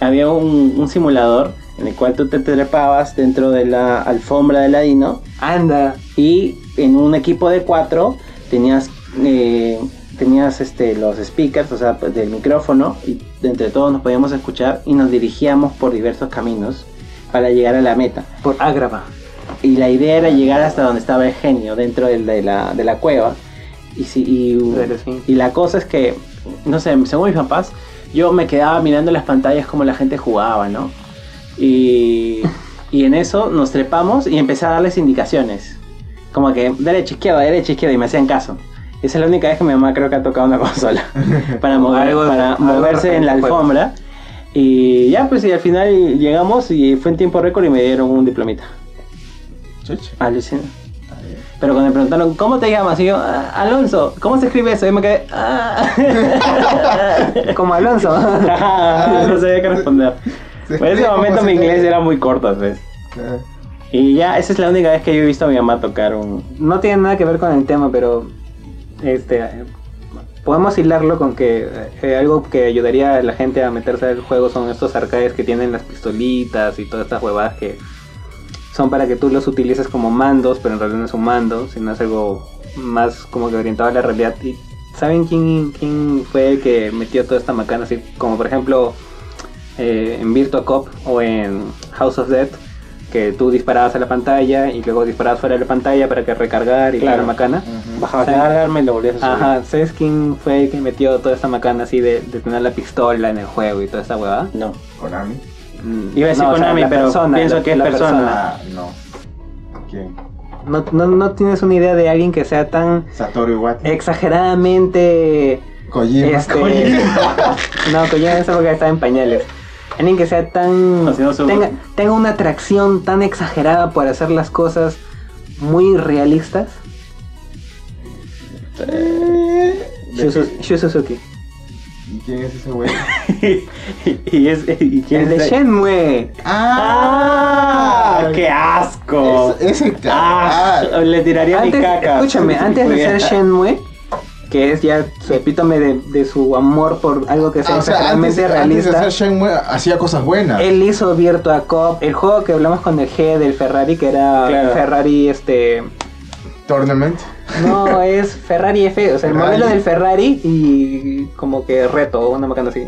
Había un, un simulador en el cual tú te trepabas dentro de la alfombra de Ladino Anda. y en un equipo de cuatro tenías eh, tenías este los speakers o sea pues, del micrófono y de entre todos nos podíamos escuchar y nos dirigíamos por diversos caminos para llegar a la meta. Por Ágrava. y la idea era llegar hasta donde estaba el genio dentro del- de, la, de la cueva. Y, si, y la cosa es que no sé según mis papás yo me quedaba mirando las pantallas como la gente jugaba no y, y en eso nos trepamos y empecé a darles indicaciones. Como que derecha, izquierda, derecha, izquierda y me hacían caso. Esa es la única vez que mi mamá creo que ha tocado una consola para, mover, Algo- para algo moverse en la alfombra. Y ya pues y al final llegamos y fue en tiempo récord y me dieron un diplomita. Chucha. Alucina. Pero cuando me preguntaron, ¿cómo te llamas? Y yo, "Ah, Alonso, ¿cómo se escribe eso? Y me quedé, "Ah". Como Alonso. no sabía qué responder. Pues en ese momento mi inglés era muy corto, pues. Eh, Y ya, esa es la única vez que yo he visto a mi mamá tocar un... no tiene nada que ver con el tema, pero este podemos hilarlo con que eh, algo que ayudaría a la gente a meterse al juego son estos arcades que tienen las pistolitas y todas estas huevadas que son para que tú los utilices como mandos, pero en realidad no es un mando, sino es algo más como que orientado a la realidad. ¿Y saben quién, quién fue el que metió toda esta macana? Así como por ejemplo eh, en Virtua Cop o en House of Death, que tú disparabas a la pantalla y luego disparabas fuera de la pantalla para que recargar y Claro. la macana. ujú. Bajabas Sí. la alarma y lo volvías a subir. Ajá, ¿sabes quién fue el que metió toda esta macana así de, de tener la pistola en el juego y toda esta huevada? No. Konami. Mm, Iba a decir no, o sea, Konami, pero persona, pienso la- que es la persona. Ah, no. ¿Quién? No, no, no tienes una idea de alguien que sea tan Satoru Iwata. exageradamente... Kojima. este, no, Kojima en esa época estaba en pañales. Alguien que sea tan... Tenga, tenga una atracción tan exagerada por hacer las cosas muy realistas. Su- Shu Suzuki. ¿Y quién es ese güey? y, es, ¿y quién El de? Shenmue. ¡Ah! ¡Qué asco! Es- ese Ah, ah, le tiraría Antes, mi caca. escúchame, antes de ser Shenmue, que es ya su epítome de, de su amor por algo que sea ah, o sea, antes, antes de realista. hacer Shenmue hacía cosas buenas. Él hizo Virtua Cop, el juego que hablamos con el G del Ferrari, que era Claro. Ferrari, este. Tournament. No, es Ferrari F, o sea, el Ferrari. modelo del Ferrari y como que reto, una macana así.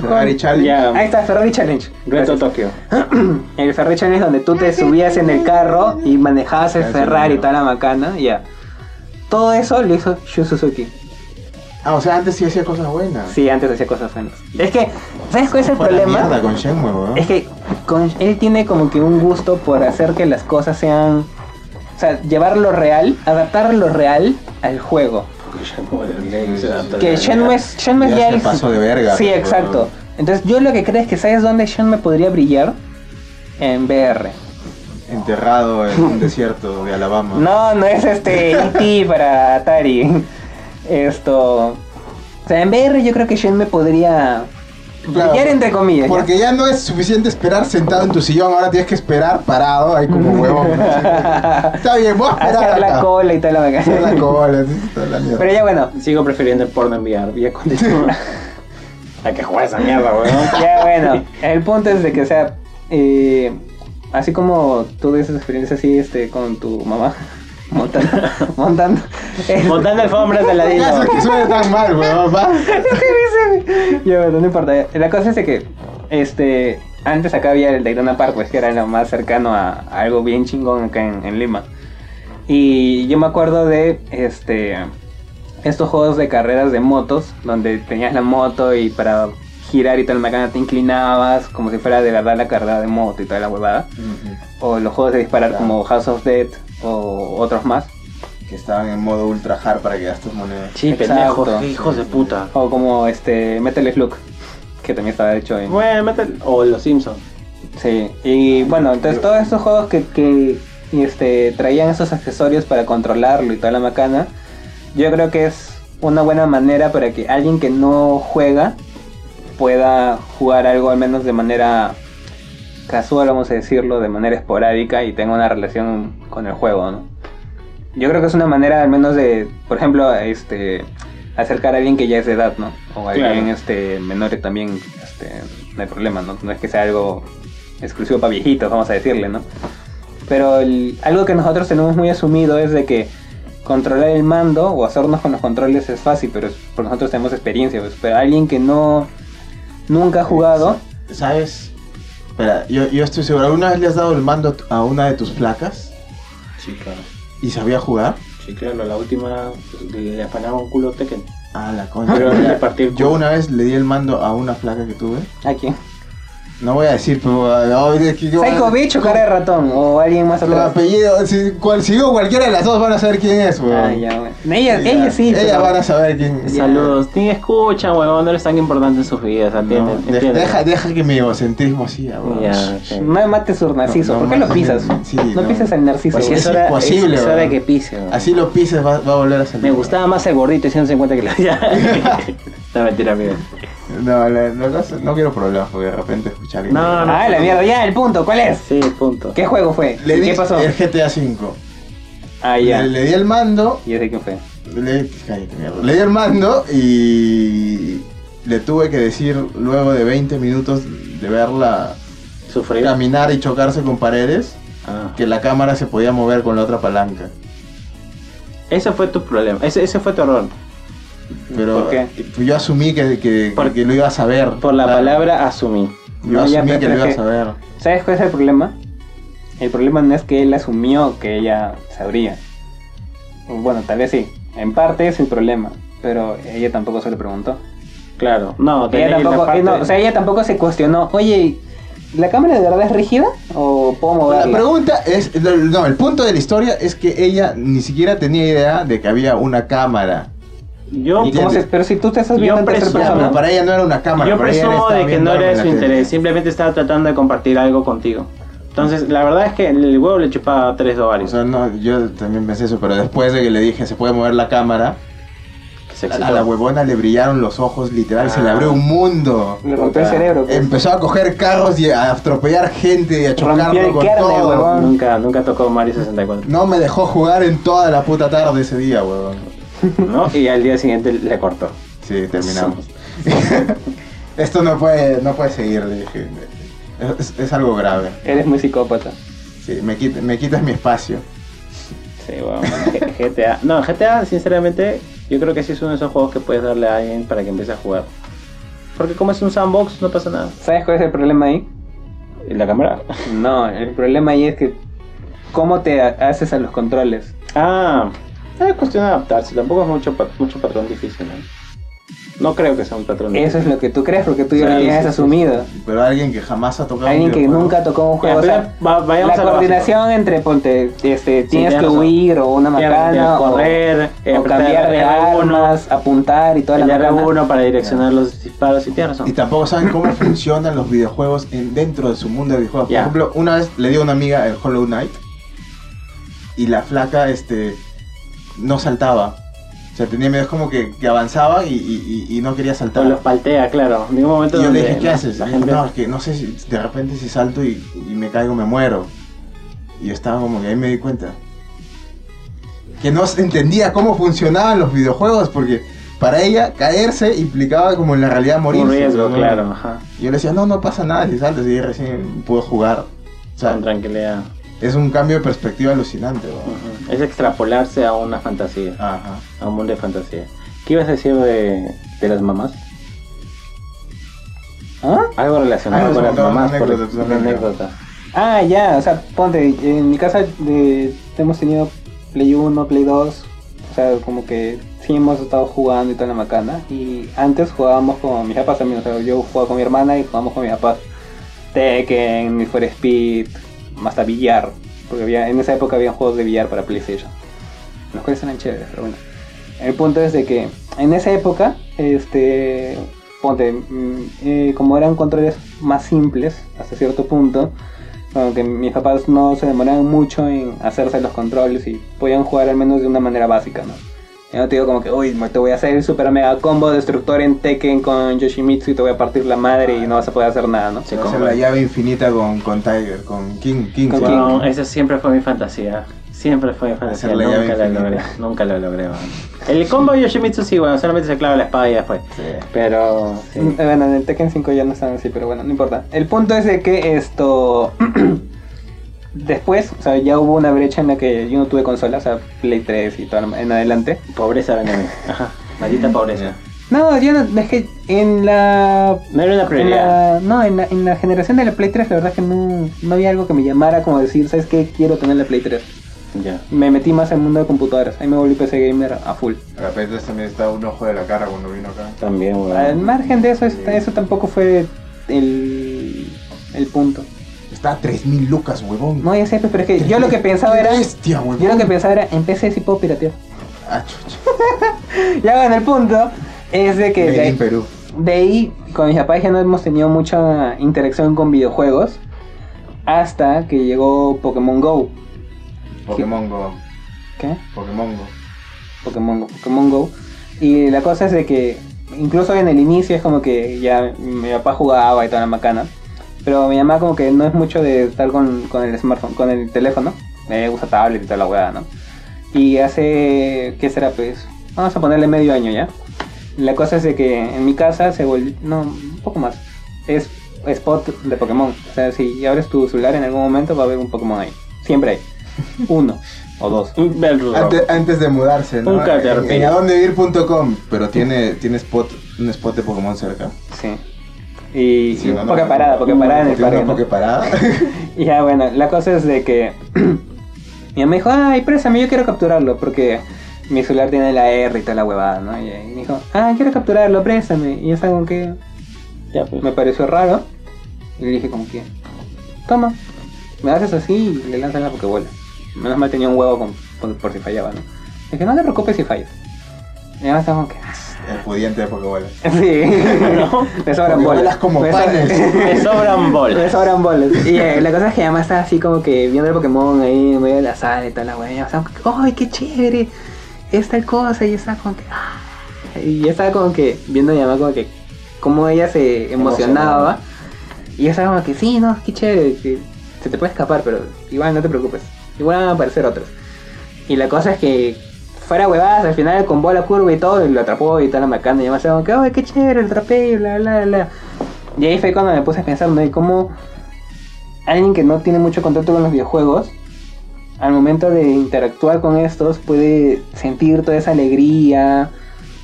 Ferrari Challenge. Ahí está, Ferrari Challenge. Reto. Tokio. El Ferrari Challenge donde tú te subías en el carro y manejabas el Ferrari y ya. toda la macana, ya. Todo eso lo hizo Shu Suzuki. Ah, o sea, antes sí hacía cosas buenas. Sí, antes hacía cosas buenas. Es que, ¿sabes cuál es el la problema? mierda con Shenmue. Es que con- él tiene como que un gusto por hacer que las cosas sean. O sea, llevar lo real, adaptar lo real al juego. Que Shenmue es, Shenmue Ya ya el- pasó de verga, Sí, exacto. Entonces, yo lo que creo es que ¿sabes dónde Shenmue podría brillar? En VR. Enterrado en un desierto de Alabama. No, no es este E.T. para Atari. Esto. O sea, en VR yo creo que Shenmue podría Claro, brillar entre comillas. Porque ya no es suficiente esperar sentado en tu sillón, ahora tienes que esperar parado, ahí como huevón. Está bien, voy a esperar Hacer la acá. cola y tal la Hacer la cola, sí, toda la mierda. Pero ya bueno, Sigo prefiriendo el porno en VR. Ya continúa. Hay que jugar esa mierda, weón. ya bueno. El punto es de que, o sea, eh, así como tú dices experiencia así este, con tu mamá, montando. montando Montando alfombras de ¿Qué ladino. haces que suene tan mal? Va. ya bueno, no importa. La cosa es de que, este, antes acá había el Daytona Park, pues que era lo más cercano a, a algo bien chingón acá en, en Lima. Y yo me acuerdo de, este, estos juegos de carreras de motos, donde tenías la moto y para girar y tal macana te inclinabas, como si fuera de verdad la carrera de moto y toda la huevada. O los juegos de disparar Claro. como House of Dead o otros más. Que estaban en modo ultra hard para que gastes monedas. Sí, pendejos, hijos de puta. O como este Metal Slug, que también estaba hecho en... Bueno, métele- O los Simpsons. Sí, y bueno, entonces todos estos juegos que, que este, traían esos accesorios para controlarlo y toda la macana, yo creo que es una buena manera para que alguien que no juega pueda jugar algo al menos de manera casual, vamos a decirlo, de manera esporádica y tenga una relación con el juego, ¿no? Yo creo que es una manera al menos de, por ejemplo, este acercar a alguien que ya es de edad, ¿no? O a alguien Claro. este menor también, este, no hay problema, ¿no? No es que sea algo exclusivo para viejitos, vamos a decirle, ¿no? Pero el- algo que nosotros tenemos muy asumido es de que controlar el mando o hacernos con los controles es fácil, pero es porque nosotros tenemos experiencia, pues, pero alguien que no nunca ha jugado, ¿Sabes? Espera, yo, yo estoy seguro. ¿Alguna vez le has dado el mando a una de tus placas Sí, claro. y sabía jugar? Sí, claro, la última le afanaba un culo Tekken. Ah, la concha. Pero le partí el Yo una vez le di el mando a una placa que tuve. aquí. No voy a decir, pero. es que- Psycho Bitch o cara de ratón o alguien más atrás. apellido, si, cual, si digo cualquiera de las dos van a saber quién es, weón. Ah, ya, bueno. Ella, Ya, ella sí. Ellas pero- van a saber quién es. Saludos. Ni escuchan, huevón, no eres tan importante en sus vidas, No, atienden. de- entienden. deja, deja que mi egocentrismo siga, weón. Ya, ok. No mates su narciso. No, no, ¿Por qué lo no, pisas? sí, no, no. pisas al narciso. Pues es hora- imposible, es hora weón. que pise, weón. Así lo pises, va, va a volver a salir. Me gustaba más el gordito de 150 kilos. Ya. no, mentira, amigo. No, la- no quiero problemas porque de repente escuchar alguien. No, no. Ah, la mierda. Ya, el punto. ¿Cuál es? Sí, punto. ¿Qué juego fue? Le di ¿Qué pasó? el GTA V. Ah, ya. Le, le di el mando. Ya sé quién fue. Le, cállate, mierda. Le di el mando y le tuve que decir luego de 20 minutos de verla Sufrir. caminar y chocarse con paredes Ah. que la cámara se podía mover con la otra palanca. Ese fue tu problema. Ese, ese fue tu error. Pero ¿Por qué? yo asumí que, que, Por- que lo iba a saber. Por la Claro. palabra asumí. Yo No, asumí que lo iba a saber. ¿Sabes cuál es el problema? El problema no es que él asumió que ella sabría. Bueno, tal vez sí. En parte es el problema. Pero ella tampoco se lo preguntó. Claro. No, Ella la tampoco, parte- eh, no, o sea, ella tampoco se cuestionó. Oye, ¿la cámara de verdad es rígida? ¿O puedo La moverla? pregunta es, no, el punto de la historia es que ella ni siquiera tenía idea de que había una cámara. Yo, ¿Y cómo se- pero si tú te estás Yo viendo presumo- persona. pero para ella no era una cámara. yo para ella presumo de que viendo no era su interés. Simplemente estaba tratando de compartir algo contigo. Entonces, la verdad es que el huevo le chupaba tres O ovarios. sea, no, yo también pensé eso, pero después de que le dije se puede mover la cámara, Que se a, la huevona le brillaron los ojos, literal, se le Ah. abrió un mundo. Le rompió el cerebro. pues. Empezó a coger carros y a atropellar gente y a chocarlo el con carne, todo. huevón. Nunca, nunca tocó Mario 64. No me dejó jugar en toda la puta tarde ese día, huevón. ¿No? Y al día siguiente le cortó. Sí, terminamos. Esto no puede, no puede seguir, le dije. Es, es algo grave. Eres muy psicópata. Sí, me, quita- me quitas mi espacio. Sí, bueno, GTA. No, GTA, sinceramente, yo creo que sí es uno de esos juegos que puedes darle a alguien para que empiece a jugar. Porque como es un sandbox, no pasa nada. ¿Sabes cuál es el problema ahí? ¿Y la cámara? No, el problema ahí es que cómo te ha- haces a los controles. Ah, es cuestión de adaptarse. Tampoco es mucho, mucho patrón difícil. ¿no? No creo que sea un patrón. Eso es lo que tú crees porque tú ya lo sí, asumido. Pero alguien que jamás ha tocado Alguien un que nunca tocó un Ya, juego. o sea, la coordinación entre, ponte, este, tienes que huir o una Tienes macana que o- correr, eh, o, cambiar de R1, armas, apuntar y toda El la macana. R1 para direccionar los disparos y tienes razón. Y tampoco saben cómo funcionan los videojuegos en- dentro de su mundo de videojuegos. Por Ya. ejemplo, una vez le dio a una amiga el Hollow Knight y la flaca este, no saltaba. O sea, tenía miedo, es como que, que avanzaba y, y- no quería saltar. O los paltea, claro. En ningún momento Y yo le dije, ¿qué la- haces? La gente... No, es que no sé si de repente si salto y, y me caigo me muero. Y estaba como que ahí me di cuenta. Que no entendía cómo funcionaban los videojuegos porque para ella caerse implicaba como en la realidad morir. un riesgo, claro. Ajá. Y yo le decía, no, no pasa nada si saltas y recién puedo jugar. O sea, Con tranquilidad. Es un cambio de perspectiva alucinante. Es extrapolarse a una fantasía. Ajá. A un mundo de fantasía. ¿Qué ibas a decir de, de las mamás? ¿Ah? Algo relacionado Ah, con las mamás. por- anécdota, tú una también, anécdota. Ah, ya, o sea, ponte, en mi casa de, hemos tenido Play 1, Play 2, o sea, como que sí hemos estado jugando y toda la macana. Y antes jugábamos con mis papás también, o sea, yo jugaba con mi hermana y jugábamos con mis papás. Tekken, Need for Speed, hasta billar, porque había, en esa época había juegos de billar para PlayStation, los cuales eran chéveres, pero bueno. El punto es de que en esa época, este, ponte, mm, eh, como eran controles más simples hasta cierto punto, como que mis papás no se demoraban mucho en hacerse los controles y podían jugar al menos de una manera básica, ¿no? Yo no te digo como que, uy, te voy a hacer el super mega combo destructor en Tekken con Yoshimitsu y te voy a partir la madre y no vas a poder hacer nada, ¿no? Sí, Hacer la llave infinita con, con Tiger, con King. King Con esa siempre fue mi fantasía. Siempre fue mi fantasía. Hacer la llave Nunca lo infinita. logré. Nunca lo logré, weón. El combo de Yoshimitsu sí, bueno, solamente se clava la espada y ya fue. Sí. Pero, sí. Mm, Bueno, en el Tekken 5 ya no están así, pero bueno, no importa. El punto es de que esto. Después, o sea, ya hubo una brecha en la que yo no tuve consola, o sea, Play 3 y todo en adelante. Pobreza, mí. Ajá. Maldita pobreza. No, yo no, es que en la. No era una en prioridad. la- no, en la, en la generación de la Play 3, la verdad es que no, no había algo que me llamara como decir, ¿sabes qué? Quiero tener la Play 3. Ya. Me metí más al mundo de computadoras. Ahí me volví PC gamer a full. De repente también estaba un ojo de la cara cuando vino acá. También, weón. Al margen de eso, es- eso tampoco fue el, el punto. Está a 3000 lucas, huevón. No, ya sé, pues, pero es que yo lo que pensaba era. Bestia, huevón. Yo lo que pensaba era, en PC sí puedo piratear. Ah, chucha. Ya bueno, el punto es de que de, Perú. de ahí, con mis papás ya no hemos tenido mucha interacción con videojuegos. Hasta que llegó Pokémon Go. Pokémon Go. ¿Qué? Pokémon Go. Pokémon Go. Pokémon Go. Y la cosa es de que, incluso en el inicio es como que ya mi papá jugaba y toda la macana. Pero mi mamá como que no es mucho de estar con, con el smartphone, con el teléfono. Eh, usa tablet y toda la weá, ¿no? Y hace, ¿qué será pues? Vamos a ponerle medio año ya. La cosa es de que en mi casa se volvió, no, un poco más. Es spot de Pokémon. O sea, si abres tu celular en algún momento va a haber un Pokémon ahí. Siempre hay. Uno o dos. Antes, antes de mudarse, ¿no? Un. En, en adondevivir.com, pero tiene, tiene spot, un spot de Pokémon cerca. Sí. Y, Sí, y no, no, poca no, parada, no, poca parada en el parque. Y ya bueno, la cosa es de que mi mamá me dijo, ay, préstame, yo quiero capturarlo porque mi celular tiene la R y toda la huevada, ¿no? Y, y me dijo, ah, quiero capturarlo, préstame. Y es algo que Ya, pues. me pareció raro. Y le dije como que, toma, me haces así y le lanzas la pokebola. Menos mal tenía un huevo con- por, por si fallaba, ¿no? Le dije, no te preocupes si fallas. Y además estaba como que, ah, pudiente de Pokébola. sí, me sobran bolas. como Me so- panes. Me sobran Me bolas. sobran bolas. Y eh, la cosa es que mamá estaba así como que viendo el Pokémon ahí en medio de la sala y toda la estaba como que, ¡ay, qué chévere! Es tal cosa. Y estaba como que, ¡ah! Y yo estaba como que viendo a mi mamá como que, como ella se emocionaba. Y yo estaba como que, sí, no, qué chévere. Que se te puede escapar, pero igual no te preocupes. Igual van a aparecer otros. Y la cosa es que fuera huevadas, al final con bola curva y todo, y lo atrapó y toda la macana. Y me estaba como ¡ay, qué chévere! Lo atrapé y bla, bla, bla. Y ahí fue cuando me puse a pensar, ¿no? Y cómo alguien que no tiene mucho contacto con los videojuegos, al momento de interactuar con estos, puede sentir toda esa alegría,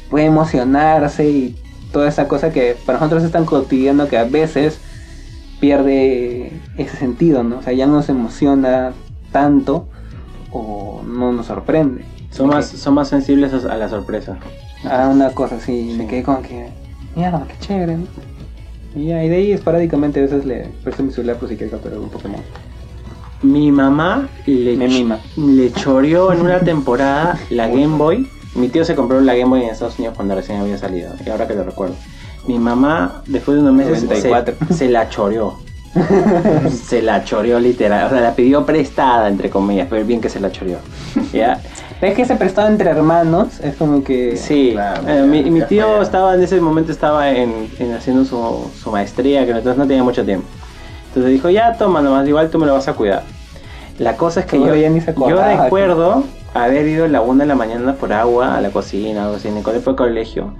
puede emocionarse y toda esa cosa que para nosotros es tan cotidiano que a veces pierde ese sentido, ¿no? O sea, ya no se emociona tanto o no nos sorprende. Son más, son más sensibles a la sorpresa. A una cosa así, me quedé como que, mierda, qué chévere, ¿no? Y y de ahí esporádicamente a veces le presto mi celular por si quiere capturar un Pokémon. Mi mamá le, Me mima. le choreó en una temporada la Game Boy. Mi tío se compró la Game Boy en Estados Unidos cuando recién había salido. Y ahora que lo recuerdo. Mi mamá, después de unos meses, se, 94. se la choreó. se la choreó literal. O sea, la pidió prestada, entre comillas. Pero bien que se la choreó. ¿Ya? Es que se prestó entre hermanos, es como que... Sí, Claro, eh, mi, tío ya. estaba en ese momento estaba en, en haciendo su, su maestría, que entonces no tenía mucho tiempo. Entonces dijo, ya toma nomás, igual tú me lo vas a cuidar. La cosa es que yo, ni se yo recuerdo haber ido a la una de la mañana por agua a la cocina, algo así, en el colegio,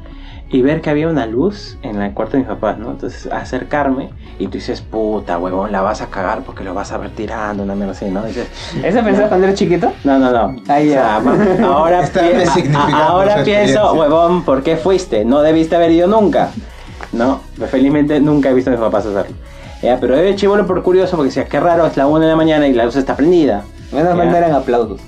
y ver que había una luz en el cuarto de mis papás, ¿no? Entonces acercarme y tú dices, puta, huevón, la vas a cagar porque lo vas a ver tirando, una mierda así, ¿no? Dices, ¿Eso pensabas cuando eras chiquito? no, no, no. Ah, ya. O sea, ahora pi- a- ahora pienso, huevón, ¿por qué fuiste? No debiste haber ido nunca. No, felizmente nunca he visto a mis papás hacerlo. Ya, pero de chivolo por curioso porque decía, qué raro, es la una de la mañana y la luz está prendida. Menos mal no eran aplausos.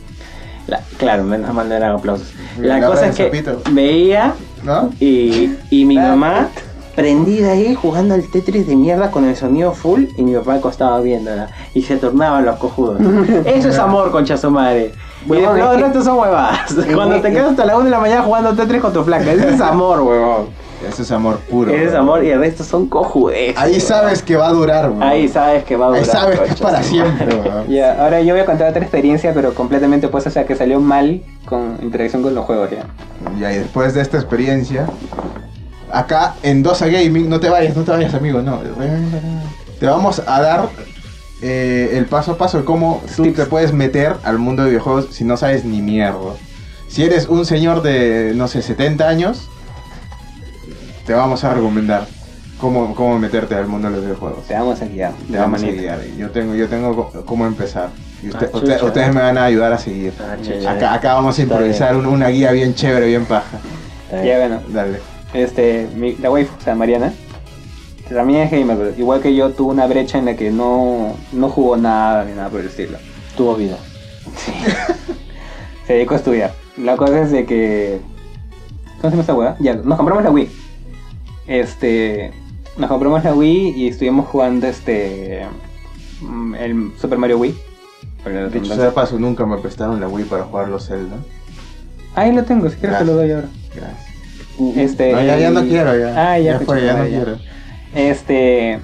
La- claro, menos mal no eran aplausos. La la cosa es que sapito. veía ¿No? y, y mi mamá prendida ahí jugando al Tetris de mierda con el sonido full y mi papá acostado viéndola y se tornaban los cojudos. Eso es amor, concha su madre. Y Huevón, después, es no, son huevadas. Cuando te quedas hasta la 1 de la mañana jugando Tetris con tu flaca, ese es amor, huevón. Ese es amor puro. Ese es amor y el resto son cojudes. Ahí sabes que va a durar, weón. Ahí sabes que va a durar. Ahí sabes que es para siempre. Ya, ahora yo voy a contar otra experiencia, pero completamente opuesta, o sea, que salió mal con interacción con los juegos, ya. Ya, y después de esta experiencia, acá en Dosa Gaming, no te vayas, no te vayas, amigo, no. Te vamos a dar eh, el paso a paso de cómo tú Tips. te puedes meter al mundo de videojuegos si no sabes ni mierda. Si eres un señor de, no sé, 70 años, te vamos a recomendar cómo, cómo meterte al mundo de los videojuegos. Te vamos a guiar. Te vamos a guiar. Yo tengo, yo tengo cómo empezar. Y usted- Ah, usted- chucha. ustedes me van a ayudar a seguir. Ah, Acá, acá vamos a improvisar un- una guía bien chévere, bien paja. Ya, bueno, Dale. este, mi- la waifu, o sea, Mariana, también es gamer, pero igual que yo, tuvo una brecha en la que no, no jugó nada ni nada por el estilo. Tuvo vida. Se dedicó a estudiar. La cosa es de que. ¿Cómo se llama esta weá? Ya, nos compramos la Wii. Este. Nos compramos la Wii y estuvimos jugando este. mm, El Super Mario Wii. Dicho redundancia. sea de paso, nunca me prestaron la Wii para jugar los Zelda. Ahí lo tengo, si quieres te lo doy ahora. Gracias. Este. No, ya, ya no quiero, ya. Ah, ya, ya fue, ya no ya. quiero. Este.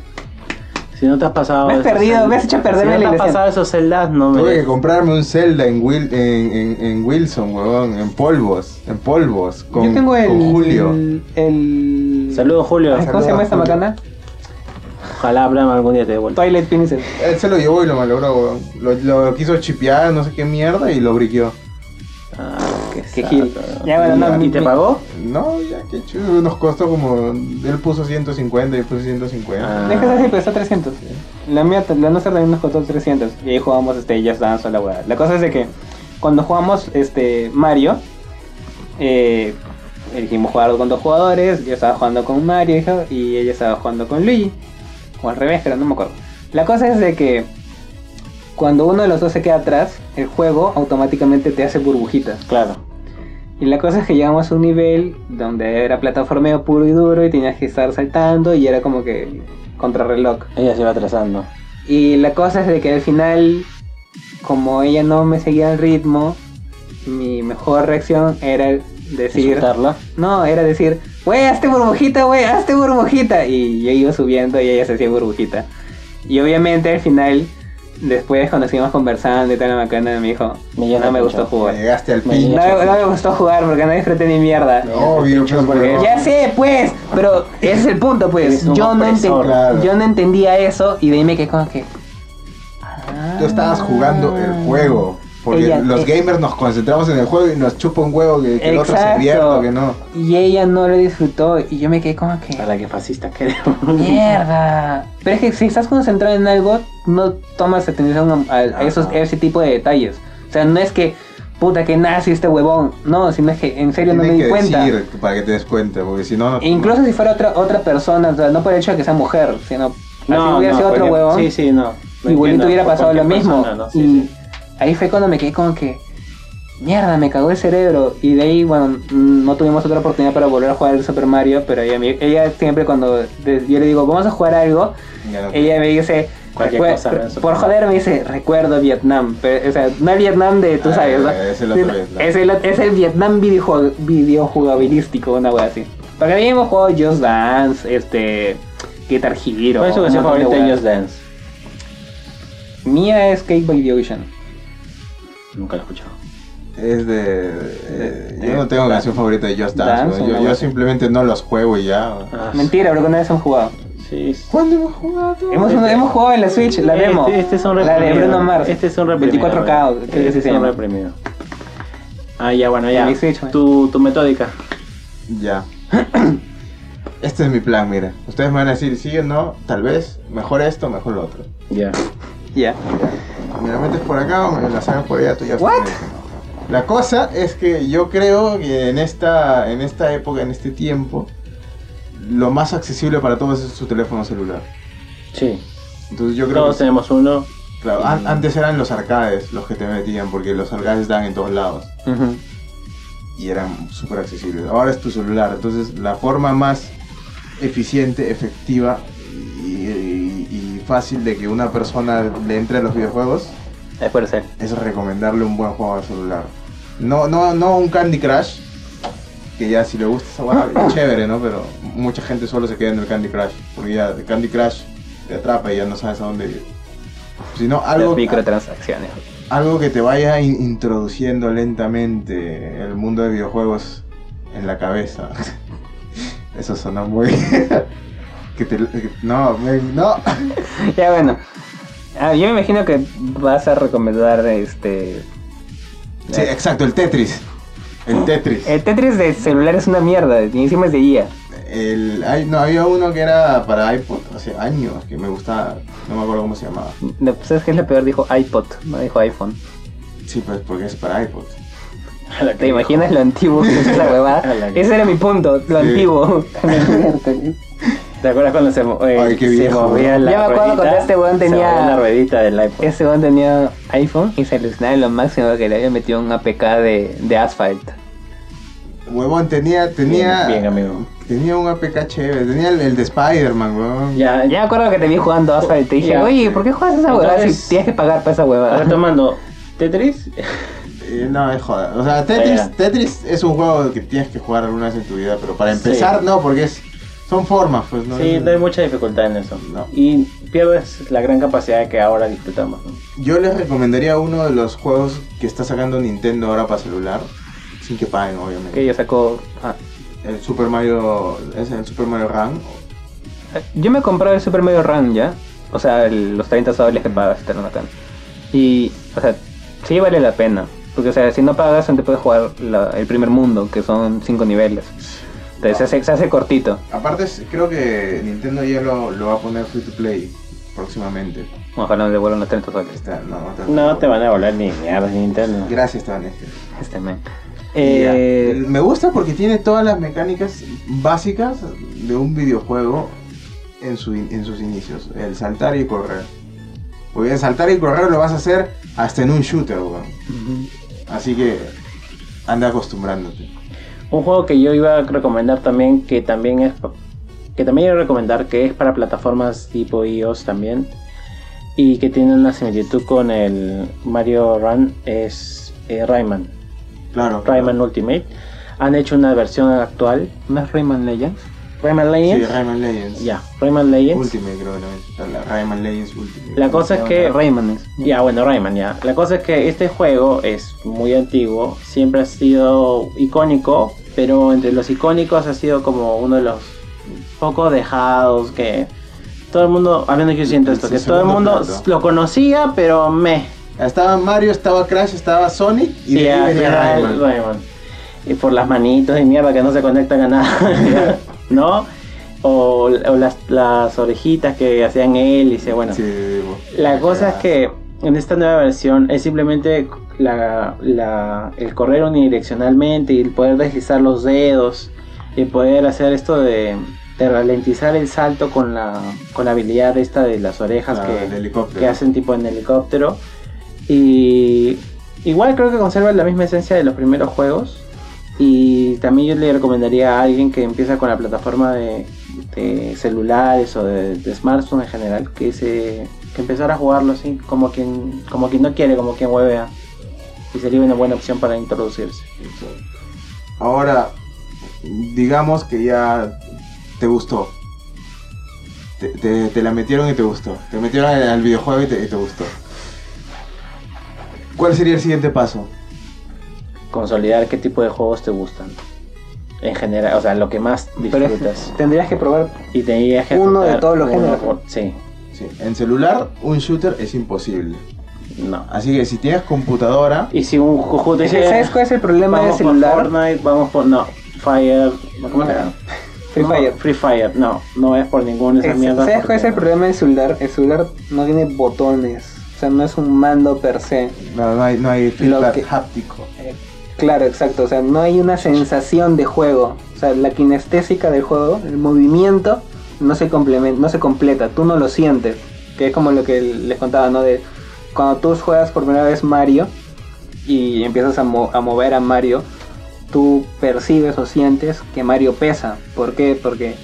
Si no te has pasado. Me has perdido, Zelda- me has hecho perderme si la no te has pasado esos celdas, no me. Tuve que comprarme un Zelda en, Wil- en, en- en Wilson, huevón, en polvos, en polvos, con, yo tengo el. con Julio. El. el- Saludos, Julio. Ay, ¿Cómo se llama esta macana? Ojalá Abraham algún día te dé vuelta. Twilight Princess. Él se lo llevó y lo malogró, huevón. Lo, lo quiso chipear, no sé qué mierda, y lo briqueó. Ah, qué Qué gil. Ya, bueno, no, ¿Y te mi- pagó? No, ya, qué chulo. Nos costó como. Él puso 150 y yo puse 150. Ah. Deja así, pero está 300. La mía, la nuestra también nos costó 300. Y ahí jugamos este Just Dance o la weá. La cosa es de que cuando jugamos este Mario, eh, elegimos jugar con dos jugadores. Yo estaba jugando con Mario y ella estaba jugando con Luigi. O al revés, pero no me acuerdo. La cosa es de que cuando uno de los dos se queda atrás, el juego automáticamente te hace burbujitas. Claro. Y la cosa es que llegamos a un nivel donde era plataformeo puro y duro y tenías que estar saltando y era como que contrarreloj. Ella se iba atrasando. Y la cosa es de que al final, como ella no me seguía el ritmo, mi mejor reacción era decir... Insultarla. No, era decir, wey, hazte burbujita, wey, hazte burbujita. Y yo iba subiendo y ella se hacía burbujita. Y obviamente al final, después cuando seguimos conversando y tal, la macana me dijo, Me no me gustó pincho. jugar. Llegaste al Me pin. No, me- no me gustó jugar porque no disfruté ni mierda. Obvio, pues, porque-. Ya sé, pues, pero ese es el punto, pues. Yo no, opresor, enten- claro. yo no entendía eso y de ahí me quedé como que. Ah. Tú estabas jugando el juego. Porque Ella- los eh, gamers nos concentramos en el juego y nos chupa un huevo que, que el otro se o que no. Y ella no lo disfrutó y yo me quedé como que. Para que fascista que eres. Mierda. Pero es que si estás concentrado en algo, no tomas atención a, a esos, a ese tipo de detalles. O sea, no es que, puta, que nazi este huevón. No, sino es que en serio no me di que cuenta. decir para que te des cuenta, porque si no, no. E incluso si fuera otra otra persona, o sea, no por el hecho de que sea mujer, sino así hubiera sido otro huevón. Sí, sí, no. No Igualito hubiera pasado lo mismo. persona, ¿no? Sí, y, sí. Ahí fue cuando me quedé como que, mierda, me cagó el cerebro. Y de ahí, bueno, no tuvimos otra oportunidad para volver a jugar el Super Mario, pero ella, siempre cuando yo le digo, vamos a jugar algo, no- ella me dice, Cualquier "Recue- cosa, por joder me dice, recuerdo Vietnam. Pero, o sea, no el Vietnam de, tú Ah, sabes, ¿no? es el otro Vietnam. Es el, es el Vietnam videoju- videojugabilístico, una wea así. Porque habíamos jugado Just Dance, este, Guitar Hero. ¿Cuál es tu canción favorita de. Just Dance? Mía es Cake by the Ocean. Nunca la he escuchado. Es de. eh, de- yo no tengo canción favorita de Just Dance. Dance, weón. ¿o yo, simplemente no los juego y ya. Ah, Mentira, porque una vez hemos jugado. Sí, sí. ¿Cuándo hemos jugado? Hemos, hemos jugado en la Switch, la Este- demo. Este, es un la de reprimido. Bruno Mars. Este es un reprimido. 24K, güey. creo que Este se es un llama. reprimido. Ah, ya, bueno, ya. Switch. Tu, tu metódica. Ya. Este es mi plan, mira. Ustedes me van a decir sí o no, tal vez, mejor esto, mejor lo otro. Ya. Ya. Me la metes por acá o me la sacas por allá, tú ya What? La cosa es que yo creo que en esta, en esta época, en este tiempo, lo más accesible para todos es su teléfono celular. Sí. Entonces yo creo Todos que tenemos uno. claro, an- antes eran los arcades los que te metían, porque los arcades estaban en todos lados y eran súper accesibles. Ahora es tu celular, entonces la forma más eficiente, efectiva y fácil de que una persona le entre a los videojuegos Es por ser. es recomendarle un buen juego al celular. No, no, no un Candy Crush, que ya si le gusta esa hueá, chévere, ¿no? Pero mucha gente solo se queda en el Candy Crush, porque ya el Candy Crush te atrapa y ya no sabes a dónde ir. Sino algo, Las microtransacciones. algo que te vaya in- introduciendo lentamente el mundo de videojuegos en la cabeza. Eso sonó muy... que te... que- no, me- no. ya bueno. Ah, yo me imagino que vas a recomendar este. Sí, exacto, el Tetris. El Tetris. El Tetris de celular es una mierda, y encima es de guía. El, hay- no, había uno que era para iPod hace años que me gustaba, no me acuerdo cómo se llamaba. No, ¿Sabes qué es lo peor? Dijo iPod, no dijo iPhone. Sí, pues porque es para iPod. La ¿Te imaginas lo antiguo que es huevada? la que- Ese era mi punto, lo Sí. antiguo. ¿Te acuerdas cuando se, eh, Ay, qué se movía la Yo me acuerdo ruedita? cuando este weón Se tenía- la ruedita del iPhone. Ese weón tenía iPhone y se alucinaba en lo máximo que le había metido un APK de, de Asphalt. Huevón, tenía, tenía, Bien, bien, amigo. tenía un APK chévere, tenía el, el de Spider-Man, huevón. Ya, Ya me acuerdo que te vi jugando Asphalt y te dije, Ya. oye, ¿por qué juegas esa huevada si tienes que pagar para esa huevada? retomando. Tetris. Eh, no, es joda. O sea, Tetris, Ya. Tetris es un juego que tienes que jugar alguna vez en tu vida, pero para empezar, Sí. no, porque es, son formas, pues, ¿no? Sí, no hay mucha dificultad en eso. No. Y pierdes la gran capacidad que ahora disfrutamos. ¿no? Yo les recomendaría uno de los juegos que está sacando Nintendo ahora para celular, sin que paguen, obviamente. Que yo sacó... ah. El Super Mario, es el Super Mario Run. Yo me compré el Super Mario Run ya. O sea, el- los 30 soles que pagas te acá. Y, o sea, sí vale la pena. Porque, o sea, si no pagas, no te puedes jugar la- el primer mundo, que son 5 niveles. Se, hace, se hace cortito. Aparte, creo que Nintendo ya lo, lo va a poner free to play próximamente. Ojalá nos devuelvan los 30 soles. Está- no, No te van a volar ni mierda Nintendo. Gracias, Vanessa. Este men. Eh, Eh, me gusta porque tiene todas las mecánicas básicas de un videojuego en, su, en sus inicios. El saltar y correr. Porque el saltar y correr lo vas a hacer hasta en un shooter, weón. Así que anda acostumbrándote. Un juego que yo iba a recomendar también, que también es que también iba a recomendar que es para plataformas tipo iOS también y que tiene una similitud con el Mario Run es eh, Rayman, Claro. Rayman Ultimate. Han hecho una versión actual, ¿No es Rayman Legends? Rayman Sí, Legends. Rayman Legends. Ya, Rayman Legends. Ultimate creo que. La Rayman Legends Ultimate. La cosa es que Rayman es. Ya, bueno, Rayman, ya. La cosa es que este juego es muy antiguo, siempre ha sido icónico, pero entre los icónicos ha sido como uno de los poco dejados que todo el mundo, al menos yo siento esto, Sí, que todo el mundo plato. lo conocía, pero me. Estaba Mario, estaba Crash, estaba Sonic y de ahí venía Rayman. Y por las manitos de mierda que no se conectan a nada, ¿no? O, o las, las orejitas que hacían hélice, bueno. Sí. La cosa es que en esta nueva versión es simplemente la, la- el correr unidireccionalmente y el poder deslizar los dedos y poder hacer esto de, de ralentizar el salto con la, con la habilidad esta de las orejas Ah, que, que hacen tipo en helicóptero. Y igual creo que conserva la misma esencia de los primeros juegos. Y también yo le recomendaría a alguien que empieza con la plataforma de, celulares o de, de smartphones en general que se que empezara a jugarlo así, como quien, como quien no quiere, como quien huevea. Y sería una buena opción para introducirse. Ahora, digamos que ya te gustó. Te, te- la metieron y te gustó. Te metieron al videojuego y te gustó. ¿Cuál sería el siguiente paso? Consolidar qué tipo de juegos te gustan. En general, o sea, lo que más Pero disfrutas. tendrías que probar Y tendrías que Uno de todos los géneros. por- Sí, Sí, en celular un shooter es imposible. no. Así que si tienes computadora, Y si un juego te dice. ¿Sabes cuál es el problema del vamos por celular? Fortnite, vamos por. No, Fire. ¿Cómo se llama? Free No, Fire. Free Fire, no, no es por ninguna de esas Es- mierdas. ¿Sabes cuál es el problema del celular? El celular no tiene botones. O sea, no es un mando per se. no, no hay, no hay feedback que- háptico. Claro, exacto. O sea, no hay una sensación de juego. O sea, la kinestésica del juego, el movimiento, no se complementa, no se completa. Tú no lo sientes. Que es como lo que les contaba, ¿no? De cuando tú juegas por primera vez Mario y empiezas a, mo- a mover a Mario, tú percibes o sientes que Mario pesa. ¿Por qué? Porque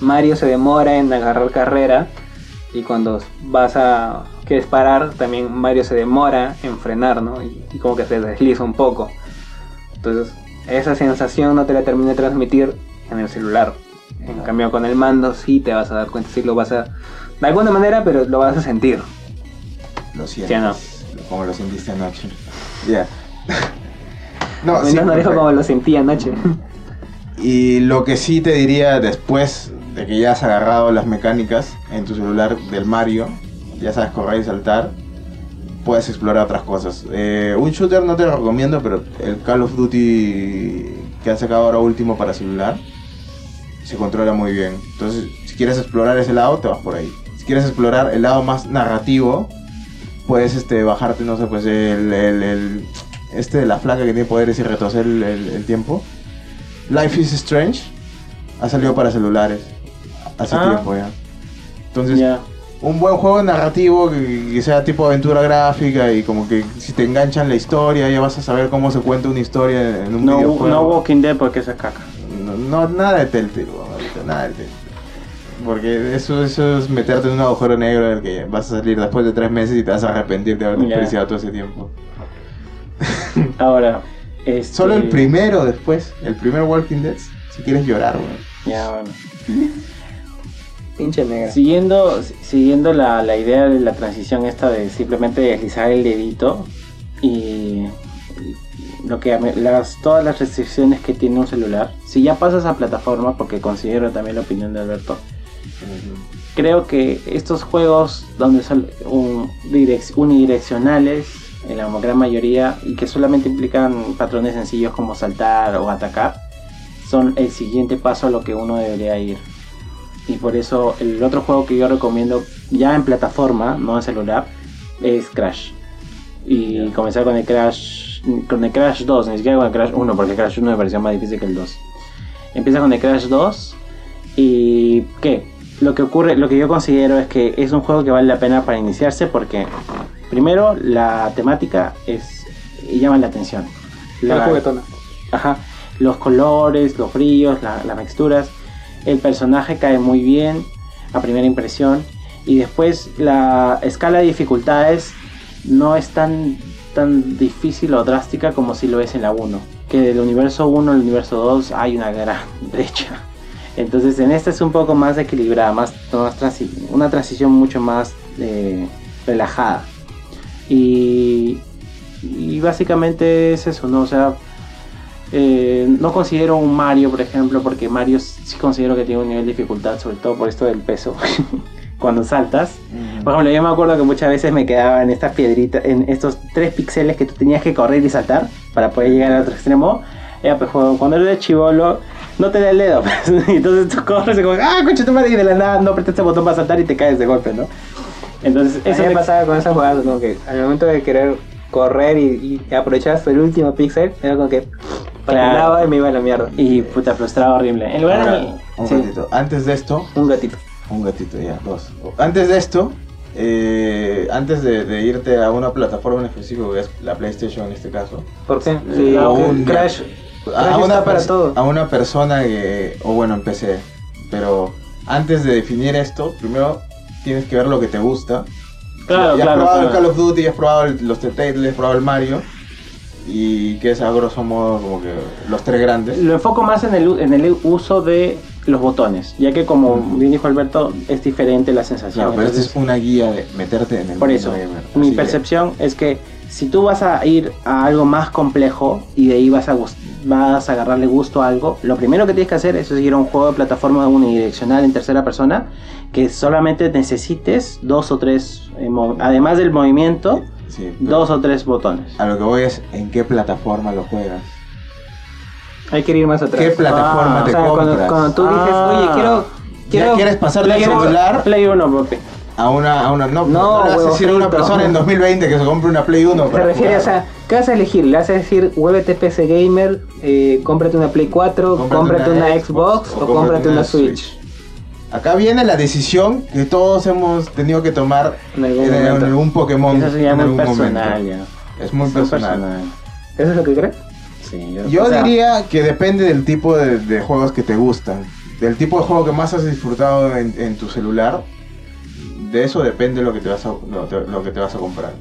Mario se demora en agarrar carrera y cuando vas a quieres parar, también Mario se demora en frenar, ¿no? Y, y como que se desliza un poco. Entonces, esa sensación no te la termina de transmitir en el celular. En cambio, con el mando sí te vas a dar cuenta, sí lo vas a... De alguna manera, pero lo vas a sentir. Lo sientes. Sí, Como lo sentiste anoche. Ya. no, No, sí, no dijo como lo sentía anoche. Y lo que sí te diría después de que ya has agarrado las mecánicas en tu celular del Mario, ya sabes correr y saltar, puedes explorar otras cosas. Eh, un shooter no te lo recomiendo, pero el Call of Duty que han sacado ahora último para celular se controla muy bien. Entonces, si quieres explorar ese lado, te vas por ahí. Si quieres explorar el lado más narrativo, puedes este, bajarte, no sé, pues el, el- el- este de la flaca que tiene poderes y retroceder el- tiempo. Life is Strange ha salido para celulares hace Ah. tiempo ya. Entonces. Un buen juego narrativo que, que sea tipo aventura gráfica y como que si te enganchan la historia ya vas a saber cómo se cuenta una historia en un No, videojuego. no Walking Dead porque eso es caca. No, no, nada de Telltale, nada de Telltale. Porque eso, eso es meterte en un agujero negro del que vas a salir después de tres meses y te vas a arrepentir de haber desperdiciado todo ese tiempo. Ahora, este... Solo el primero después, el primer Walking Dead, si quieres llorar, weón. Ya, bueno. Pinche negra. Siguiendo, siguiendo la, la idea de la transición esta de simplemente deslizar el dedito y, lo que las, todas las restricciones que tiene un celular, si ya pasas a plataforma, porque considero también la opinión de Alberto, creo que estos juegos donde son un- direc- unidireccionales, en la gran mayoría, y que solamente implican patrones sencillos como saltar o atacar, son el siguiente paso a lo que uno debería ir. Y por eso el otro juego que yo recomiendo ya en plataforma, no en celular, es Crash. Y comenzar con el Crash con el Crash 2, ni siquiera con el Crash 1, porque el Crash 1 me pareció más difícil que el 2. Empieza con el Crash 2 y ¿qué? Lo que ocurre, lo que yo considero es que es un juego que vale la pena para iniciarse porque primero la temática es llama la atención. La La- juguetona. Ajá, los colores, los brillos, la- las texturas. El personaje cae muy bien a primera impresión. Y después la escala de dificultades no es tan, tan difícil o drástica como si lo es en la 1. Que del universo 1 al universo 2 hay una gran brecha. Entonces en esta es un poco más equilibrada, más, una transición mucho más eh, relajada. Y, y básicamente es eso, ¿no? O sea, eh, no considero un Mario, por ejemplo, porque Mario sí considero que tiene un nivel de dificultad, sobre todo por esto del peso. Cuando saltas, por ejemplo, yo me acuerdo que muchas veces me quedaba en estas piedritas, en estos tres píxeles que tú tenías que correr y saltar para poder llegar al otro extremo. Ya, pues cuando eres chivolo, no te da el dedo. pues. Entonces tú corres y como, ah, coche tu madre, y de la nada no apretas el botón para saltar y te caes de golpe, ¿no? Entonces, Eso me pasaba con esas jugadas, como que al momento de querer correr y, y el último pixel, era como que y me iba a la mierda. Y puta, frustraba horrible. En lugar Ahora, de. un sí. gatito. Antes de esto, Un gatito. un gatito ya, dos. Antes de esto, eh, antes de, de irte a una plataforma en específico, que es la PlayStation en este caso, ¿Por qué? Sí, a un- Crash, a una, para todo. a una persona que, o bueno, en PC, pero antes de definir esto, primero tienes que ver lo que te gusta. Claro, ya has claro, probado el. Call of Duty, ya has probado el- los Telltale, has probado el Mario, y que es a grosso modo como que los tres grandes. Lo enfoco más en el, en el uso de los botones, ya que como bien dijo Alberto, es diferente la sensación. Claro, pero esta es una guía de meterte en el por eso, gamer. mi Así que- percepción es que si tú vas a ir a algo más complejo y de ahí vas a, vas a agarrarle gusto a algo, lo primero que tienes que hacer es ir a un juego de plataforma unidireccional en tercera persona que solamente necesites dos o tres, eh, además del movimiento, Sí, dos o tres botones. A lo que voy es en qué plataforma lo juegas. Hay que ir más atrás. ¿Qué plataforma Ah, te o sea, compras? cuando tú dices, Ah. oye, quiero... quiero ¿Ya quieres pasar del celular Play 1, papi. a una, a una no, No, no, le vas a decir a una persona en 2020 que se compre una Play 1 Se refiere, jugar. o sea, ¿qué vas a elegir? ¿Le vas a decir, vuélvete PC Gamer, eh, cómprate una Play 4, Cómprate cómprate, una una, Xbox, Xbox, o o cómprate cómprate una una Switch? Acá viene la decisión que todos hemos tenido que tomar En algún en, Pokémon Eso sería en muy algún personal momento. ya. Es muy personal. ¿Eso es lo que crees? Sí, Yo o sea, diría que depende del tipo de, de juegos que te gustan. Del tipo de juego que más has disfrutado en, en tu celular. De eso depende lo que te vas a, lo, te- lo que te vas a comprar.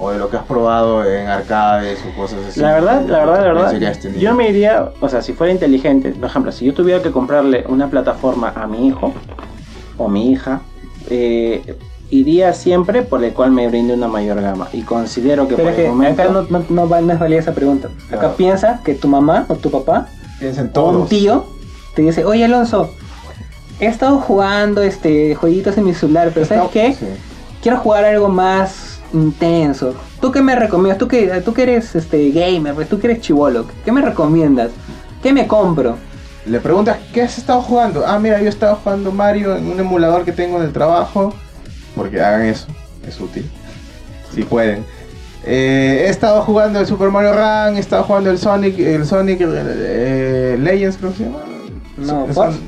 O de lo que has probado en arcades o cosas así. La verdad, la verdad, la que verdad, yo me iría, o sea, si fuera inteligente, por ejemplo, si yo tuviera que comprarle una plataforma a mi hijo o mi hija, eh, iría siempre por el cual me brinde una mayor gama. Y considero que Pero por es el que momento... acá no, no, no, va- no es válida esa pregunta. Acá Claro. piensa que tu mamá o tu papá o un tío te dice, oye Alonso, he estado jugando este jueguitos en mi celular, pero ¿sabes qué? Sí. Quiero jugar algo más intenso. ¿Tú qué me recomiendas? ¿Tú que, tú que eres este gamer, pues, tú que eres chivolo, ¿qué me recomiendas? ¿Qué me compro? Le preguntas, ¿qué has estado jugando? Ah, mira, yo he estado jugando Mario en un emulador que tengo en el trabajo. Porque hagan eso, es útil. Si pueden. Eh, he estado jugando el Super Mario Run, he estado jugando el Sonic, el Sonic eh, Legends, creo que se llama. No, Force.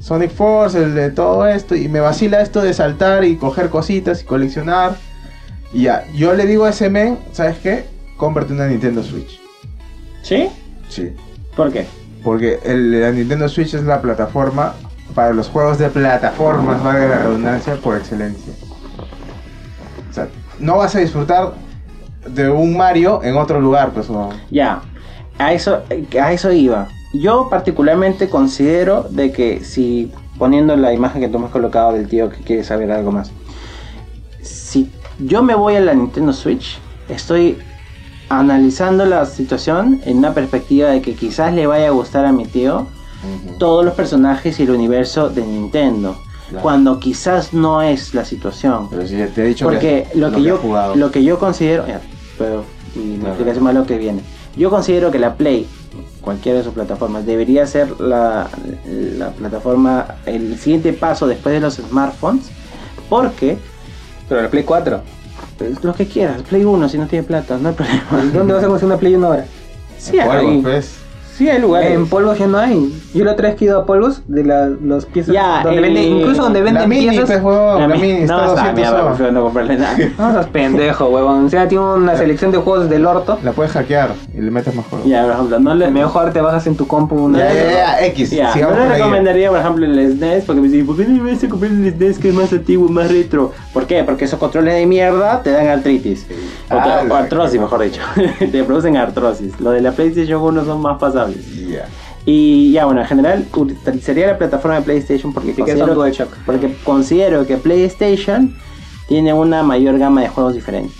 Sonic Force, el de todo esto. Y me vacila esto de saltar y coger cositas y coleccionar. Y ya, yo le digo a ese men, ¿sabes qué? Cómprate una Nintendo Switch. ¿Sí? Sí. ¿Por qué? Porque el, la Nintendo Switch es la plataforma para los juegos de plataformas, valga la redundancia, por excelencia. O sea, no vas a disfrutar de un Mario en otro lugar, pues. o- Ya, a eso, a eso iba. Yo particularmente considero de que si poniendo la imagen que tú me has colocado del tío que quiere saber algo más, si yo me voy a la Nintendo Switch, estoy analizando la situación en una perspectiva de que quizás le vaya a gustar a mi tío todos los personajes y el universo de Nintendo, Claro. cuando quizás no es la situación. Pero si te he dicho Porque que lo que, yo has jugado. lo que yo considero, ya, pero y Claro. explicación más lo que viene. Yo considero que la Play, cualquiera de sus plataformas, debería ser la, la plataforma, el siguiente paso después de los smartphones, porque Pero la Play 4. pues, lo que quieras, Play 1 si no tiene plata, no hay problema. ¿Dónde vas a conseguir una Play 1 ahora? Sí hay, pues. Sí hay lugares. En polvos ya no hay. Yo la otra vez que he ido a polvos de la, los piezas. Ya, donde eh, venden, incluso donde La venden mini, piezas. pues, huevón, La la mi- mini está no, está 200 mierda, prefiero no comprarle nada. No seas pendejo, huevón. O sea, tiene una selección de juegos del orto. La puedes hackear y le metes más juegos. ya, por ejemplo, no le, Mejor te bajas en tu compu una. Ya, ya, ya, X. Ya, sigamos no le la recomendaría, por ejemplo, el SNES, porque me dicen, ¿por qué no me vas a comprar el SNES que es más antiguo, más retro? ¿Por qué? Porque esos controles de mierda te dan artritis. O, Ah, o artrosis, mejor dicho. te producen artrosis. Los de la PlayStation 1 son más pasables. Y ya, bueno, en general utilizaría la plataforma de PlayStation porque, un considero, DualShock. porque considero que PlayStation tiene una mayor gama de juegos diferentes.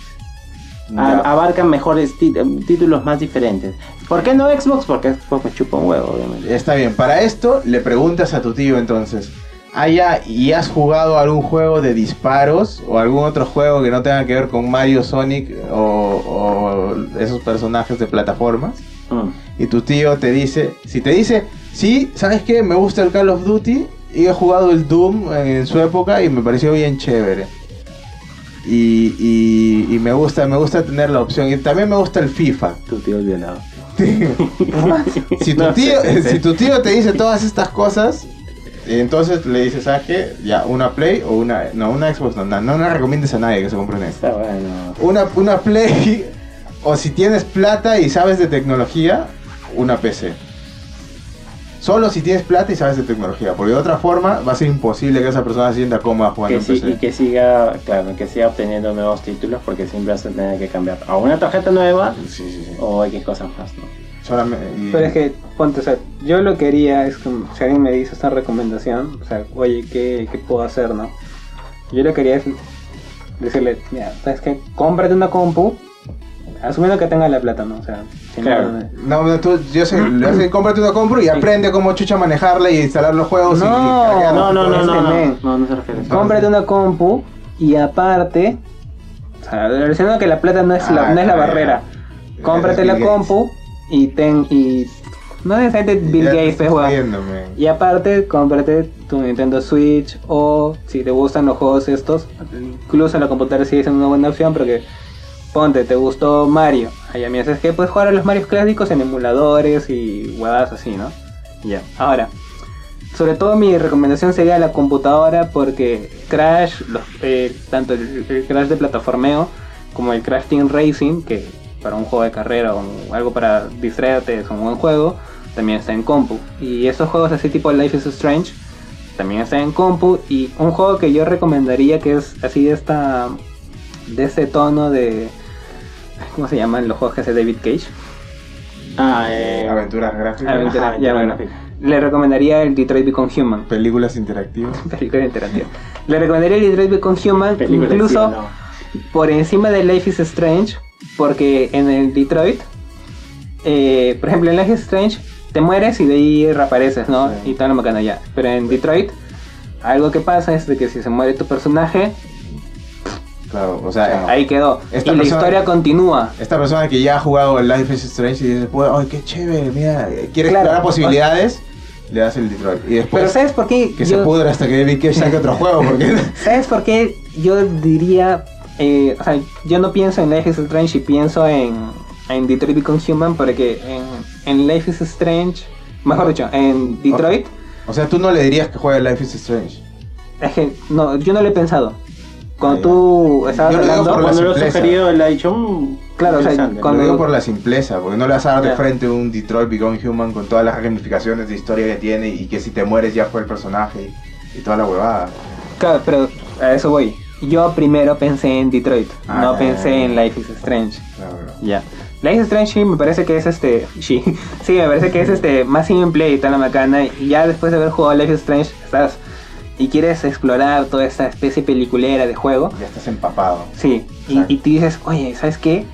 Abarcan mejores títulos más diferentes. ¿Por qué no Xbox? Porque Xbox me chupa un huevo, obviamente. Está bien, para esto le preguntas a tu tío entonces. Ah, ya, ¿y has jugado algún juego de disparos o algún otro juego que no tenga que ver con Mario, Sonic o, o esos personajes de plataformas? Mm. Y tu tío te dice, si te dice, sí, ¿sabes qué? Me gusta el Call of Duty y he jugado el Doom en su época y me pareció bien chévere. Y, y- y me gusta, me gusta tener la opción. Y también me gusta el FIFA. Tu tío es violado. si, tu tío, si tu tío te dice todas estas cosas, entonces le dices, ¿sabes qué? Ya, una Play o una... No, una Xbox, no, no, no le recomiendes a nadie que se compre una Xbox. Está bueno. Una, una Play, o si tienes plata y sabes de tecnología, una PC. Solo si tienes plata y sabes de tecnología, porque de otra forma va a ser imposible que esa persona se sienta cómoda jugando Que en sí- PC. y que siga, claro, que siga obteniendo nuevos títulos porque siempre vas a tener que cambiar a una tarjeta nueva Sí, sí, sí. o X cosas más, ¿no? Solamente, y- Pero es que, ponte, o sea, yo lo que haría es que si alguien me dice esta recomendación, o sea, oye, ¿qué, qué puedo hacer, no? Yo lo que haría es decirle, mira, ¿sabes qué? Cómprate una compu, asumiendo que tenga la plata, ¿no? O sea, si no, Claro. no, No, no, tú, yo sé, cómprate una compro y aprende cómo chucha manejarla y instalar los juegos. y- No, y cargar No, no, no, no, no, men. no, no se refiere cómprate una compu y aparte, o sea, que la plata no es la, Ah, no es la barrera. ya. Cómprate la compu y ten y no necesariamente Bill Gates, pues. Y aparte, cómprate tu Nintendo Switch o si te gustan los juegos estos, incluso en la computadora sigue siendo una buena opción porque ponte, te gustó Mario. Allá me haces que puedes jugar a los Marios clásicos en emuladores y huevadas así, ¿no? Ya. Ahora, sobre todo mi recomendación sería la computadora porque Crash, eh, tanto el, Crash de plataformeo como el Crash Team Racing, que para un juego de carrera o algo para distraerte es un buen juego, también está en compu. Y esos juegos así tipo Life is Strange también está en compu. Y un juego que yo recomendaría que es así de esta de este tono de ¿cómo se llaman los juegos que hace David Cage? Ah, eh, Aventuras gráficas, Aventura, Ajá, ya, bueno. gráfica. Le recomendaría el Detroit Become Human. películas interactivas. Película interactiva. Le recomendaría el Detroit Become Human incluso sí no. por encima de Life is Strange, porque en el Detroit, eh, por ejemplo, en Life is Strange te mueres y de ahí reapareces, ¿no? Sí. Y tal, bacana ya. Pero en Detroit, algo que pasa es de que si se muere tu personaje, Claro, o sea, ahí quedó. Esta y la historia continúa. esta persona que ya ha jugado el Life is Strange y dice, pues, ay, qué chévere, mira, quiere Claro. explorar posibilidades, le das el Detroit. Y después Pero ¿sabes por qué? que se pudra hasta que David Cage saque otro juego, porque ¿Sabes por qué yo diría, eh, o sea, yo no pienso en Life is Strange y pienso en, en Detroit Become Human porque en, en Life is Strange, mejor dicho, en Detroit, O sea, tú no le dirías que juegue Life is Strange. es que no, yo no lo he pensado. Cuando tú estabas Yo lo hablando, por la Cuando lo he simpleza. sugerido, él ha dicho, Claro, o sea, interesante. cuando- Lo digo por la simpleza, porque no le vas a dar de frente un Detroit Become Human con todas las ramificaciones de historia que tiene y que si te mueres ya fue el personaje y, toda la huevada. claro, pero a eso voy. Yo primero pensé en Detroit, Ah, no pensé en Life is Strange. Ya. Life is Strange sí, me parece que es este. Sí, sí, me parece que es este más simple y tan bacana. Y ya después de haber jugado Life is Strange, estás. Y quieres explorar toda esta especie peliculera de juego. Ya estás empapado. Sí. Y, y te dices, oye, ¿sabes qué?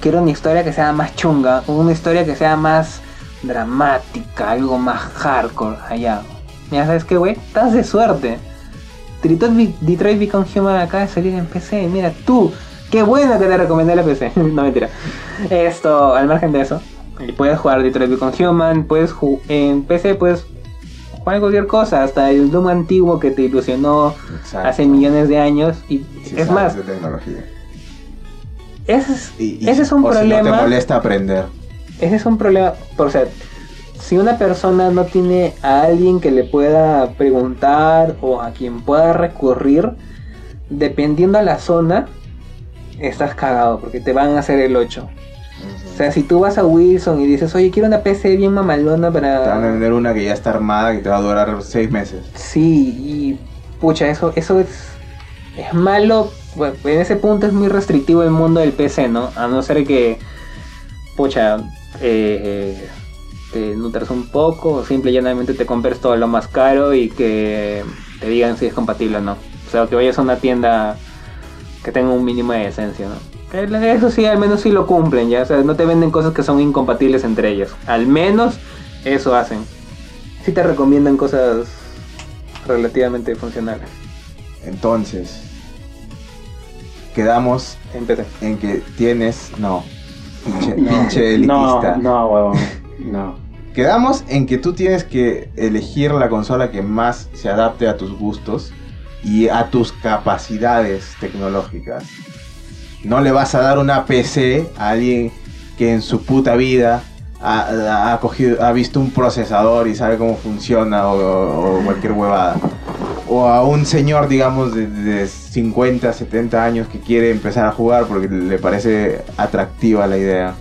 Quiero una historia que sea más chunga. Una historia que sea más dramática. Algo más hardcore. Allá. Mira, ¿sabes qué, güey? Estás de suerte. Detroit, Detroit Become Human acaba de salir en PC. Mira, tú, qué bueno que te recomendé la PC. no mentira. Esto, al margen de eso, y puedes jugar Detroit Become Human. Puedes ju- en PC, puedes cualquier cosa. Hasta el Doom antiguo que te ilusionó Exacto. hace millones de años. Y Si es más, de tecnología. ese es, Y- y ese es un o Si no te problema. molesta aprender. ese es un problema. Por ser, si una persona no tiene a alguien que le pueda preguntar o a quien pueda recurrir, dependiendo a la zona, estás cagado porque te van a hacer el 8. O sea, si tú vas a Wilson y dices, oye, quiero una PC bien mamalona Te van a para... vender una que ya está armada que te va a durar seis meses. Sí, y pucha, eso, eso es, es malo. Bueno, en ese punto es muy restrictivo el mundo del PC, ¿no? A no ser que, pucha, eh, eh, te nutres un poco o simple y llanamente te compres todo lo más caro y que te digan si es compatible o no. O sea, que vayas a una tienda que tenga un mínimo de esencia, ¿no? Que Eso sí, al menos sí lo cumplen, ya. O sea, no te venden cosas que son incompatibles entre ellas. Al menos eso hacen. Sí te recomiendan cosas relativamente funcionales. Entonces, quedamos En que tienes. No. Pinche, No, pinche no, elitista. no, huevón. No. Quedamos en que tú tienes que elegir la consola que más se adapte a tus gustos y a tus capacidades tecnológicas. No le vas a dar una PC a alguien que en su puta vida ha, ha cogido, ha visto un procesador y sabe cómo funciona o, o cualquier huevada. O a un señor, digamos, de, de 50, 70 años que quiere empezar a jugar porque le parece atractiva la idea.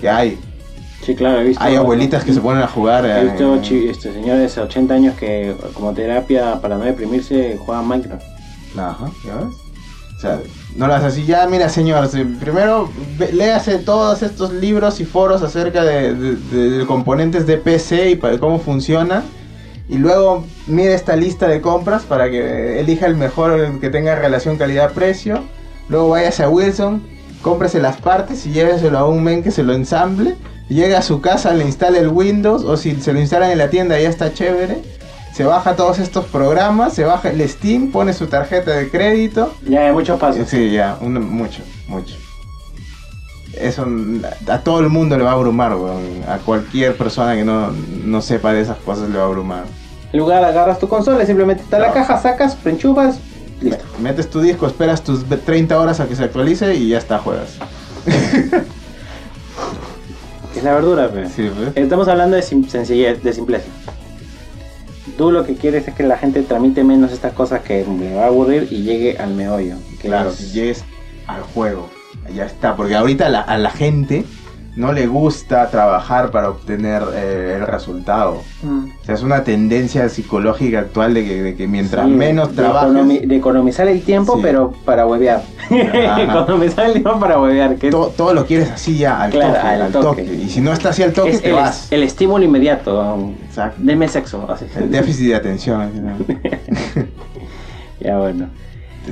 Que hay, Sí, claro, he visto. hay abuelitas que se ponen a jugar. He eh, visto chi- este, señores de 80 años que, como terapia para no deprimirse, juegan Minecraft. Ajá, ¿ya ves? O sea, no las así, ya mira señor, primero léase todos estos libros y foros acerca de, de- componentes de PC y para cómo funciona. Y luego mire esta lista de compras para que elija el mejor que tenga relación calidad-precio. Luego váyase a Wilson, cómprese las partes y lléveselo a un men que se lo ensamble. Llega a su casa, le instala el Windows o si se lo instalan en la tienda ya está chévere. Se baja todos estos programas, se baja el Steam, pone su tarjeta de crédito. Ya hay muchos pasos. Sí, ya, un- mucho, mucho. Eso a todo el mundo le va a abrumar, weón. A cualquier persona que no, no sepa de esas cosas le va a abrumar. En lugar agarras tu consola, simplemente está la No. caja, sacas, preenchufas, listo. Metes tu disco, esperas tus 30 horas a que se actualice y ya está, juegas. Es la verdura, pues. Sí, pues. Estamos hablando de sencillez, de simpleza. Tú lo que quieres es que la gente tramite menos estas cosas que le va a aburrir y llegue al meollo. que Claro, es- que llegues al juego. Ya está, porque ahorita la- a la gente no le gusta trabajar para obtener eh, el resultado. Mm. O sea, es una tendencia psicológica actual de que, de que mientras Sí, menos de, trabajes... economi- de economizar el tiempo, Sí. pero para huevear. Economizar el tiempo para huevear. Que todo, todo lo quieres así ya, al Claro, toque, al al toque. toque. Y si no está así al toque, es te el, vas. el estímulo inmediato. um, Exacto. Deme sexo. así. El déficit de atención. Ya bueno.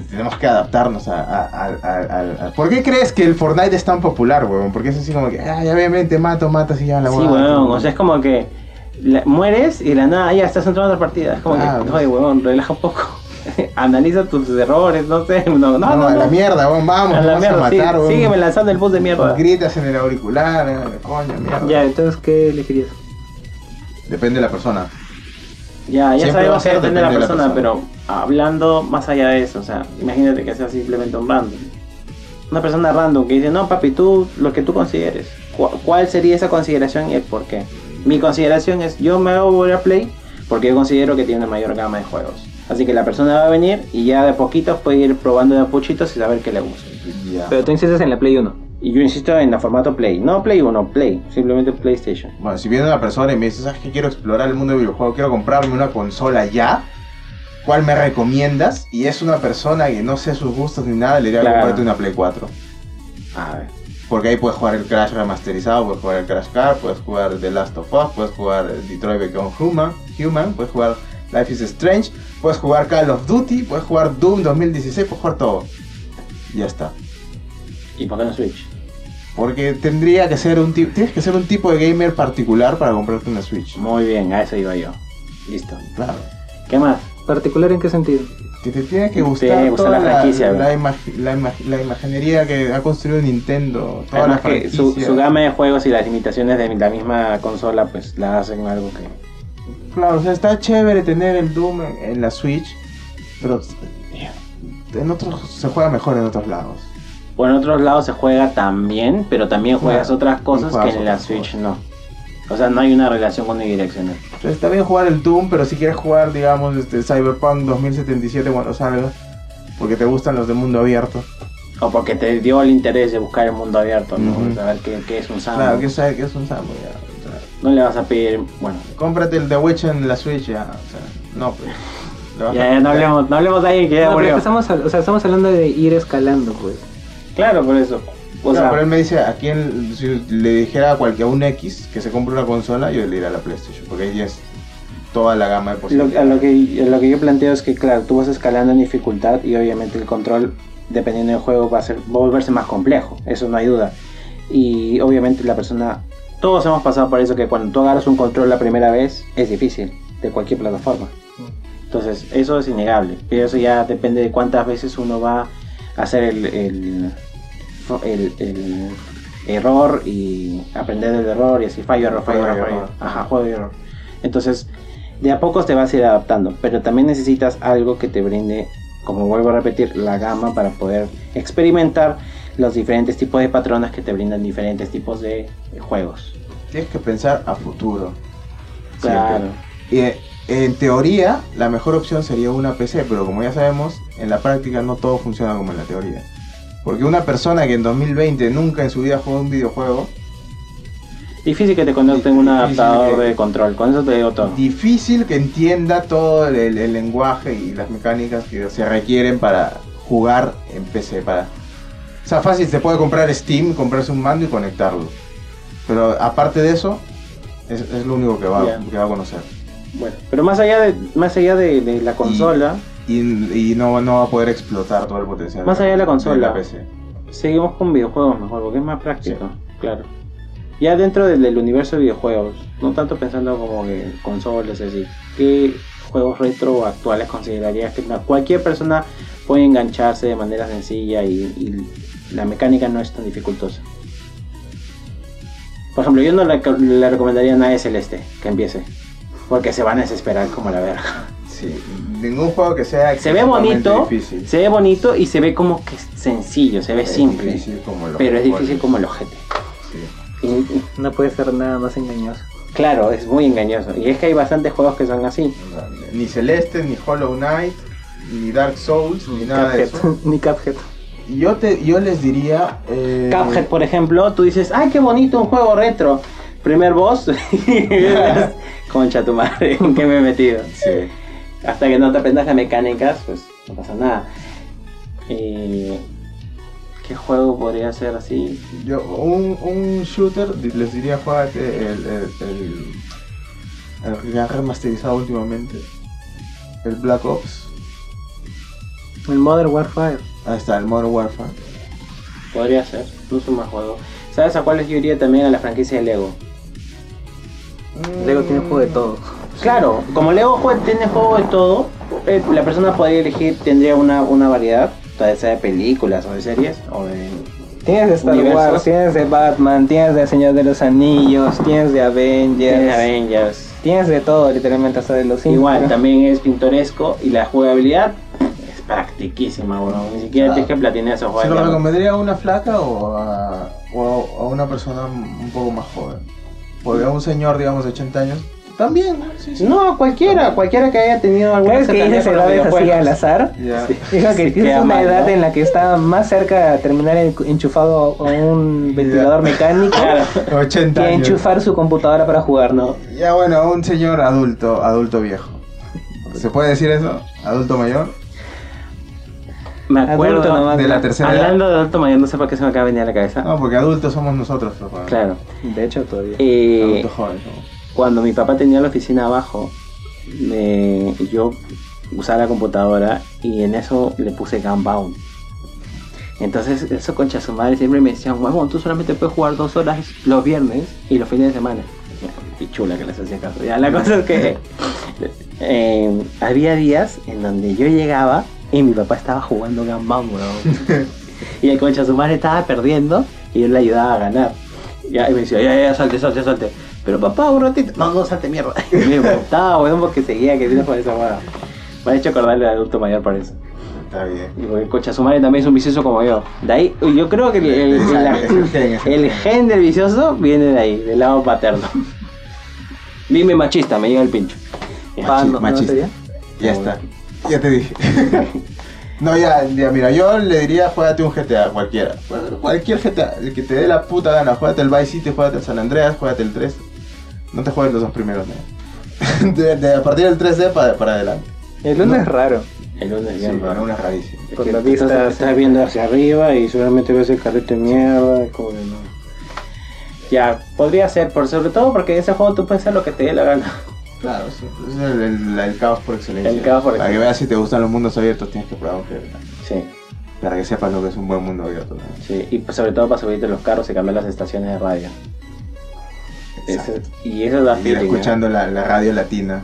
Tenemos que adaptarnos a, a- ¿Por qué crees que el Fortnite es tan popular, weón? Porque es así como que, ay, obviamente mato, matas y ya la Sí, huevada, weón. O sea, es como que la- mueres y de la nada ya estás entrando a otra partida. Es como que, oye, weón, relaja un poco. Analiza tus errores, no sé. No, no, No, no. a la no. mierda, weón, vamos, A la vas mierda, a sí. matar, weón. Sígueme lanzando el bus de mierda. Gritas en el auricular, eh, coño, mierda. Ya, entonces, ¿qué elegirías? Depende de la persona. Ya, ya Siempre sabemos que depende de la de persona. pero hablando más allá de eso, o sea, imagínate que sea simplemente un random. Una persona random que dice, no papi, tú lo que tú consideres. ¿Cu- ¿Cuál sería esa consideración y el por qué? Mi consideración es, yo me volver a Play porque yo considero que tiene una mayor gama de juegos. Así que la persona va a venir y ya de poquito puede ir probando de a y saber qué le gusta. Ya. Pero tú insistes en la Play 1. Y yo insisto en el formato Play. No Play 1, Play. Simplemente PlayStation. Bueno, si viene una persona y me dice, ¿sabes qué? Quiero explorar el mundo del videojuego, quiero comprarme una consola ya. ¿Cuál me recomiendas? Y es una persona que no sé sus gustos ni nada, le diría Claro. comprarte una Play 4. A ver. Porque ahí puedes jugar el Crash remasterizado, puedes jugar el Crash Car, puedes jugar The Last of Us, puedes jugar Detroit Become Human, Human, puedes jugar Life is Strange, puedes jugar Call of Duty, puedes jugar Doom 2016, puedes jugar todo. Y ya está. ¿Y por qué no Switch? Porque tendría que ser un tipo, tienes que ser un tipo de gamer particular para comprarte una Switch. Muy bien, a eso iba yo. Listo. Claro. ¿Qué más? ¿Particular en qué sentido? Que te tiene que gustar toda la la, franquicia, la, la imag- la imaginería que ha construido Nintendo, toda Además la que su, franquicia. su gama de juegos y las limitaciones de la misma consola pues la hacen algo que... Claro, o sea, está chévere tener el Doom en, en la Switch, pero en otros se juega mejor en otros lados. O en otros lados se juega también, pero también juegas otras cosas juegas que en la Switch cosas. no. O sea, no hay una relación unidireccional. O sea, está bien jugar el Doom, pero si quieres jugar, digamos, este Cyberpunk 2077 cuando salga, porque te gustan los de mundo abierto. O porque te dio el interés de buscar el mundo abierto, ¿no? Ujú. Saber qué, qué es un Sam. Claro, que que es un Samu ya. o sea, No le vas a pedir... Bueno, cómprate el The Witch en la Switch ya. O sea, no, pues. Ya, ya no hablemos, no hablemos de alguien que ya No, estamos, o sea, estamos hablando de ir escalando, pues. Claro, por eso. O No, sea, pero él me dice, a quien si le dijera a cualquier un X que se compre una consola, yo le diría a la PlayStation, porque ahí ya es toda la gama de Lo, posibilidades. a lo que, a lo que yo planteo es que, claro, tú vas escalando en dificultad y obviamente el control, dependiendo del juego, va a, ser, va a volverse más complejo. Eso no hay duda. Y obviamente la persona, todos hemos pasado por eso, que cuando tú agarras un control la primera vez, es difícil, de cualquier plataforma. Entonces, eso es innegable. Pero eso ya depende de cuántas veces uno va a hacer el, el, el- el error y aprender del error y así fallo, error, fallo, error, fallo. error. Ajá, juego y error. Entonces, de a pocos te vas a ir adaptando, pero también necesitas algo que te brinde, como vuelvo a repetir, la gama para poder experimentar los diferentes tipos de patrones que te brindan diferentes tipos de juegos. tienes que pensar a futuro. Siempre. Claro. Y eh, en teoría, la mejor opción sería una PC, pero como ya sabemos, en la práctica no todo funciona como en la teoría. Porque una persona que en 2020 nunca en su vida jugó un videojuego, Difícil que te conecten un adaptador que- de control, con eso te digo todo. difícil que entienda todo el, lenguaje y las mecánicas que se requieren para jugar en PC. Para... O sea, fácil, se puede comprar Steam, comprarse un mando y conectarlo. Pero aparte de eso, es, es lo único que va, que va a conocer. Bueno, pero más allá de, más allá de, de la consola, Y, y no, no va a poder explotar todo el potencial. Más allá de la consola. la PC. seguimos con videojuegos mejor, porque es más práctico, claro. Ya dentro del, del universo de videojuegos, no tanto pensando como que consolas así, ¿qué juegos retro actuales considerarías que cualquier persona puede engancharse de manera sencilla y, y la mecánica no es tan dificultosa? Por ejemplo, yo no le, le recomendaría a nadie Celeste que empiece, porque se van a desesperar como la verga. Sí, ningún juego que sea Se ve extremadamente bonito, difícil. se ve bonito y se ve como que sencillo, se ve Es simple, difícil como pero es difícil como el ojete. Sí. Y- y- No puede ser nada más engañoso. claro, es muy engañoso. Y es que hay bastantes juegos que son así. Ni Celeste, ni Hollow Knight, ni Dark Souls, ni nada de Cuphead. eso. Ni Cuphead. Yo, te, yo les diría... eh, Cuphead, por ejemplo, tú dices, ¡ay, qué bonito un juego retro! Primer boss, concha tu madre, ¿en qué me he metido? Sí. Hasta que no te aprendas las mecánicas, pues no pasa nada. Eh, ¿Qué juego podría ser así? Yo, un, un shooter, les diría juegate el, el, el, el que han remasterizado últimamente. El Black Ops. El Modern Warfare. Ahí está, el Modern Warfare. Podría ser, un mal juego. ¿Sabes a cuáles yo iría también a la franquicia de Lego? Lego tiene juego de todo. Claro, como Lego jue- tiene juego de todo, eh, la persona podría elegir, tendría una, una variedad, sea de películas o de series, o de... Tienes de Star Universos. Wars, tienes de Batman, tienes de Señor de los Anillos, tienes de Avengers. de Avengers. Tienes de todo, literalmente, hasta de los. Igual, también es pintoresco y la jugabilidad es practiquísima, bro. Ni siquiera Claro. tienes que platinear esos ¿Se lo juegos. recomendaría a una flaca o a, o a una persona un poco más joven? Porque a un señor, digamos, de 80 años, también, ¿no? Sí, sí. No, cualquiera, cualquiera que haya tenido alguna ¿Sabes que con los edades así al azar? Dijo que Sí, tienes una mal, edad ¿no? en la que está más cerca de terminar en- enchufado a un ventilador mecánico Claro. 80 que años. enchufar su computadora para jugar, ¿no? Ya bueno, un señor adulto, adulto viejo. ¿Se puede decir eso? ¿Adulto mayor? Me acuerdo Adulto nomás. De la tercera edad. Hablando de adulto mayor, no sé por qué se me acaba de venir a la cabeza. No, porque adultos somos nosotros, bueno. Claro. De hecho, todavía. Eh, Adultos jóvenes. Cuando mi papá tenía la oficina abajo, me- yo usaba la computadora y en eso le puse Gunbound. Entonces, eso concha su madre siempre me decían, huevón, tú solamente puedes jugar dos horas los viernes y los fines de semana. Y chula que les hacía caso. Ya, la cosa es que eh, había días en donde yo llegaba y mi papá estaba jugando Gunbound, weón. y el concha su madre estaba perdiendo y yo le ayudaba a ganar. Ya, y me decía, ya, ya, salte, salte, salte. Pero papá, un ratito. No, no, salte mierda. Y me botaba, weón, porque seguía que vino por esa weá. Me ha hecho acordarle al adulto mayor por eso. Está bien. Y porque concha su madre también es un vicioso como yo. De ahí, yo creo que el, el- gen, del vicioso viene de ahí, del lado paterno. Dime machista, me llega el pincho. Ah, Machi- no, no machista. Ya está. Ya te dije. no, ya, ya, mira, yo le diría, juégate un GTA, cualquiera. Cualquier GTA, el que te dé la puta gana. Juégate el Vice City, juégate el San Andreas, juégate el 3. No te juegues los dos primeros, ¿no? de, de- a partir del 3D para, para adelante. El lunes No. es raro. El lunes Sí, bien bueno, raro. una rarísima. Es Por que la estás- vista, estás, sí. viendo hacia arriba y seguramente ves el carrito de mierda. es Como que no. Ya, podría ser, por sobre todo porque en ese juego tú puedes hacer lo que te dé la gana. Claro, sí. Es el, el- el caos por excelencia. El caos por Para que excelencia. veas si te gustan los mundos abiertos, tienes que probar un. Sí, Para que sepas lo que es un buen mundo abierto. ¿no? sí. Y pues, sobre todo para subirte los carros y cambiar las estaciones de radio. Y eso da feeling. ¿eh? escuchando la, la radio latina.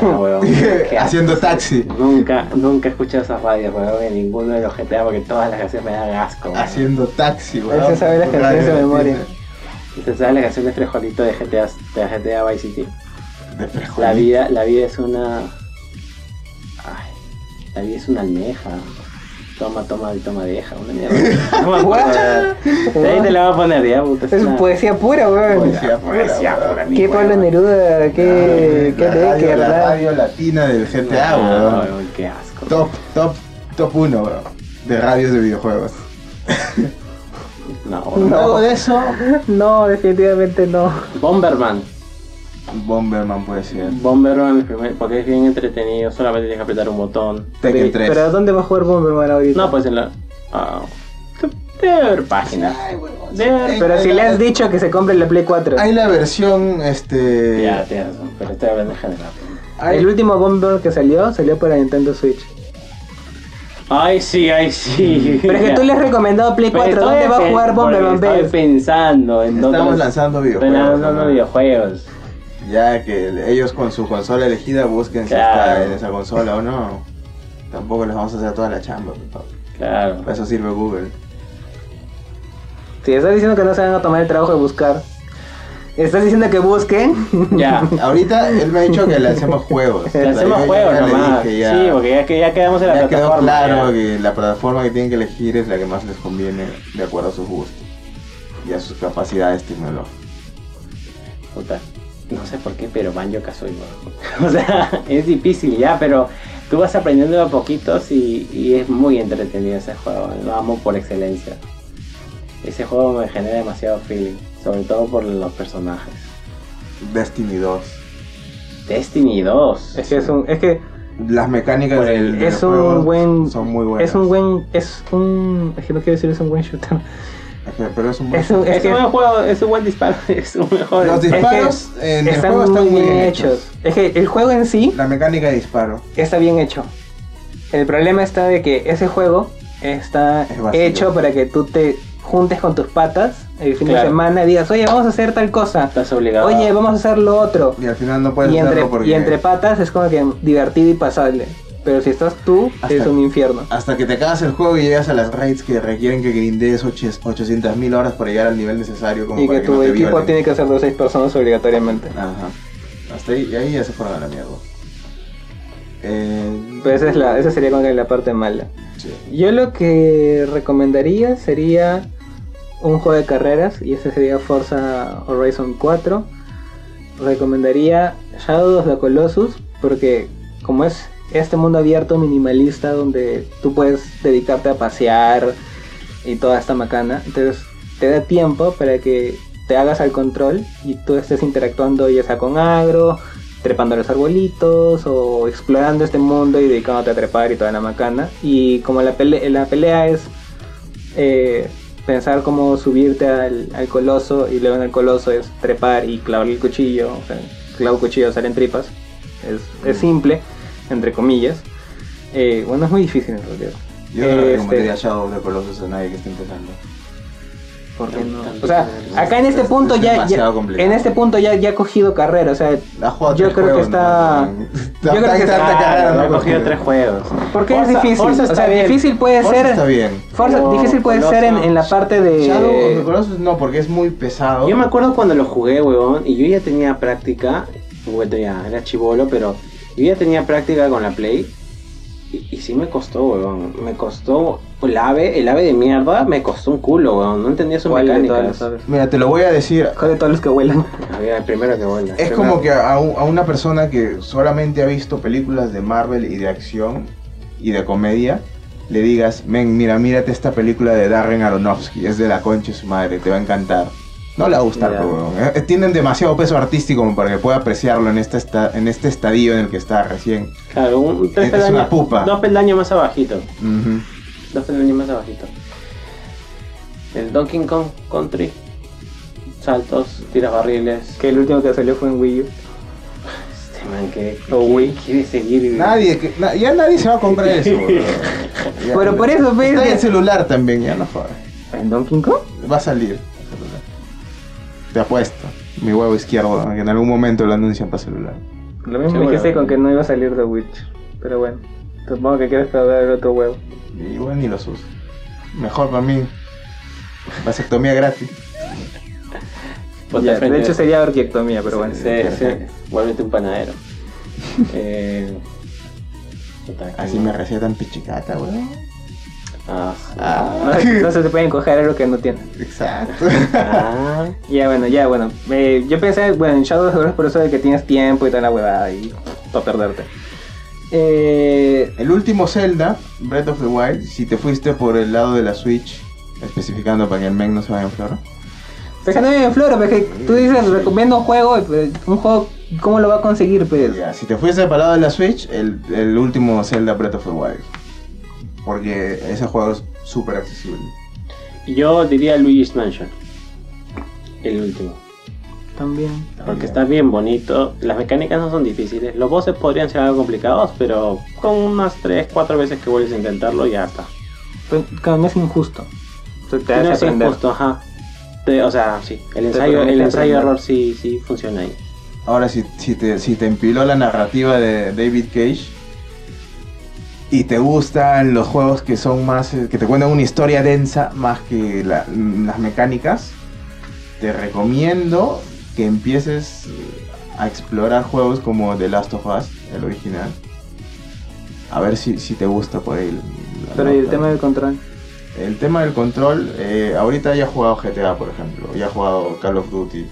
Ah, Haciendo taxi. Nunca, nunca he escuchado esas radios, weón, en ninguno de los GTA porque todas las canciones me dan asco. weón. Haciendo taxi, Él weón. se sabe las canciones de memoria. ¿Y ¿Te sabes la canción de Frejolito de GTA, de GTA Vice City? De frijolito. La vida, la vida es una. Ay, la vida es una almeja. Toma, toma y toma vieja, una mierda. No me acuerdo. Ahí te la voy a poner ya, puta. Es una- poesía pura, weón. Poesía pura, Poesía pura, mi Qué Pablo. Neruda, qué, qué radio, que la verdad. radio latina del GTA, weón. weón, Qué asco. Top, top, top 1, weón. De radios de videojuegos. No, Luego de eso, No, definitivamente no. Bomberman. Bomberman puede ser. Bomberman, el primer- porque es bien entretenido, solamente tienes que apretar un botón. Tekken 3. Pero ¿dónde va a jugar Bomberman ahorita? No, pues en la. ah, debe haber páginas. Debe haber. Pero si le has dicho que se compre la Play 4. Hay la versión, este... Ya, tienes razón, pero estoy hablando en general. El último Bomberman que salió, salió para Nintendo Switch. Ay, sí, ay, sí. Pero es que tú le has recomendado Play Pero 4, estoy ¿dónde va a jugar Bomberman Estoy pensando en Estamos lanzando videojuegos. lanzando ¿no? videojuegos. Ya que ellos con su consola elegida busquen si Claro. está en esa consola o no. Tampoco les vamos a hacer toda la chamba. papá. Claro. Para eso sirve Google. Si estás diciendo que no se van a tomar el trabajo de buscar, estás diciendo que busquen. Ya. Ahorita él me ha dicho que le hacemos juegos. Le hacemos ya juegos le nomás. dije ya- Sí, porque ya, que ya quedamos en la ya quedó plataforma. claro ya. que la plataforma que tienen que elegir es la que más les conviene de acuerdo a sus gustos y a sus capacidades tecnológicas. Puta, no sé por qué, pero Banjo Kazooie. O sea, es difícil ya, pero tú vas aprendiendo a poquitos y, y es muy entretenido ese juego. Lo amo por excelencia. Ese juego me genera demasiado feeling, sobre todo por los personajes. Destiny 2. Destiny 2. Es que es un, es que Las mecánicas del, el- del es un buen, son muy buenas. es un buen, es un, es que no quiero decir es un buen shooter. Pero es un buen Es un, Es, es que un buen juego, es un buen disparo, es un mejor. Los es que disparos en el están juego muy están muy bien hechos. Es que el juego en sí La mecánica de disparo. está bien hecho. El problema está de que ese juego está hecho para que tú te juntes con tus patas el fin de Claro. semana y digas, oye, vamos a hacer tal cosa. Estás obligado. Oye, vamos a hacer lo otro. Y al final no puedes Y entre, hacerlo porque y entre patas es como que divertido y pasable. Pero si estás tú, Hasta- es un infierno. hasta que te acabas el juego y llegas a las raids que requieren que grindees 800.000 horas para llegar al nivel necesario como Y para que no tu equipo violen. tiene que ser de seis personas obligatoriamente. Ajá. Hasta ahí, y ahí ya se fueron a la mierda. Eh, Pues esa, es la, esa sería como que la parte mala. sí. Yo lo que recomendaría sería un juego de carreras y ese sería Forza Horizon 4. Recomendaría Shadow of the Colossus porque como es este mundo abierto minimalista donde tú puedes dedicarte a pasear y toda esta macana, entonces te da tiempo para que te hagas al control y tú estés interactuando ya sea con agro, trepando a los arbolitos o explorando este mundo y dedicándote a trepar y toda la macana. Y como la, pele- la pelea es eh, pensar cómo subirte al, al coloso y luego en el coloso es trepar y clavar el cuchillo, o sea, clavo cuchillo, salen tripas. Es, es simple, entre comillas. Eh, bueno, es muy difícil en realidad. Yo no Este- recomendaría Shadow of the Colossus a nadie que esté empezando. ¿Por qué no? O sea, acá en este es- punto es ya, ya en este punto ya, ya ha cogido carrera, o sea, Ha Yo creo que está- ¿no? yo creo que está- ¿no? he cogido Porque- tres juegos. porque es Forza- difícil, Forza o está sea, bien. difícil puede Forza ser está bien. Forza- Pero difícil puede Coloso- ser en, en la parte de Shadow of the Colossus no, porque es muy pesado. Yo me acuerdo cuando lo jugué, huevón, y yo ya tenía práctica, bueno, ya era chivolo, pero yo ya tenía práctica con la Play. Y, y sí me costó, huevón. Me costó el ave, el ave de mierda, me costó un culo, huevón. No entendía sus ¿Cuál de todas las mecánicas. aves? Mira, te lo voy a decir. ¿Cuál de todos los que vuelan? Había el primero que vuela. Es Primero- como que a, un- a una persona que solamente ha visto películas de Marvel y de acción y de comedia, le digas, men, mira, mírate esta película de Darren Aronofsky, es de la concha de su madre, te va a encantar. No le va a gustar, pues, weón. Eh, Tienen demasiado peso artístico como para que pueda apreciarlo en este, esta- en este estadio en el que está recién. Claro, un, tres Es peldaños. una pupa. Dos peldaños más abajito. Dos peldaños más abajito. El Donkey Kong Country. Saltos, tiras barriles. Que el último que salió fue en Wii U. Este man que, O Wii. quiere seguir. Nadie, que- na- ya nadie se va a comprar eso. Pero por eso, pues, Está en que- el celular también, ya no jodas. ¿En Donkey Kong? Va a salir. Te apuesto. Mi huevo izquierdo, que en algún momento lo anuncian para celular. Lo mismo Seguro. dijiste con que no iba a salir de Witch. Pero bueno, supongo que quieres perder el otro huevo. Y bueno, ni los uso. Mejor para mí. Vasectomía gratis. Ya, frente de hecho sería orquiectomía, pero bueno. Sí, sí, vuélvete un panadero. eh, Así me recetan pichicata, weón. Ah, Ah. No, no se te pueden coger algo que no tienen. Exacto. ah. Ya, bueno, ya, bueno. Eh, yo pensé, bueno, en Shadow of the Colossus por eso de que tienes tiempo y toda la huevada y para perderte. Eh, El último Zelda, Breath of the Wild, si te fuiste por el lado de la Switch, especificando para que el men no se vaya en flor. pues que no vive en Flora, pues que tú dices, recomiendo un juego, pues, un juego, ¿cómo lo va a conseguir, pues? Ya, si te fuiste para el lado de la Switch, el, el último Zelda Breath of the Wild. Porque ese juego es súper accesible. Yo diría Luigi's Mansion. El último. También. Porque está bien bonito. Las mecánicas no son difíciles. Los bosses podrían ser algo complicados, pero con unas 3, 4 veces que vuelves a intentarlo ya está. Pues, claro, no es injusto. Tú te No es injusto, ajá. Te- o sea, sí. El Te ensayo, el ensayo error sí, sí funciona ahí. Ahora, si, si, te, si te empiló la narrativa de David Cage y te gustan los juegos que son más. eh, que te cuentan una historia densa más que la- las mecánicas, te recomiendo que empieces eh, a explorar juegos como The Last of Us, el original. A ver si, si te gusta por ahí. la Pero ¿y el tema del control. El tema del control, eh, ahorita ya he jugado GTA, por ejemplo, ya he jugado Call of Duty,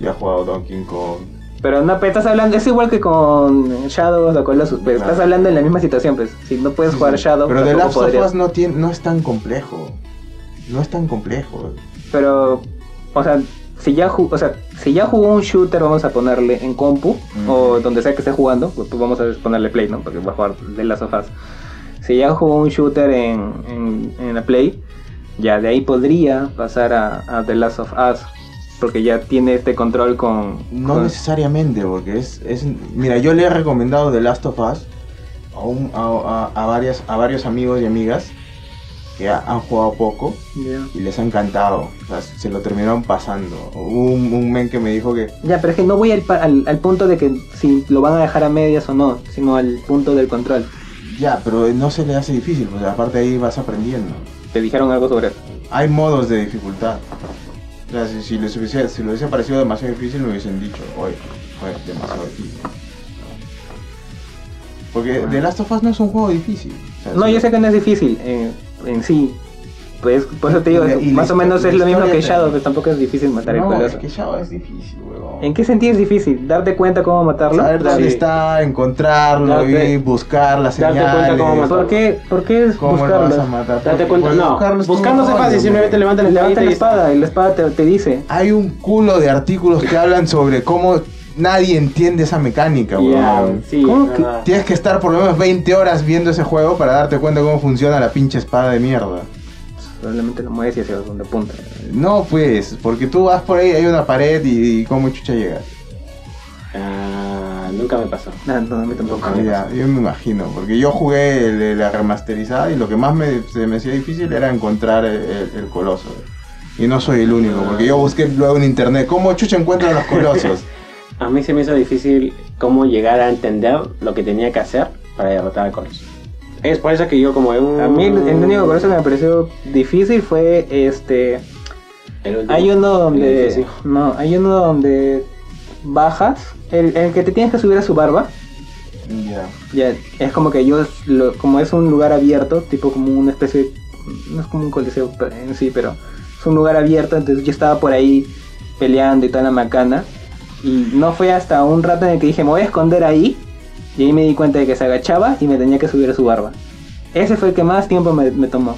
ya he jugado Donkey Kong. Pero no, pero estás hablando, es igual que con Shadow of the Colossus, pues Claro. estás hablando en la misma situación, pues. Si no puedes jugar Shadow, Pero The Last of. Us no, tiene, no es tan complejo. No es tan complejo. Pero, o sea, si ya, o sea, si ya jugó un shooter, vamos a ponerle en compu, o donde sea que esté jugando, pues, pues vamos a ponerle play, ¿no? Porque va a jugar The Last of Us. Si ya jugó un shooter en, en, en la play, ya de ahí podría pasar a, a The Last of Us, porque ya tiene este control con... No con- necesariamente, porque es, es... Mira, yo le he recomendado The Last of Us a, un- a, a- a varias, a varios amigos y amigas que ha- han jugado poco y les ha encantado. O sea, se lo terminaron pasando. Hubo un, un men que me dijo que Ya, pero es que no voy al, al, al punto de que si lo van a dejar a medias o no, sino al punto del control. ya, pero no se le hace difícil, pues aparte ahí vas aprendiendo. Te dijeron algo sobre eso. Hay modos de dificultad. O sea, si, si les hubiese, si les hubiese parecido demasiado difícil, me hubiesen dicho, oye, oye, demasiado difícil. Porque The Last of Us no es un juego difícil. O sea, No, yo sé que no es difícil eh, en sí. Pues por eso te digo, Y más o menos es lo mismo que Shadow, pues tampoco es difícil matar el No, es coloso. que Shadow es difícil, huevón. ¿En qué sentido es difícil? ¿Darte cuenta cómo matarlo? Saber dónde Sí. está, encontrarlo Darte- y buscar las darte señales. cuenta cómo matarlo. ¿Por qué, ¿Por qué es ¿Cómo lo buscarlo? vas a matar? Date cuenta, no. buscarlo es Buscando fácil, simplemente levanta la Levanta la espada y la espada te, te dice. Hay un culo de artículos que hablan sobre cómo nadie entiende esa mecánica, Ya, huevón. sí, ¿Cómo es que-. Tienes que estar por lo menos 20 horas viendo ese juego para darte cuenta cómo funciona la pinche espada de mierda. Probablemente lo mueves y hacia donde apunta. No, pues, porque tú vas por ahí, hay una pared y, y cómo chucha llegas. Ah, nunca me pasó. No, no, a mí tampoco. Ah, Ya, yo me imagino, porque yo jugué el- la remasterizada y lo que más me, se me hacía difícil era encontrar el, el- el coloso. Y no soy el único, porque yo busqué luego en internet cómo chucha encuentran los colosos. A mí se me hizo difícil cómo llegar a entender lo que tenía que hacer para derrotar al Coloso. Es por eso que yo como un... A mí el, el único coloso que me pareció difícil fue este. Hay uno donde. No, hay uno donde bajas. El, el que te tienes que subir a su barba. ya. Es como que yo, lo- como es un lugar abierto, tipo como una especie, de- no es como un coliseo en sí, pero es un lugar abierto, entonces yo estaba por ahí peleando y toda la macana, y no fue hasta un rato en el que dije, me voy a esconder ahí, y ahí me di cuenta de que se agachaba y me tenía que subir a su barba. Ese fue el que más tiempo me, me tomó.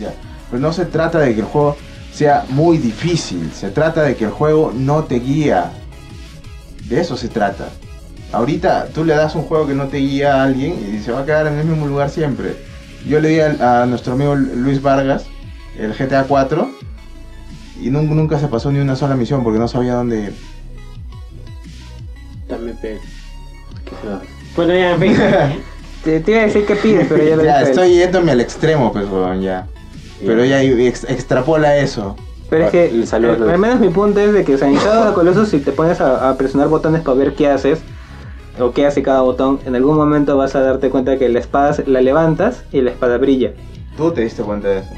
Ya. Pues no se trata de que el juego sea muy difícil, se trata de que el juego no te guía. De eso se trata. Ahorita tú le das un juego que no te guía a alguien y se va a quedar en el mismo lugar siempre. Yo le di a, nuestro amigo Luis Vargas el GTA 4 y nun- nunca se pasó ni una sola misión porque no sabía dónde ir. Dame pe... ¿Qué se va? Bueno, ya, en fin. Te, te iba a decir que pides, pero ya lo ya, estoy yéndome al extremo, pues, weón, ya. Pero ya ex- extrapola eso. Pero es que, El eh, al menos mi punto es de que, o sea, en Shadow of the Colossus, si te pones a, a presionar botones para ver qué haces, o qué hace cada botón, en algún momento vas a darte cuenta que la espada la levantas y la espada brilla. Tú te diste cuenta de eso.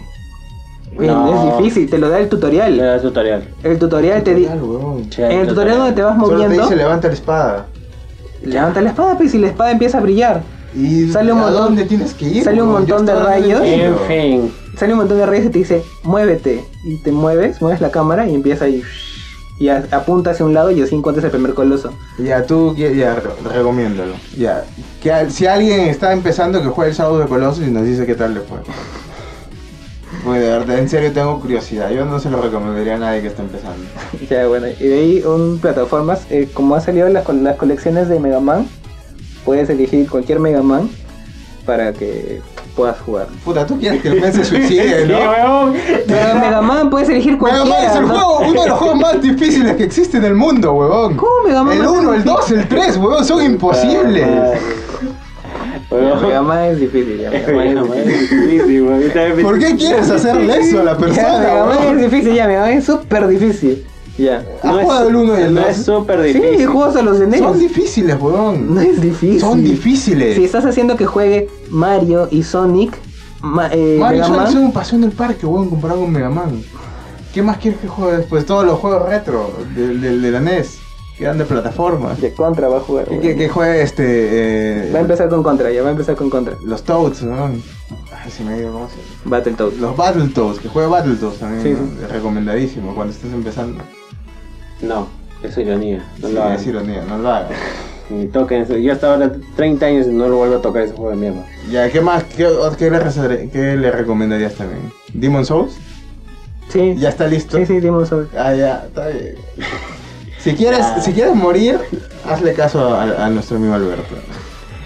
Bien, No. Es difícil, te lo da el tutorial. das tutorial. El tutorial te dice... En el tutorial donde te vas Solo te moviendo, dice levanta la espada. Levanta la espada, pues, y la espada empieza a brillar. ¿Y Sale un a montón- dónde tienes que ir? sale un montón de rayos. En fin. Sale un montón de rayos y te dice, muévete. Y te mueves, mueves la cámara y empieza ahí. Y a- apunta hacia un lado y así encuentras el primer coloso. Ya, tú, ya, ya, re- recomiéndalo. Ya, que si alguien está empezando que juegue el Shadow de Colossus y nos dice qué tal le fue. De verdad, en serio tengo curiosidad. Yo no se lo recomendaría a nadie que está empezando. Ya, bueno, y de ahí un plataformas, eh, como han salido las, las colecciones de Mega Man, puedes elegir cualquier Mega Man para que puedas jugar. Puta, tú quieres que el se suicide, Sí, ¿no? weón. Pero Mega Man puedes elegir Mega cualquiera. Man es el ¿no? juego, uno de los juegos más difíciles que existe en el mundo, huevón. ¿Cómo Mega Man El va a ser 1, el difícil? 2, el 3, huevón, son imposibles. Ya, Mega Man es difícil, ya, es Weón, es weón. ¿Por qué quieres hacerle eso a la Ya, persona, Mega Man es difícil, ya, Mega Man es súper difícil. Ya. ¿Has jugado el 1 y el No 2? es súper Sí, difícil. juegos a los de NES. Son difíciles, huevón. No es difícil. Son difíciles. Si estás haciendo que juegue Mario y Sonic, ma- eh, Mario Mega Sonic son un paseo en el parque, weón, comparado con Mega Man. ¿Qué más quieres que juegue después? Todos los juegos retro de, de- de la NES, que eran de plataformas. de Contra va a jugar. Que, que, que juegue este. eh, Va a empezar con Contra, ya va a empezar con Contra. Los Toads, ¿no? Ay, se me dio, ¿cómo se llama? Battletoads. Los Battletoads, que juegue Battletoads también, Sí, ¿no? recomendadísimo cuando estés empezando. No, es ironía. No Sí, lo hagas. es ironía, no lo hagas. Ni toquen eso. Yo hasta ahora 30 años y no lo vuelvo a tocar ese juego de mierda. Ya, ¿qué más? ¿Qué, qué le, qué le recomendarías también? ¿Demon Souls? Sí. ¿Ya está listo? Sí, sí, Demon's Souls. Ah, ya, está bien. Si quieres, Ya. si quieres morir, hazle caso a, a nuestro amigo Alberto.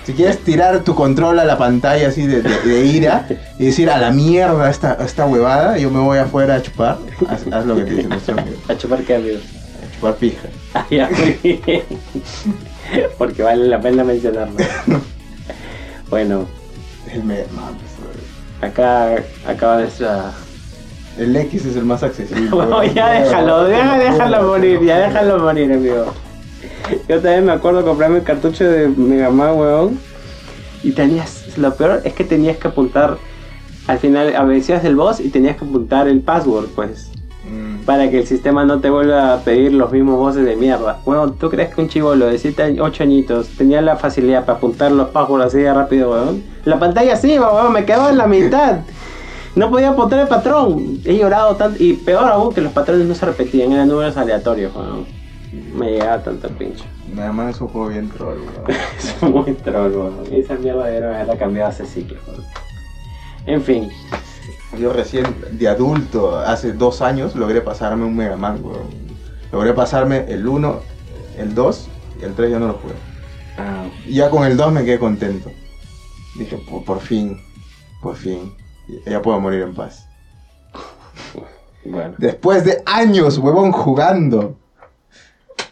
Si quieres tirar tu control a la pantalla así de, de- de ira y decir a la mierda esta, esta huevada, yo me voy afuera a chupar, haz, haz lo que te dice nuestro amigo. A chupar qué, amigo. A chupar pija. Ah, ya, muy bien. Porque vale la pena mencionarlo. Bueno, El, me- no, pues, acá acaba nuestra. El X es el más accesible. Bueno, ya déjalo, deja- déjalo morir, ya déjalo morir, amigo. Yo también me acuerdo comprarme el cartucho de Mega Man, weón. Y tenías, lo peor es que tenías que apuntar, al final vencías el boss y tenías que apuntar el password, pues. Mm, Para que el sistema no te vuelva a pedir los mismos voces de mierda. Bueno, ¿tú crees que un chivolo de 7, 8 añitos tenía la facilidad para apuntar los passwords así de rápido, weón? La pantalla sí, weón, me quedaba en la mitad. No podía apuntar el patrón. He llorado tanto. Y peor aún que los patrones no se repetían, eran números aleatorios, weón. Me llegaba tanto pincho. Mega Man es un juego bien troll, weón. Es muy troll, weón. Esa mierda debería haberla cambiado hace siglos, weón. En fin. Yo recién, de adulto, hace dos años, logré pasarme un Mega Man, weón. Logré pasarme el 1, el 2 y el 3 ya no lo jugué. Ah, Y ya con el 2 me quedé contento. Dije, por, por fin, por fin, ya puedo morir en paz. bueno. Después de años, huevón, jugando.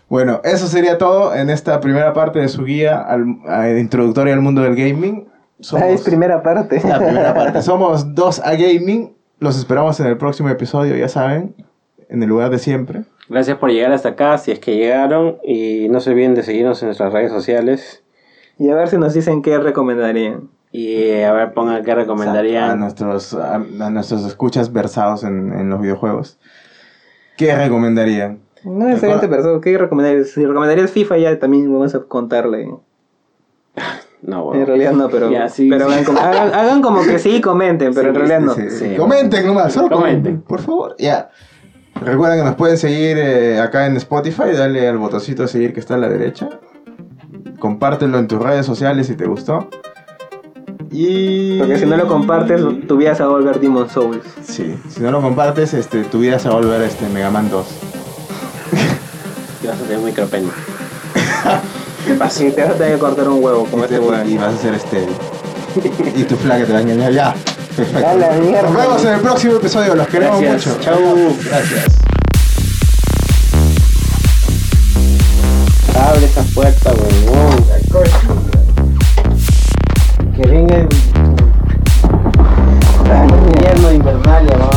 Bueno, eso sería todo en esta primera parte de su guía al, introductoria al mundo del gaming. Somos- Ah, es primera parte. la primera parte. Somos dos a gaming. Los esperamos en el próximo episodio, ya saben, en el lugar de siempre. Gracias por llegar hasta acá, si es que llegaron. Y no se olviden de seguirnos en nuestras redes sociales. Y a ver si nos dicen qué recomendarían. Y eh, a ver, pongan qué A recomendarían. nuestros, a, a nuestros escuchas versados en, en los videojuegos. ¿Qué recomendarían? No necesariamente, pero ¿qué recomendarías? Si recomendarías FIFA ya también vamos a contarle. No, bueno. En realidad no, pero, Ya, sí, pero sí. hagan, como, hagan, hagan como que sí comenten, pero en Sí, realidad no. Sí, sí, Sí. Comenten nomás, solo comenten. Comenten. Por favor, ya. Recuerden que nos pueden seguir eh, acá en Spotify, dale al botoncito de seguir que está a la derecha. Compártelo en tus redes sociales si te gustó. Y... Porque si no lo compartes, tu vida se va a volver Demon Souls. Sí, si no lo compartes, este, tu vida se va a volver este, Mega Man 2. Te vas a tener micropene. ¿Qué pasa? Y te vas a tener que cortar un huevo como este, huevo. Y vas a ser este... y tu flaca te va a engañar ya. Perfecto. Mierda. Nos vemos en el próximo episodio. Los queremos Gracias. mucho. Chau. Gracias. Abre esa puerta, weón. La que venga el, invierno invernal, ¿no?